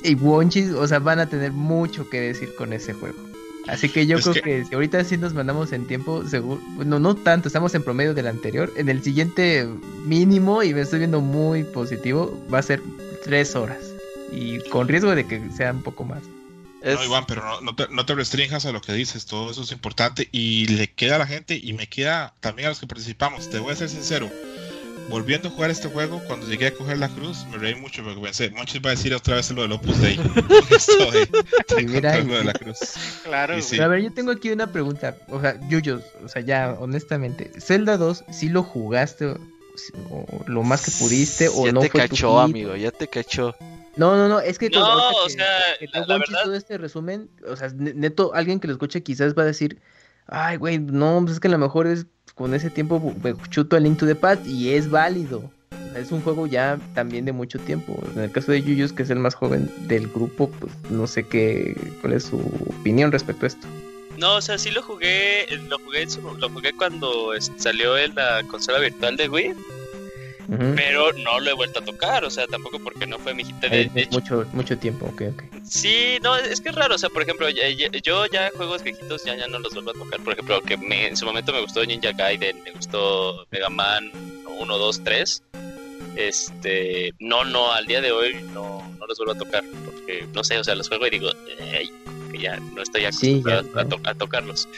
y Wonchis, o sea, van a tener mucho que decir con ese juego. Así que yo Es creo que- que... si ahorita sí nos mandamos en tiempo, seguro, no, no tanto, estamos en promedio del anterior, en el siguiente mínimo, y me estoy viendo muy positivo, va a ser tres horas, y con riesgo de que sea un poco más. Es- No, Iván, pero no, no te, no te restringas a lo que dices, todo eso es importante y le queda a la gente y me queda también a los que participamos. Te voy a ser sincero, volviendo a jugar este juego, cuando llegué a coger la cruz, me reí mucho porque pensé, Monchis va a decir otra vez lo del Opus Dei. Esto de, de Mira, contar lo de la cruz. [laughs] Claro, sí. Pero a ver, yo tengo aquí una pregunta. O sea, Yuyos, o sea, ya, honestamente, ¿Zelda 2 sí lo jugaste o, o lo más que pudiste o ya no te fue tu cachó, hit? amigo, ya te cachó. No, no, no, es que No, o que- sea, que la- te la guanches verdad- todo este resumen, o sea, ne- neto, alguien que lo escuche quizás va a decir, ay, güey, no, pues es que a lo mejor es con ese tiempo me chuto a Link to the Past y es válido. Es un juego ya también de mucho tiempo. En el caso de Yuyos, que es el más joven del grupo, pues no sé qué, cuál es su opinión respecto a esto. No, o sea, sí lo jugué, lo jugué, lo jugué cuando es- salió en la consola virtual de Wii, Pero no lo he vuelto a tocar, o sea, tampoco porque no fue mi hit. De, Eh, de es hecho, mucho, mucho tiempo, ok, ok. sí, no, es que es raro, o sea, por ejemplo, yo ya juegos viejitos ya, ya no los vuelvo a tocar, por ejemplo, que me- en su momento me gustó Ninja Gaiden, me gustó Mega Man 1, 2, 3, este, no, no, al día de hoy no, no los vuelvo a tocar, porque, no sé, o sea, los juego y digo, "Ey, que ya no estoy Sí, ya, acostumbrado a, to- a tocarlos.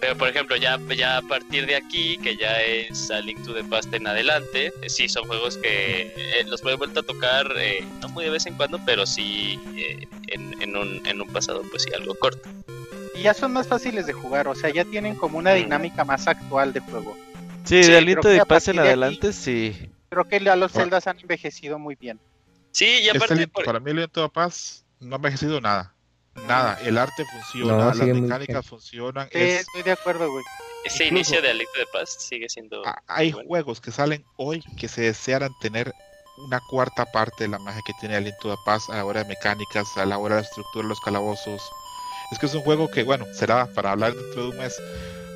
Pero por ejemplo, ya, ya a partir de aquí, que ya es a Link to the Past en adelante, eh, sí son juegos que eh, los he vuelto a tocar, eh, no muy de vez en cuando, pero sí eh, en, en un, en un pasado, pues sí, algo corto. Y ya son más fáciles de jugar, o sea, ya tienen como una dinámica más actual de juego. Sí, Sí, de de a Paz en aquí- adelante, sí. Creo que ya los celdas han envejecido muy bien. Sí, y Este aparte, por- para mí el Lento de Paz no ha envejecido nada. Nada, el arte funciona, No, las mecánicas funcionan. Sí, es- estoy de acuerdo, güey. ese incluso- inicio de Link to the Past sigue siendo... a- hay bueno. juegos que salen hoy que se desearan tener una cuarta parte de la magia que tiene Aliento de Paz a la hora de mecánicas, a la hora de la estructura de los calabozos. Es que es un juego que, bueno, será para hablar dentro de un mes,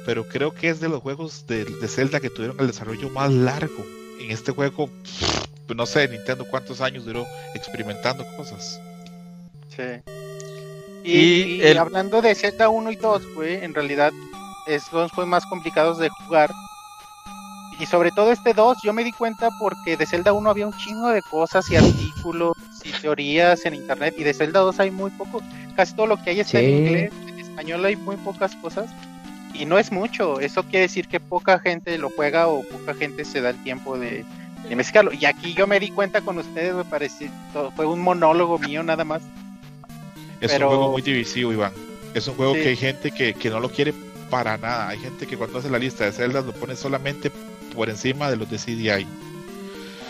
pero creo que es de los juegos de, de Zelda que tuvieron el desarrollo más largo. En este juego, pues, no sé, Nintendo cuántos años duró experimentando cosas. Sí. Y, Y y el- hablando de Zelda 1 y 2, güey, en realidad estos fue más complicados de jugar. Y sobre todo este 2, yo me di cuenta porque de Zelda 1 había un chingo de cosas y artículos y teorías en internet. Y de Zelda 2 hay muy poco. Casi todo lo que hay está Sí. en inglés. En español hay muy pocas cosas. Y no es mucho. Eso quiere decir que poca gente lo juega o poca gente se da el tiempo de, de investigarlo. Y aquí yo me di cuenta con ustedes, me pareció. Fue un monólogo mío nada más. Es Pero- un juego muy divisivo, Iván. Es un juego Sí. que hay gente que, que no lo quiere para nada. Hay gente que cuando hace la lista de celdas lo pone solamente por encima de los de CDI.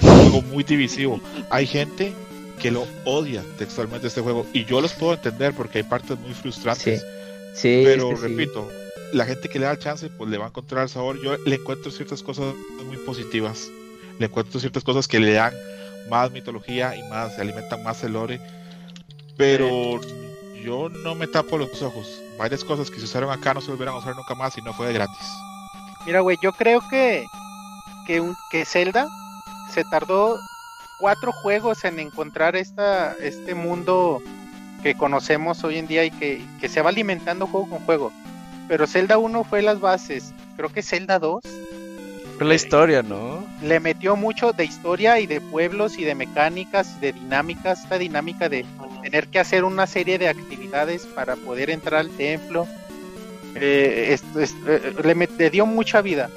Es un juego muy divisivo. Hay gente que lo odia textualmente este juego. Y yo los puedo entender porque hay partes muy frustrantes. Sí, Pero es que sí. repito, la gente que le da el chance, pues le va a encontrar el sabor. Yo le encuentro ciertas cosas muy positivas. Le encuentro ciertas cosas que le dan más mitología y más, se alimentan más el lore. Pero yo no me tapo los ojos. Varias cosas que se usaron acá no se volverán a usar nunca más y no fue de gratis. Mira, güey, yo creo que, que, un, que Zelda se tardó cuatro juegos en encontrar esta, este mundo que conocemos hoy en día y que, que se va alimentando juego con juego. Pero Zelda 1 fue las bases. Creo que Zelda 2 La historia, ¿no? le metió mucho de historia y de pueblos y de mecánicas, de dinámicas, esta dinámica de tener que hacer una serie de actividades para poder entrar al templo. Eh, es- eh, le, met- le dio mucha vida.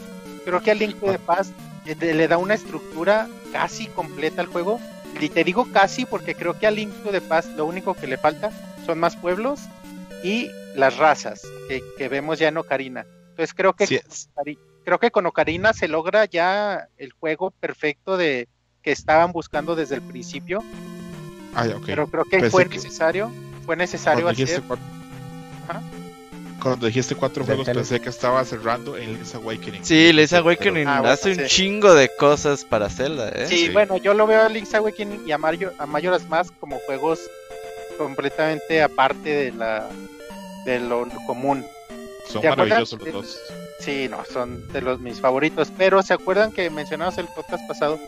Creo que a Link the Past eh, le, le da una estructura casi completa al juego. Y te digo casi porque creo que a Link the Past lo único que le falta son más pueblos y las razas que, que vemos ya en Ocarina. Entonces creo que Sí, creo que con Ocarina se logra ya el juego perfecto de que estaban buscando desde el principio, ah, ya, ok. pero creo que Pensé fue que- necesario, fue necesario Cuando dijiste, hacer. cuando dijiste cuatro juegos pensé que estaba cerrando en Link's Awakening. Sí, Link's Pero- Awakening Ah, bueno, hace un sí. chingo de cosas para Zelda, ¿eh? Sí, Sí. bueno, yo lo veo a Link's Awakening y a, Mario, a Majora's Mask como juegos completamente aparte de la de lo común. Son maravillosos los dos. Sí, no, son de los mis favoritos. Pero ¿se acuerdan que mencionamos el podcast pasado?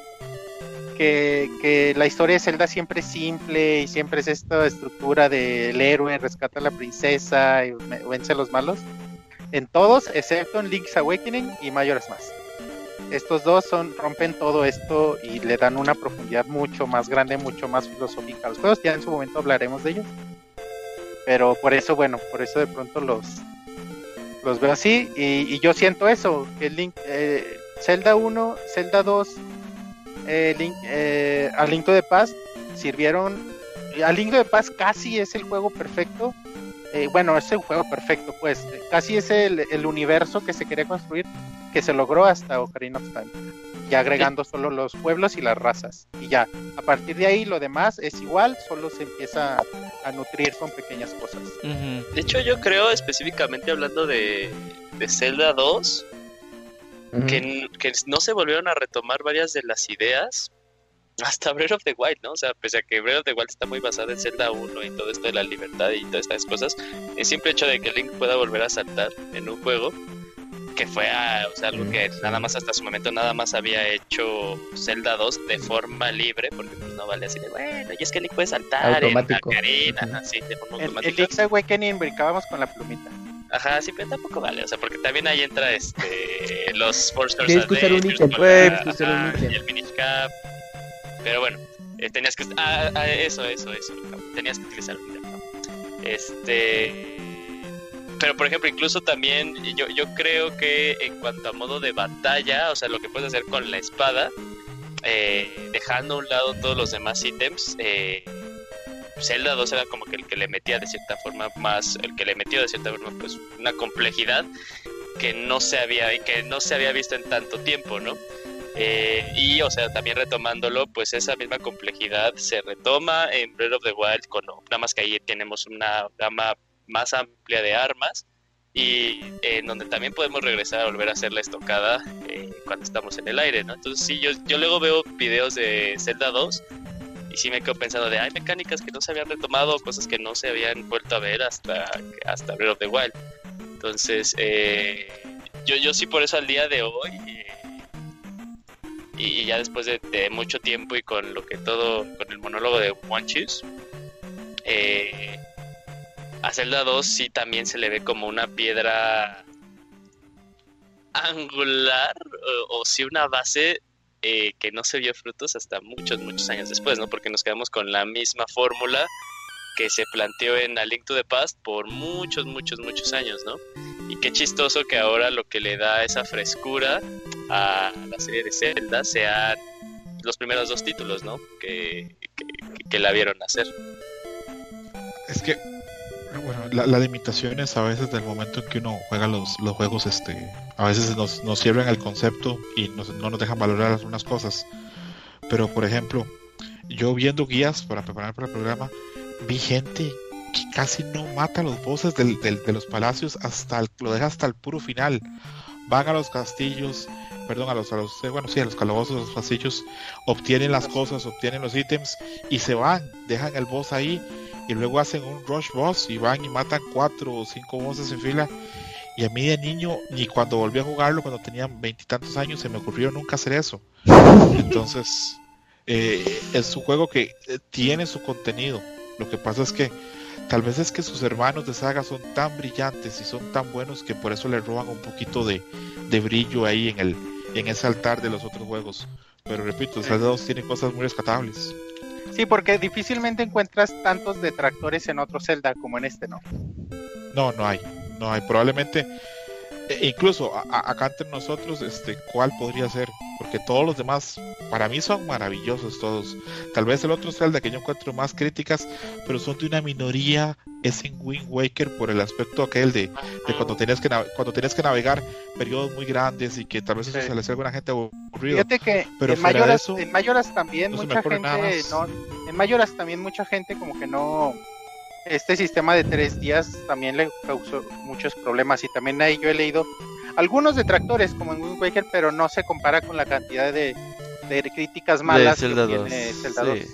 Que, que la historia de Zelda siempre es simple y siempre es esta estructura del héroe rescata a la princesa y vence a los malos. En todos, excepto en Link's Awakening y Majora's Mask. Estos dos son, rompen todo esto y le dan una profundidad mucho más grande, mucho más filosófica a los juegos. Ya en su momento hablaremos de ellos. Pero por eso, bueno, por eso de pronto los, los veo así. Y, yo siento eso, que Link, eh, Zelda 1, Zelda 2, eh, Link, eh, a Link to the sirvieron. A Link to the Past casi es el juego perfecto. Eh, bueno, es el juego perfecto, pues. Casi es el, el universo que se quería construir, que se logró hasta Ocarina of Time. Ya agregando solo los pueblos y las razas. Y ya, a partir de ahí lo demás es igual, solo se empieza a nutrir con pequeñas cosas. De hecho, yo creo específicamente hablando de, de Zelda 2, Ujú. que, que no se volvieron a retomar varias de las ideas hasta Breath of the Wild, ¿no? O sea, pese a que Breath of the Wild está muy basada en Zelda 1 y todo esto de la libertad y todas estas cosas, el simple hecho de que Link pueda volver a saltar en un juego, que fue ah, o sea, algo que nada más hasta su momento nada más había hecho Zelda 2 de forma libre, porque pues no vale así de, bueno, y es que Link puede saltar Automático. en Ujú. así, de forma El, el automática. Link's Awakening brincábamos con la plumita. Ajá, sí, pero tampoco vale, o sea, porque también ahí entra este los Stars Tienes que usar un la- ítem. y el Minish Cap. Pero bueno, eh, tenías que ah, ah, eso, eso, eso, tenías que utilizar un ítem, ¿no? Este pero por ejemplo, incluso también yo, yo creo que en cuanto a modo de batalla, o sea, lo que puedes hacer con la espada, eh, dejando a un lado todos los demás ítems, eh, Zelda 2 era como que el que le metía de cierta forma más, el que le metió de cierta forma pues una complejidad que no se había que no se había visto en tanto tiempo, ¿no? Eh, y o sea, también retomándolo, pues esa misma complejidad se retoma en Breath of the Wild con nada más que ahí tenemos una gama más amplia de armas y en donde también podemos regresar a volver a hacer la estocada eh, cuando estamos en el aire, ¿no? Entonces sí, yo, yo luego veo videos de Zelda 2 y sí me quedo pensando de hay mecánicas que no se habían retomado, cosas que no se habían vuelto a ver hasta, hasta Breath of the Wild. Entonces, eh, yo, yo sí por eso al día de hoy, eh, y, ya después de, mucho tiempo y con lo que todo, con el monólogo de One Choose, eh, a Zelda 2 sí también se le ve como una piedra angular o, o sí una base eh, que no se vio frutos hasta muchos, muchos años después, ¿no? Porque nos quedamos con la misma fórmula que se planteó en A Link to the Past por muchos, muchos, muchos años, ¿no? Y qué chistoso que ahora lo que le da esa frescura a la serie de Zelda sean los primeros dos títulos, ¿no? Que, que, que la vieron hacer. Es que, bueno, la- las limitaciones a veces del momento en que uno juega los, los juegos, este, a veces nos, nos cierran el concepto y nos- no nos dejan valorar algunas cosas. Pero, por ejemplo, yo viendo guías para preparar para el programa, vi gente que casi no mata los bosses del- del- de los palacios hasta lo deja hasta el puro final. Van a los castillos, perdón, a los, a los, eh, bueno, sí, a los calabozos, a los pasillos, obtienen las cosas, obtienen los ítems y se van, dejan el boss ahí y luego hacen un rush boss y van y matan cuatro o cinco bosses en fila. Y a mí de niño, ni cuando volví a jugarlo, cuando tenía veintitantos años, se me ocurrió nunca hacer eso. Entonces, eh, es un juego que eh, tiene su contenido. Lo que pasa es que tal vez es que sus hermanos de saga son tan brillantes y son tan buenos que por eso le roban un poquito de, de brillo ahí en el en ese altar de los otros juegos. Pero repito, Zelda 2 tiene cosas muy rescatables. Sí, porque difícilmente encuentras tantos detractores en otro Zelda como en este, ¿no? No, no hay, no hay. Probablemente, e- incluso a- a- acá entre nosotros, este, ¿cuál podría ser? Porque todos los demás, para mí son maravillosos todos. Tal vez el otro Zelda que yo encuentro más críticas, pero son de una minoría, es en Wind Waker por el aspecto aquel de, de cuando tenías que cuando tenías que navegar periodos muy grandes y que tal vez eso Sí. se le hacía a alguna gente aburrido. Fíjate que Pero en de Mayoras, eso, en Mayoras también no mucha gente, no, en Mayoras también mucha gente como que no, este sistema de tres días también le causó muchos problemas y también ahí yo he leído algunos detractores como en Wind Waker, pero no se compara con la cantidad de, de críticas malas Zelda que 2, tiene Zelda 2. sí.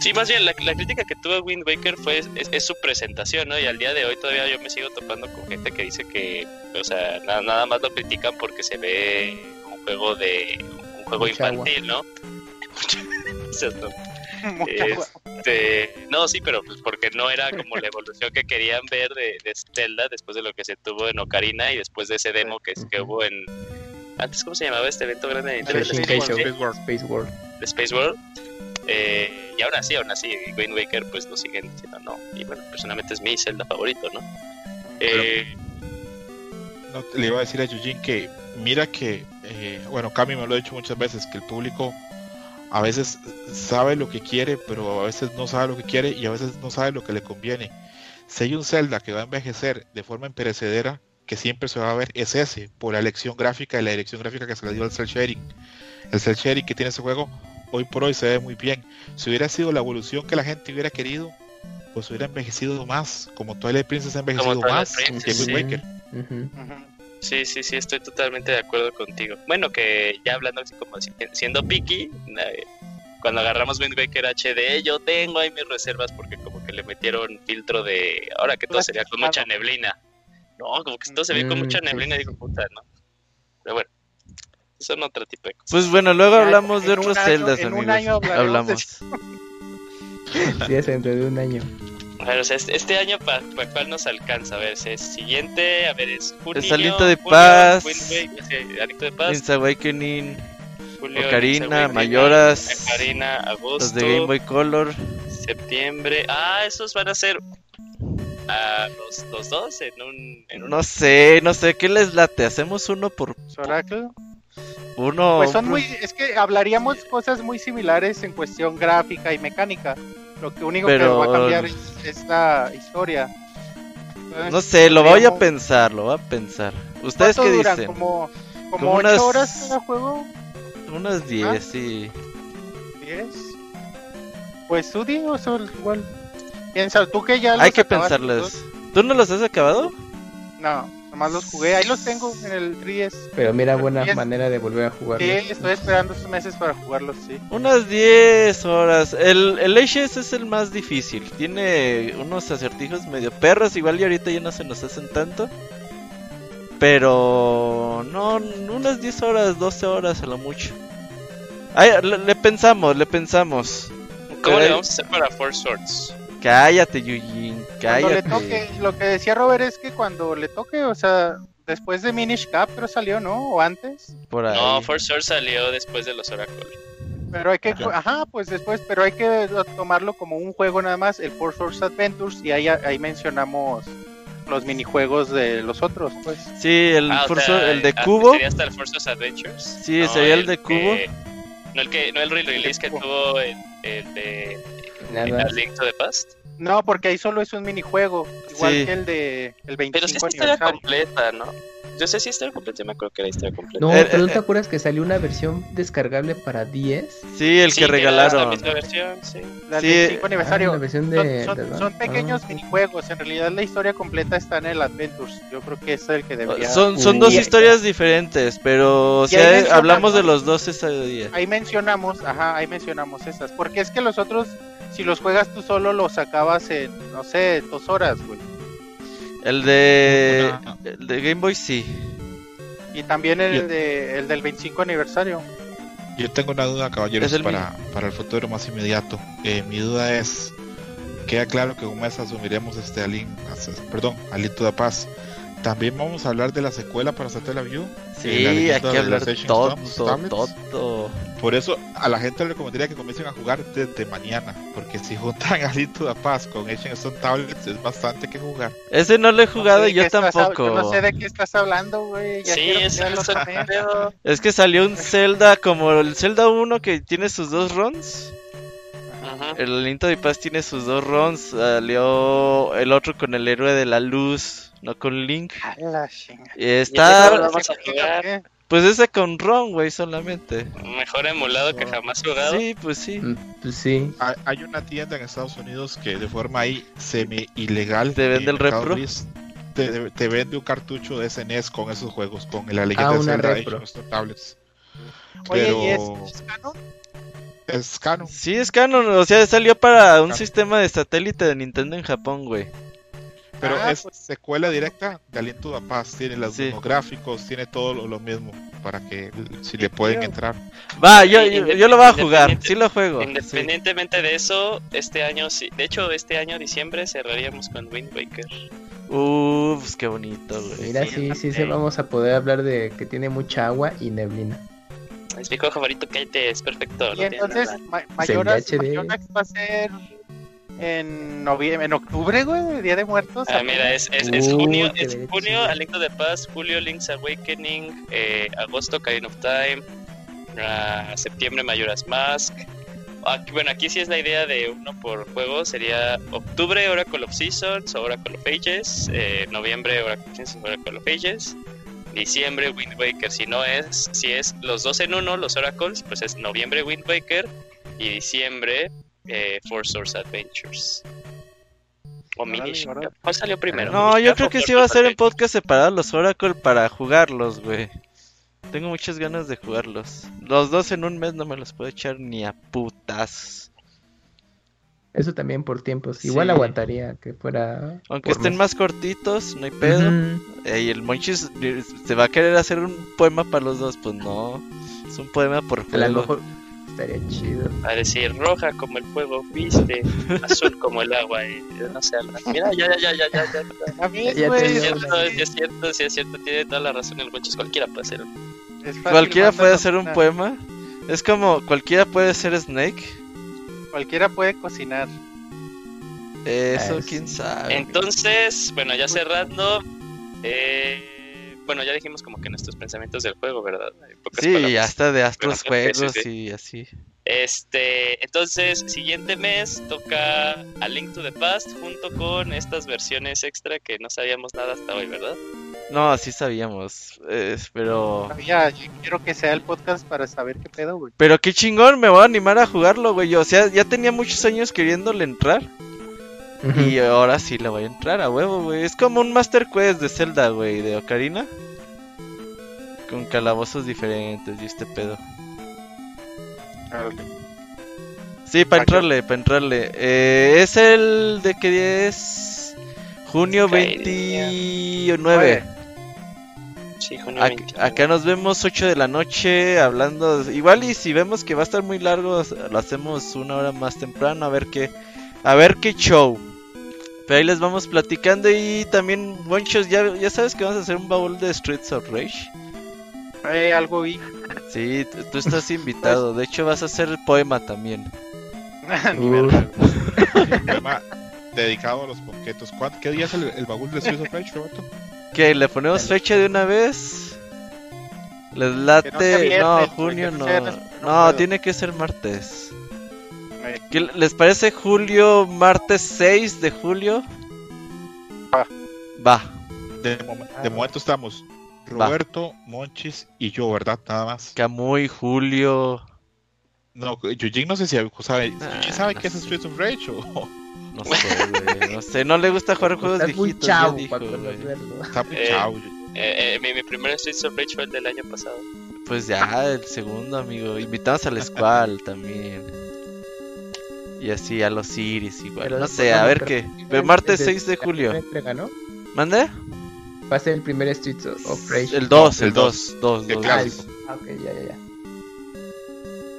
Sí, más bien la, la crítica que tuvo Wind Waker fue es, es su presentación, ¿no? Y al día de hoy todavía yo me sigo topando con gente que dice que, o sea, nada, nada más lo critican porque se ve un juego de un juego Mucha agua. infantil, ¿no? [laughs] [laughs] [laughs] Este, no, sí, pero pues porque no era como la evolución que querían ver de, de Zelda después de lo que se tuvo en Ocarina y después de ese demo que, que hubo en antes cómo se llamaba este evento grande de Nintendo? Space Space Invaders. World. Space World. Space World. de Space World. Eh, y aún así, aún así, Wind Waker pues lo siguen diciendo no. Y bueno, personalmente es mi Zelda favorito, ¿no? Eh, No, le iba a decir a Yujin que mira que, eh, bueno, Cami me lo ha dicho muchas veces, que el público a veces sabe lo que quiere, pero a veces no sabe lo que quiere y a veces no sabe lo que le conviene. Si hay un Zelda que va a envejecer de forma imperecedera, que siempre se va a ver, es ese, por la elección gráfica y la dirección gráfica que se le dio al cel shading. El cel shading que tiene ese juego, hoy por hoy se ve muy bien. Si hubiera sido la evolución que la gente hubiera querido, pues hubiera envejecido más, como Twilight Princess ha envejecido más Princess, que Wind sí. Waker. Ujú. Ujú. Sí, sí, sí, estoy totalmente de acuerdo contigo. Bueno, que ya hablando así como si- siendo picky, cuando agarramos Wind Waker HD, yo tengo ahí mis reservas porque como que le metieron filtro de ahora que todo sería con mucha neblina. No, como que todo se ve con Mm, mucha neblina, digo, puta, ¿no? Pero bueno, son otro tipo de cosas. Pues bueno, luego hablamos de otros celdas, en un amigos. año hablaremos de Hablamos. [laughs] Sí, es dentro de un año. A ver, o sea, este, este año para cuál nos alcanza, a ver, si es siguiente, a ver, es junio, Es Aliento de julio, Paz. Sí, Aliento de Paz, Link's Awakening, julio, Ocarina, Mayoras, Ocarina, agosto, los de Game Boy Color. septiembre, ah, esos van a ser ah, los, los dos en un, en un No sé, no sé, ¿qué les late? ¿Hacemos uno por Oracle. uno? Pues son muy, es que hablaríamos cosas muy similares en cuestión gráfica y mecánica. Lo que único Pero- que va a cambiar es, es la historia. Entonces, No sé, lo voy a pensar, lo voy a pensar. ¿Ustedes ¿Cuánto qué duran? dicen? Como, como Como 8 unas- horas cada juego, Unas 10, ¿Ah? sí. 10. Pues tú digo, igual. Piensa, tú que ya Hay que todos. ¿Tú no los has acabado? No, nomás los jugué. Ahí los tengo en el 3DS. Pero mira, buena manera de volver a jugar. Sí, estoy esperando estos meses para jugarlos, sí. Unas 10 horas. El, el HS es el más difícil. Tiene unos acertijos medio perros. Igual y ahorita ya no se nos hacen tanto. Pero no, unas 10 horas, 12 horas a lo mucho. Ay, le, le pensamos, le pensamos. ¿Cómo le Pero- vamos a hacer para Four Swords? Cállate, Yujin, Cuando le cállate. toque, lo que decía Robert es que cuando le toque, o sea, después de Minish Cap, pero salió, ¿no? O antes. Por ahí. No, Four Swords salió después de los Oracle. Pero hay que, Ajá. ajá, pues después, pero hay que tomarlo como un juego nada más, el Four Source Adventures, y ahí, ahí mencionamos los minijuegos de los otros, pues. Sí, el, Ah, o Forza- sea, el de ah, cubo. ¿Sería hasta el Swords Adventures? Sí, sería el de que- cubo. No el que, no el re-release que tuvo el, el de Nada. el Link to the Past. No, porque ahí solo es un minijuego, igual Sí. que el de el 25 Pero sí es historia completa, ¿no? Yo sé si historia completa, yo me acuerdo que era historia completa. No, Eh, pero eh, ¿no te acuerdas que salió una versión descargable para 10? Sí, el Sí, que era La regalaron. misma versión, sí. La Sí, del 25 Ah, aniversario. Son, de, son- de- son pequeños ah, minijuegos, en realidad la historia completa está en el Adventures. Yo creo que es el que debería. Son, son Uh. dos historias diferentes, pero si hay- mencionamos- hablamos de los dos ese día. Ahí mencionamos, ajá, ahí mencionamos esas. Porque es que los otros, si los juegas tú solo, los sacabas en, no sé, dos horas, güey. El de, Una- el de Game Boy sí. Y también el, Yo- de, el del 25 aniversario. Yo tengo una duda, caballeros, el para, para el futuro más inmediato. Eh, mi duda es, queda claro que un mes asumiremos este Alin, perdón, Alito de Paz. También vamos a hablar de la secuela para Satellaview. Sí, Eh, la hay que de hablar todo, todo. Por eso a la gente le recomendaría que comiencen a jugar desde mañana, porque si juntan [laughs] Alito de Paz con Ancient Stone Tablets es bastante que jugar. Ese no lo he jugado No sé yo tampoco. yo no sé de qué estás hablando, güey. Ya Sí, es. Es que salió un Zelda como el Zelda 1 que tiene sus dos runs. Ajá. El Aliento de Paz tiene sus dos runs. Salió el otro con el héroe de la luz, no con Link. A la. Y Y está, lo vamos a jugar. pues ese con Ron, güey, solamente. Mejor emulado que jamás jugado. Sí, pues sí. mm, pues sí. Hay, una tienda en Estados Unidos que de forma ahí semi ilegal ¿Te vende el repro? te, te vende un cartucho de SNES con esos juegos, con la Ah, leyenda de una Zelda repro. Ancient Stone Tablets. Oye, Pero ¿y es, es canon? Es canon. Sí, es canon, o sea, salió para un Canon. sistema de satélite de Nintendo en Japón, güey. Pero Ah, es pues. secuela directa de Aliento de Paz. Tiene los Sí. gráficos, tiene todo lo, lo mismo. Para que si le pueden entrar. Va, yo, Sí, yo, yo lo voy a jugar, sí lo juego. sí. Independientemente de eso, este año sí. De hecho, este año, diciembre, cerraríamos con Wind Waker. Uf, pues qué bonito, güey. Mira, sí, sí, sí, vamos a poder hablar de que tiene mucha agua y neblina. Es mi juego favorito, cállate, es perfecto. Y entonces, Mayoras. Mayoras va a ser en noviembre, en octubre, güey, Día de Muertos. Ah, mira, es, es, es Uh, junio, es junio, A Link to the Past, julio, Link's Awakening, eh, agosto, Ocarina of Time, ah, septiembre, Majora's Mask. Aquí- bueno, aquí sí es la idea de uno por juego, sería octubre, Oracle of Seasons, o Oracle of Ages, eh, noviembre, Oracle of Seasons, Oracle of Ages, diciembre, Wind Waker, si no es, si es los dos en uno, los Oracles, pues es noviembre, Wind Waker, y diciembre, eh, Four Source Adventures. O Minish. ¿Cuál salió primero? No, yo creo que sí va a ser un Adventures? podcast separado los Oracle para jugarlos, güey. Tengo muchas ganas de jugarlos. Los dos en un mes no me los puedo echar ni a putas. Eso también por tiempos. Igual Sí. aguantaría que fuera. Aunque estén más cortitos, no hay pedo. Eh, y el Monchis eh, se va a querer hacer un poema para los dos, pues no. Es un poema por A lo juego. mejor estaría chido. A decir, roja como el fuego, viste, azul como el agua, y no sé. Mira, ya, ya, ya, ya, ya, ya. Está bien, Ya güey, es es cierto, sí, es cierto, sí, es cierto, tiene toda la razón el Monchis, cualquiera puede ser. fácil, Cualquiera puede hacer un poema. Es como cualquiera puede ser Snake. Cualquiera puede cocinar. Eso, Ah, quién sabe. Entonces, bueno, ya cerrando, eh, bueno, ya dijimos como que nuestros pensamientos del juego, ¿verdad? Sí, palabras. hasta de Astros Juegos y así. Este, entonces, siguiente mes toca A Link to the Past junto con estas versiones extra que no sabíamos nada hasta hoy, ¿verdad? No, sí sabíamos. eh, pero. Ya, yo quiero que sea el podcast para saber qué pedo, güey. Pero qué chingón, me voy a animar a jugarlo, güey. O sea, ya tenía muchos años queriéndole entrar. Y ahora sí le voy a entrar a huevo, güey. Es como un Master Quest de Zelda, güey, de Ocarina. Con calabozos diferentes y este pedo. Sí, para entrarle, para entrarle. Eh, es el de que es junio Skyrim. 29. Sí, junio Ac- 21. acá nos vemos 8 de la noche hablando. Igual y si vemos que va a estar muy largo, lo hacemos una hora más temprano a ver qué, a ver qué show. Pero ahí les vamos platicando y también, Bonchos, ya, ya sabes que vamos a hacer un baúl de Streets of Rage. Eh, algo vi. Sí, tú estás invitado. De hecho, vas a hacer el poema también. [laughs] Ni Uh. verga. Un tema dedicado a los ponquetos. ¿Cuán- ¿Qué día es el, el baúl de Streets of Rage, Roberto? ¿Qué? ¿Le ponemos fecha de una vez? Les late. viernes, no, junio que no. no tiene que ser martes. ¿Qué les parece julio, martes 6 de julio? Va. Va. De, mom- de momento estamos Roberto, Monchis y yo, ¿verdad? Nada más. Camuy, julio. No, Yujin no sé si sabe. Ah, ¿Yujin sabe no qué es. Streets of Rage o No sé, güey. No sé, no le gusta jugar juegos Estás muy chavo dijo, está muy Eh, chao? Eh, eh, mi, mi primer Streets of Rage fue el del año pasado. Pues ya, el segundo, amigo. Invitamos al Squall también. Y así a los Iris igual. Pero no sé, a ver qué. el- Pero martes el 6 de julio. primera entrega, ¿no? ¿Mande? Va a ser el primer Streets of Rage. El 2, No, el el 2, 2, El 2. Ah, clásico. Ah, ok, ya, ya, ya.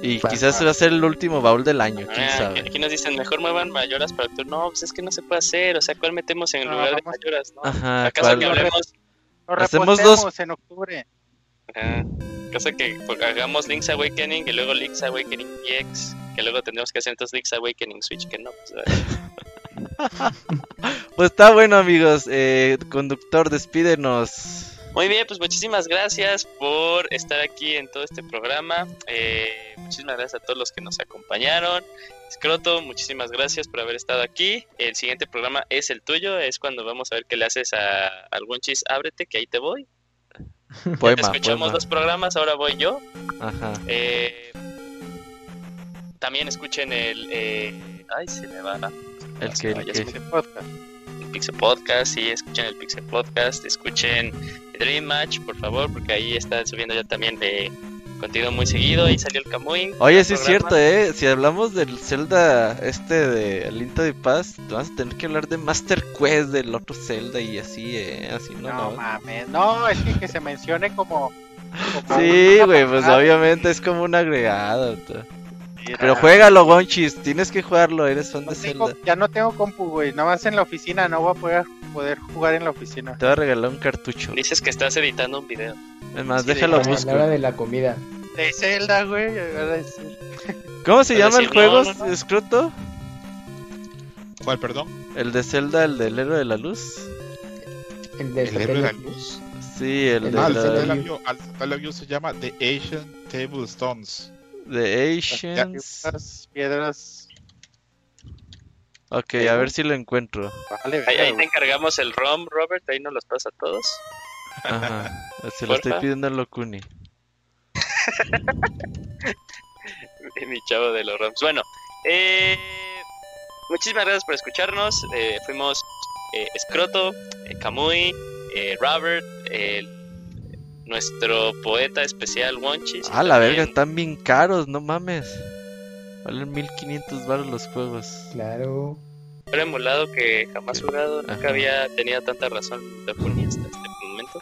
Y Va, quizás va a ser el último baúl del año, quién Ah, sabe. aquí nos dicen, mejor muevan mayoras para el turno. No, pues es que no se puede hacer. O sea, ¿cuál metemos en No, lugar de vamos- mayoras? ¿no? Ajá, ¿Acaso ¿cuál? que hablemos? Lo Hacemos dos- en octubre. Ajá. ¿Acaso que pues, hagamos Link's Awakening y luego Link's Awakening EX? Que luego tendremos que hacer entonces Link's Awakening Switch, que no. Pues. [laughs] Pues está bueno, amigos. Eh, conductor, despídenos. Muy bien, pues muchísimas gracias por estar aquí en todo este programa. Eh, muchísimas gracias a todos los que nos acompañaron. Scroto, muchísimas gracias por haber estado aquí. El siguiente programa es el tuyo, es cuando vamos a ver qué le haces a algún chis. Ábrete, que ahí te voy. [laughs] Poema, Escuchamos poema. dos programas, ahora voy yo. Ajá. Eh, también escuchen el... eh, ay, se me va. El que, va, el que. escuché Podcast. el Pixel Podcast, sí, escuchen el Pixel Podcast, escuchen Dream Match, por favor, porque ahí están subiendo ya también de contenido muy seguido. Ahí salió el Kamui. Oye, sí es cierto, eh. Si hablamos del Zelda este de Linto de Paz, vas a tener que hablar de Master Quest del otro Zelda y así, eh. Así no, No, no. mames, no, es que, que se mencione como. como Sí, güey, pues obviamente es como un agregado. Mira, Pero juégalo, Gonchis, tienes que jugarlo, eres fan no de tengo- Zelda. ya no tengo compu, güey. Nada más en la oficina, no voy a poder, poder jugar en la oficina. Te voy a regalar un cartucho. Dices que estás editando un video. Es más, Sí, déjalo la busco. de la comida. De Zelda, güey. ¿Cómo se llama el juego, no, no. Scroto? ¿Cuál, perdón? El de Zelda, el del héroe de la luz. El de ¿El héroe de la luz? Sí, el El de Ah, el de Zelda la... Labio- al Zelda Labio se llama The Asian Table Stones. The las Asians. piedras, piedras. Ok, a ver si lo encuentro. Vale, Ahí, ahí te encargamos el ROM, Robert. Ahí nos los pasa a todos. Ajá. Se lo estoy pidiendo a Locuni. [laughs] Mi chavo de los ROMs. Bueno, eh, muchísimas gracias por escucharnos. Eh, fuimos eh, Scroto, eh, Kamui, eh, Robert, el- nuestro poeta especial Wonchis. Ah, la verga, están bien caros, no mames. Valen 1500 baros los juegos. Claro. Pero emulado que jamás he jugado, nunca Ajá. había tenido tanta razón Locuni hasta este momento.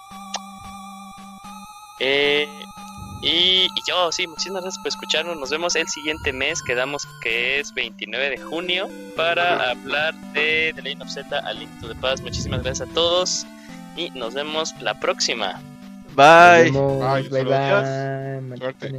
Eh, y, y yo, sí, muchísimas gracias por escucharnos. Nos vemos el siguiente mes, quedamos que es 29 de junio, para hablar de The Legend of Zelda A Link to the Past. Muchísimas gracias a todos y nos vemos la próxima. Bye. Bye, Bye. Suerte.